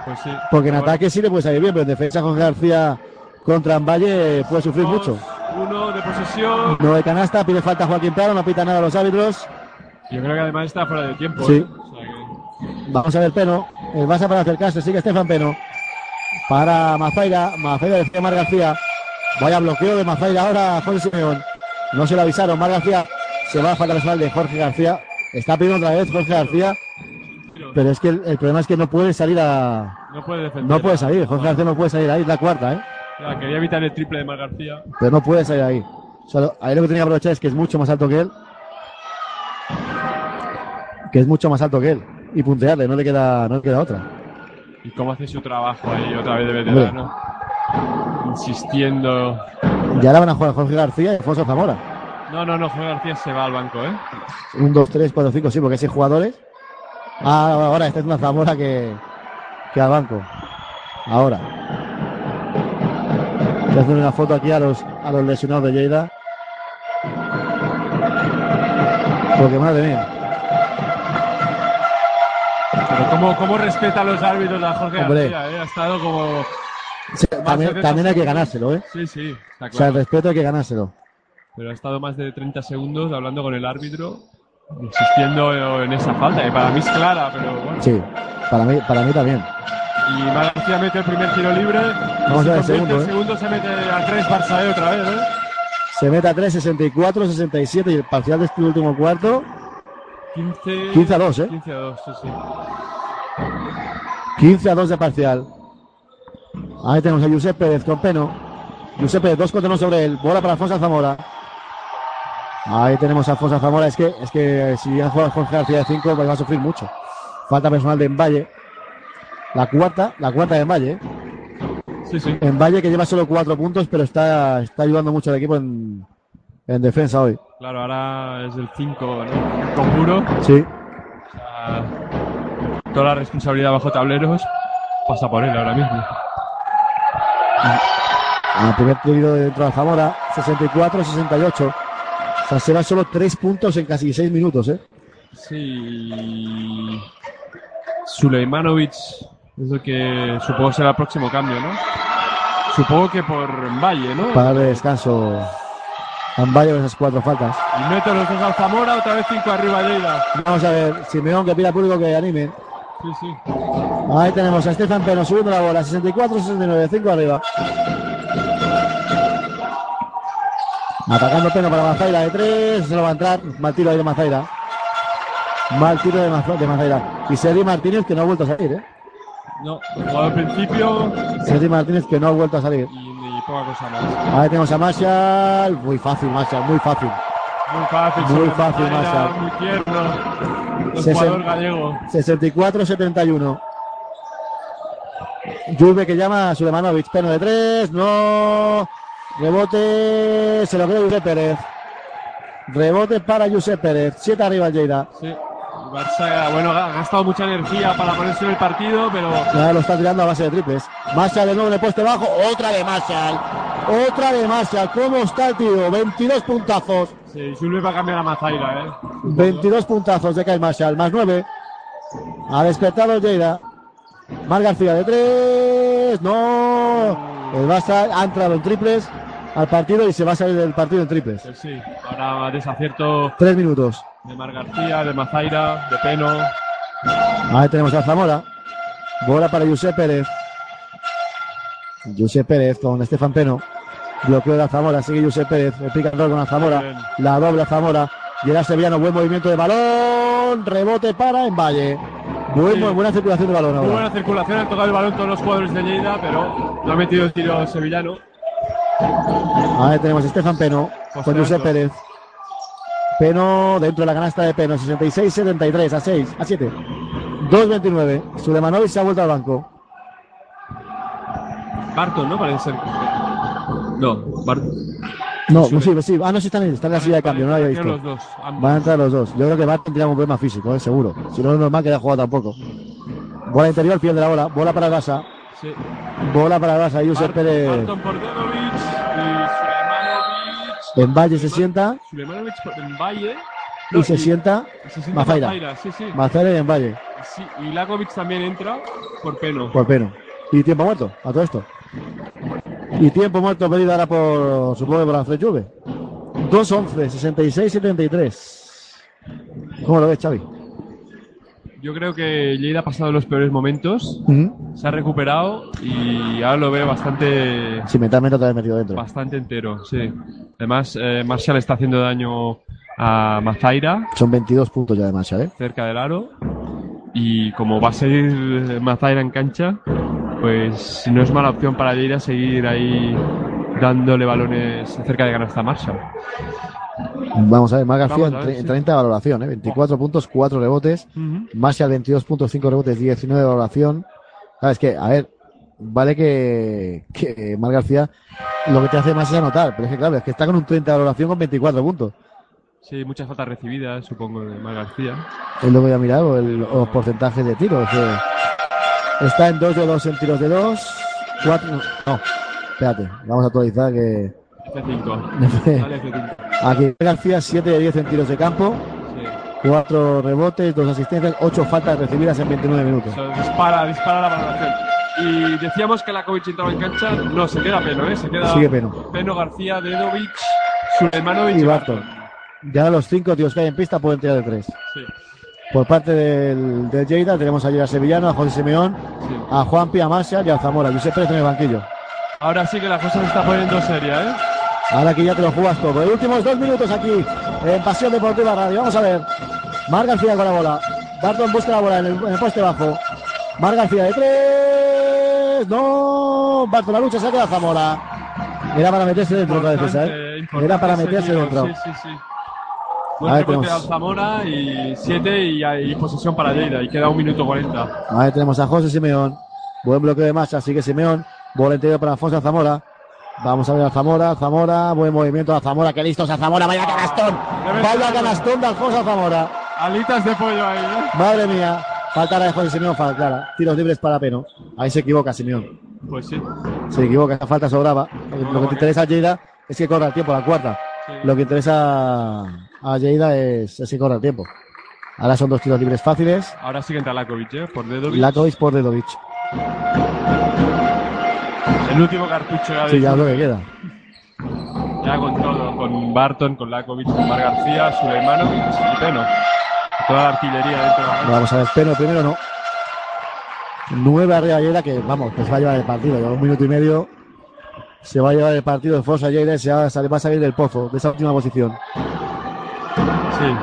Pues sí. Porque en ataque sí le puede salir bien, pero en defensa Jorge García contra Valle puede sufrir Dos, mucho. Uno de posesión. No hay canasta, pide falta Joaquín Prado, no pita nada a los árbitros. Yo creo que además está fuera de tiempo. Sí. ¿eh? O sea que- Vamos a ver Peno. El Barça para acercarse. Sigue Estefan Peno. Para Mazaira. Mazaira de Mar García. Vaya bloqueo de Mazaira ahora Jorge Simeón. No se lo avisaron. Mar García se va a falta personal de Jorge García. Está pidiendo otra vez Jorge García. Pero es que el, el problema es que no puede salir a. No puede defender. No puede salir. Jorge García no puede salir ahí. Es la cuarta, ¿eh? Quería evitar el triple de Mar García. Pero no puede salir ahí. Solo, ahí lo que tenía que aprovechar es que es mucho más alto que él. Que es mucho más alto que él. Y puntearle, no le queda, no le queda otra. ¿Y cómo hace su trabajo ahí otra vez de veterano? Insistiendo. Y ahora van a jugar Jorge García y Alfonso Zamora. No, no, no, Jorge García se va al banco, ¿eh? Un, dos, tres, cuatro, cinco, sí, porque seis jugadores. Ah, ahora esta es una Zamora que, que al banco. Ahora. Voy a hacer una foto aquí a los, a los lesionados de Lleida. Porque madre mía. Pero cómo, cómo respeta a los árbitros a Jorge Hombre. García, ¿eh? Ha estado como... Sí, también, también hay que 30 ganárselo, ¿eh? Sí, sí, está O sea, el claro. respeto hay que ganárselo. Pero ha estado más de 30 segundos hablando con el árbitro, insistiendo en esa falta, que para mí es clara, pero bueno. Sí, para mí, para mí también. Y Mar García mete el primer tiro libre. Vamos a ver el segundo, el ¿eh? segundo se mete a 3 Barça E otra vez, ¿eh? Se mete a 3, 64, 67 y el parcial de este último cuarto. 15, 15 a 2, ¿eh? 15 a 2, sí, sí. 15 a 2 de parcial. Ahí tenemos a Josep Pérez con Peno. Josep Pérez, dos contra uno sobre él. Bola para Alfonso Zamora. Ahí tenemos a Alfonso Zamora. Es que, es que si ha jugado Jorge García de 5, pues va a sufrir mucho. Falta personal de Envalle. La cuarta, la cuarta de Envalle. ¿eh? Sí, sí. Envalle que lleva solo 4 puntos, pero está, está ayudando mucho al equipo en, en defensa hoy. Claro, ahora es el 5, ¿no? Sí. O sea, toda la responsabilidad bajo tableros pasa por él ahora mismo. Al primer tiro dentro de Zamora, 64-68. O sea, solo 3 puntos en casi 6 minutos, ¿eh? Sí. Suleimanovic es el que supongo será el próximo cambio, ¿no? Supongo que por Valle, ¿no? Para darle descanso a Valle con esas cuatro faltas. Y mete los dos al Zamora, otra vez 5 arriba Lleida. Vamos a ver, Simeón que pida al público que anime. Sí, sí. Ahí tenemos a Estefan Peno subiendo la bola, 64-69, 5 arriba. Atacando Peno para Mazaira de 3, se lo va a entrar. Mal tiro ahí de Mazaira. Mal tiro de, Maza- de Mazaira. Y Sergi Martínez que no ha vuelto a salir, ¿eh? No, al principio Sergi Martínez que no ha vuelto a salir. y, y poca cosa más. Ahí tenemos a Marshall. Muy fácil, Marshall, muy fácil. Muy fácil, Muy fácil, Marshall. Muy tierno. Sesen- jugador gallego. 64-71. Juve que llama a Sulemanovic. Peno de 3. No. Rebote. Se lo cree Josep Pérez. Rebote para Josep Pérez. 7 arriba el Lleida. Sí. Barça, bueno, ha gastado mucha energía para ponerse en el partido, pero Ya lo está tirando a base de triples. Marshall de nuevo en el poste bajo. Otra de Marshall. Otra de Marshall. ¿Cómo está el tío? 22 puntazos. sí, Jules va a cambiar a Mazaira, ¿eh? 22 puntazos de Kyle Marshall. Más 9. Ha despertado Lleida. Mar García de 3. No. El Barça ha entrado en triples al partido y se va a salir del partido en triples. Pues sí, ahora desacierto 3 minutos. de Mar García, de Mazaira, de Peno. Ahí tenemos a Zamora. Bola para Josep Pérez. Josep Pérez con Estefan Peno. Bloqueo de la Zamora. Sigue Josep Pérez. El roll con la Zamora. La doble Zamora. Llega Sevillano. Buen movimiento de balón. Rebote para Envalle. Buen, Sí. Buena circulación de balón Muy buena circulación, han tocado el balón todos los jugadores de Lleida, pero no ha metido el tiro sevillano. Ahí tenemos a Estefan Peno con. Josep Pérez. Peno dentro de la canasta de Peno. 66-73 a 6, a 7. 2-29. Sulemanovic se ha vuelto al banco. Barton, ¿no? Parece ser. No, Barton. No, sí, sí. Ah, no, sí están en, están en la silla de cambio, no lo había visto. Los dos, ambos. Van a entrar los dos. Yo creo que Barton tiene un problema físico, eh, seguro. Si no es normal que haya jugado tampoco. Bola interior, piel de la bola. Bola para Gasa. Sí. Bola para. Josep Barton, Pérez. Barton por Dedovic y Sulemanovic. En Valle se sienta Sulemanovic por- en Valle. y se sienta se sienta Mazaira. Mazaira, sí, sí. Mazaira y en Valle. Sí, y Lakovic también entra por Peno. Por Peno. Y tiempo muerto a todo esto. Y tiempo muerto pedido ahora por, supongo, por Alfred Juve. 2-11, 66-73. ¿Cómo lo ves, Xavi? Yo creo que Lleida ha pasado los peores momentos, se ha recuperado y ahora lo veo bastante Si mentalmente te has metido dentro. bastante entero, sí. Además, eh, Marshall está haciendo daño a Mazaira Son 22 puntos ya de Marshall, ¿eh? cerca del aro y como va a seguir Mazaira en cancha, pues no es mala opción para Lleida seguir ahí dándole balones cerca de canasta a Marshall. Vamos a ver, Mar García en, sí. 30 de valoración, ¿eh? 24 puntos, 4 rebotes. Ujú. Marshall 22 puntos, 5 rebotes, 19 de valoración. ¿Sabes qué? A ver, vale que, que Mar García lo que te hace más es anotar, pero es que claro, es que está con un 30 de valoración con 24 puntos. Sí, muchas faltas recibidas, supongo, de Mar García. Es lo que voy a mirar, o el- los porcentajes de tiros. que está en 2 de 2 en tiros de 2, 4... No, espérate, vamos a actualizar que... F5. Vale, F5. Aquí García 7 de 10 en tiros de campo, Sí. 4 rebotes, 2 asistencias, 8 faltas recibidas en 29 minutos. O sea, dispara, dispara la valoración. Y decíamos que Lakovic entraba en cancha. No, se queda Peno, ¿eh? Se queda Sigue Peno. Peno, García, Dedovic, Suleimanovic Y Barton. Ya los 5 tíos que hay en pista pueden tirar de 3. Sí. Por parte del, del Lleida tenemos a Lleida Sevillano, a José Simeón, a Juanpi, a Marcia y a Zamora. Josep Pérez en el banquillo. Ahora sí que la cosa se está poniendo seria, ¿eh? Ahora aquí ya te lo jugas todo. Los últimos dos minutos aquí en Pasión Deportiva Radio. Vamos a ver. Mar García con la bola. Barton busca la bola en el, en el poste bajo. Mar García de tres. No. Barton la lucha, se queda Zamora. Era para meterse dentro otra vez esa, Importante, ¿eh? Era para meterse dentro. Sí, sí, sí. A rebote tenemos- al Zamora y 7 y, y posesión para Lleida. Y queda un minuto 40. Ahí tenemos a José Simeón. Buen bloqueo de marcha, sigue Simeón. Bola interior para Alfonso Zamora. Vamos a ver a Zamora, Zamora, buen movimiento a Zamora, que listos a Zamora, vaya canastón, vaya canastón de Alfonso Zamora. Alitas de pollo ahí, ¿eh? Madre mía, falta la de José Simeón, falta clara. Tiros libres para Peno. Ahí se equivoca Simeón. Pues sí. Se equivoca, falta sobraba. Lo que te interesa a Lleida es que corra el tiempo, la cuarta. Lo que interesa a Lleida es, es el tiempo. Ahora son dos tiros libres fáciles. Ahora sí que entra Lakovic, ¿eh? Por Dedovic. Lakovic por Dedovic. El último cartucho ya de Sí, ya es lo que queda. Ya con todo, con Barton, con Lakovic, con Mar García, Suleimanovic y Peno. Toda la artillería dentro de la. Vamos a ver, Peno primero no. Nueve arriba Lleida que, vamos, que se va a llevar el partido. Lleva un minuto y medio. Se va a llevar el partido de Fosa Lleida y se va, salir- va a salir del pozo, de esa última posición. Sí.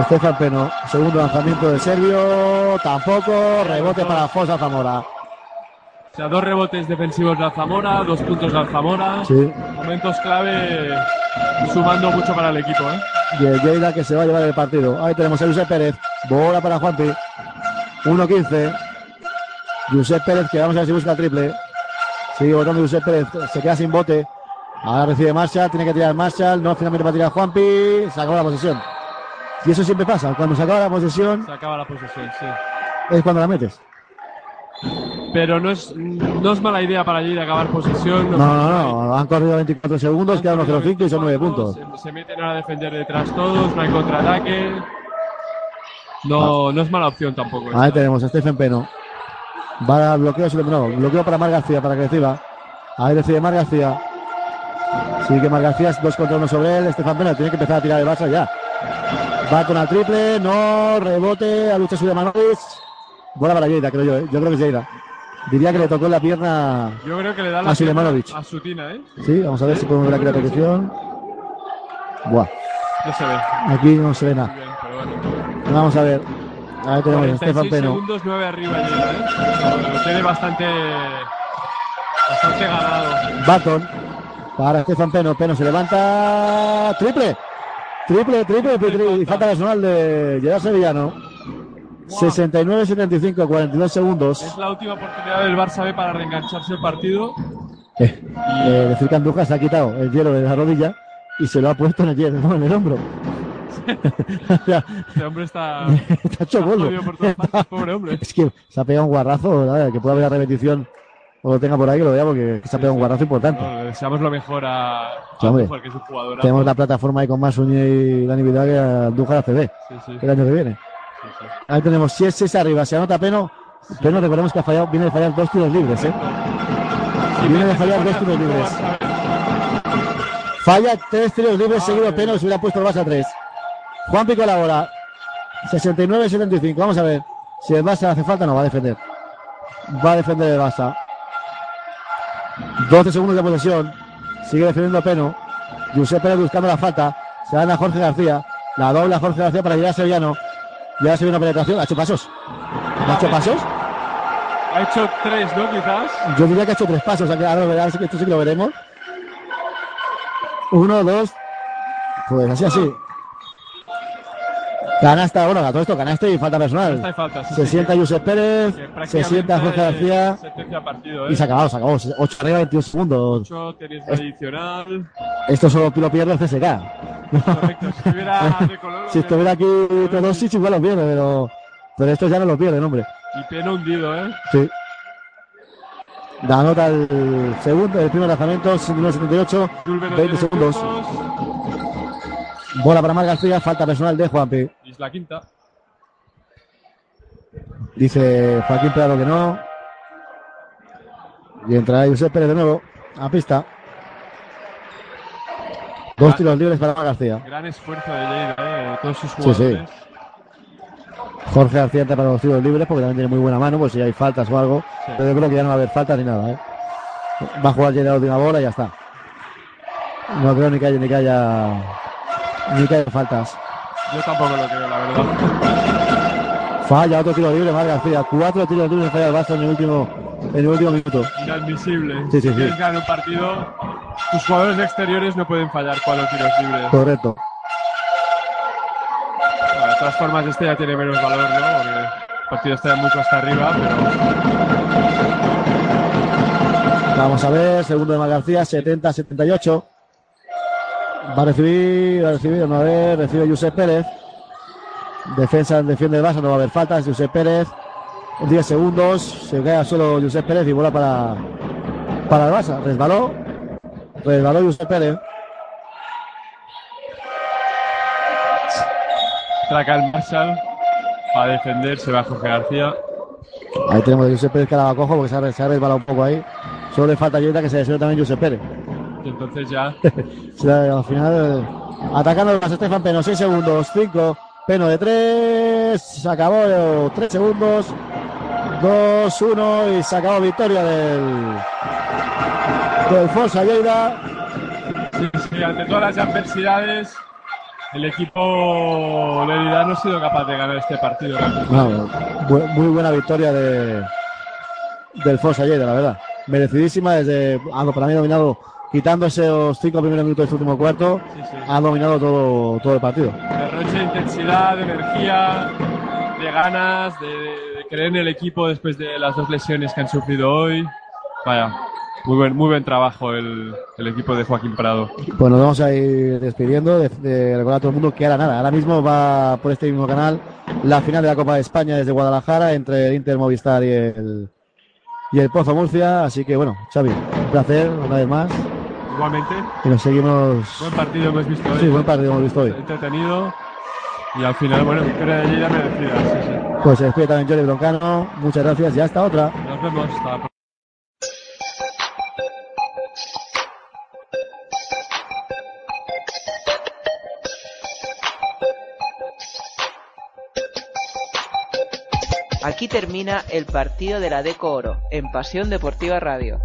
Estefan Peno, segundo lanzamiento de Servio, tampoco, rebote para Fosa Zamora. O sea, dos rebotes defensivos de Alzamora, dos puntos de Alzamora. Sí. Momentos clave sumando mucho para el equipo, ¿eh? Y el Lleida que se va a llevar el partido. Ahí tenemos a Josep Pérez, bola para Juanpi, 1-15. Josep Pérez que vamos a ver si busca el triple. Sigue votando Josep Pérez, se queda sin bote. Ahora recibe Marshall, tiene que tirar Marshall, no finalmente va a tirar Juanpi, se acabó la posesión. Y eso siempre pasa, cuando se acaba la posesión Se acaba la posesión, sí. es cuando la metes. Pero no es, no es mala idea para Lleida acabar posesión. No, no, no, han corrido 24 segundos, queda 1-0-5 y son 9 puntos. Se, se meten ahora a defender detrás todos, no hay contraataque. No, no es mala opción tampoco. Ahí tenemos a Stephen Peno. Va al bloqueo, no, bloqueo para Mar García, para que reciba. Ahí recibe Mar García. Sigue Mar García, es dos contra uno sobre él. Estefan Peno tiene que empezar a tirar el Barça ya. Va con el triple, no, rebote, a lucha suya Manovic. Bola para Lleida, creo yo, ¿eh? yo creo que es Lleida. Diría que le tocó en la pierna Yo creo que le da la a Sulemanovic. a Sutina, ¿eh? Sí, vamos a ver si podemos ver aquí la repetición. Buah, No se ve. aquí no se ve nada. Bien, bueno. Vamos a ver. Ahí tenemos Estefan 46 Peno. segundos, 9 arriba Lleida, ¿eh? Lo tiene bastante, bastante ganado. Barton para Estefan Peno. Peno se levanta. Triple. Triple, triple, triple. Y falta personal de Gerard Sevillano. 69-75, 42 segundos. Es la última oportunidad del Barça B para reengancharse el partido. Eh, eh, decir que Andújar se ha quitado el hielo de la rodilla y se lo ha puesto en el, hielo, en el hombro. Este hombre está, está hecho por todas partes, pobre hombre. Es que se ha pegado un guarrazo, ¿verdad? que pueda haber la repetición o lo tenga por ahí, que lo vea porque se ha pegado un guarrazo importante. No, deseamos lo mejor a, a hombre. Que es un jugador. Tenemos la plataforma ahí con más Uñe y Dani Vidal que a Andújar ACB Sí, sí. el año que viene. Ahí tenemos 6 6 arriba, se anota Peno. Peno, recordemos que ha fallado, viene de fallar dos tiros libres, ¿eh? Viene de fallar dos tiros libres. Falla tres tiros libres seguido Peno, se hubiera puesto el Barça a 3. Juan Pico la bola. 69-75. Vamos a ver. Si el Barça hace falta, no va a defender. Va a defender el Barça. 12 segundos de posesión. Sigue defendiendo Peno. Josep Pérez buscando la falta. Se dan a Jorge García. La dobla Jorge García para llegar a Sevillano. Ya se viene una penetración. ¿Ha hecho pasos? ¿Ha hecho pasos? Ha hecho tres, ¿no? Quizás. Yo diría que ha hecho tres pasos. Ahora esto sí que lo veremos. Uno, dos. Pues así, así. Canasta, bueno, a todo esto, canasta y falta personal. Canasta y falta, sí, se sí, sienta Josep Pérez, se sienta Jorge García partido, y ¿eh? se ha acabado, se acabó. 8 arriba, 22 segundos. Ocho, tenis Es- adicional. Esto solo lo pierde el CSK. Correcto, si estuviera de color, Si estuviera aquí Teodosic igual lo pierde, pero, pero estos ya no lo pierden, hombre. Y pena hundido, ¿eh? Sí. Da nota el segundo, el primer lanzamiento, 79-78, 20 segundos. Bola para Mar García, falta personal de Juanpi. Es la quinta. Dice Joaquín Prado que no. Y entrará Josep Pérez de nuevo a pista. Dos tiros libres para Mar García. Gran esfuerzo de Lleida, ¿eh? De todos sus Sí, jugadores. sí. Jorge García entra para los tiros libres porque también tiene muy buena mano, pues si hay faltas o algo. Sí. Pero yo creo que ya no va a haber faltas ni nada, ¿eh? Va a jugar Lleida la última bola y ya está. No creo ni que haya, ni que haya, ni que haya faltas. Yo tampoco lo creo, la verdad. Falla otro tiro libre, Mar García. Cuatro tiros libres falla el Barça en el último, en el último minuto. Inadmisible. Sí, sí, sí. ganar un partido, tus jugadores exteriores no pueden fallar cuatro tiros libres. Correcto. Bueno, de todas formas, este ya tiene menos valor, ¿no? Porque el partido está muy cuesta arriba, pero Vamos a ver, segundo de Mar García, 70-78. Va a recibir, va a recibir, vamos a ver, recibe Josep Pérez. Defensa, defiende el Barça, no va a haber faltas. Josep Pérez, 10 segundos, se cae solo Josep Pérez y bola para, para el Barça. Resbaló, resbaló Josep Pérez. traca el Marshall para defender, se va Jorge García. Ahí tenemos a Josep Pérez que la va cojo porque se ha, se ha resbalado un poco ahí. Solo le falta ayuda que se lesione también Josep Pérez. Entonces ya al final, atacando a Estefan Peno, 6 segundos, 5, Peno de 3, se acabó 3 segundos, 2, 1 y se acabó victoria del, del Forza Lleida. Sí, sí, ante todas las adversidades, el equipo Lerida no ha sido capaz de ganar este partido. No, bu- muy buena victoria de, del Forza Lleida, la verdad. Merecidísima desde, para mí dominado, quitando esos 5 primeros minutos de este último cuarto, ha dominado todo, todo el partido. Derroche de intensidad, de energía, de ganas, de, de creer en el equipo después de las dos lesiones que han sufrido hoy. Vaya, muy buen, muy buen trabajo el, el equipo de Joaquín Prado. Pues nos vamos a ir despidiendo, de, de recordar a todo el mundo que ahora nada, ahora mismo va por este mismo canal la final de la Copa de España desde Guadalajara entre el Inter Movistar y el, y el Pozo Murcia, así que bueno, Xavi, un placer una vez más Igualmente, y nos seguimos. buen partido hemos visto hoy. Sí, buen partido hemos visto hoy. Entretenido. Y al final, bueno, victoria de Lleida merecida. Sí, sí. Pues se despide también Jordi Broncano, muchas gracias y hasta otra. Nos vemos. Hasta la próxima. Aquí termina el partido de la Deco Oro en Pasión Deportiva Radio.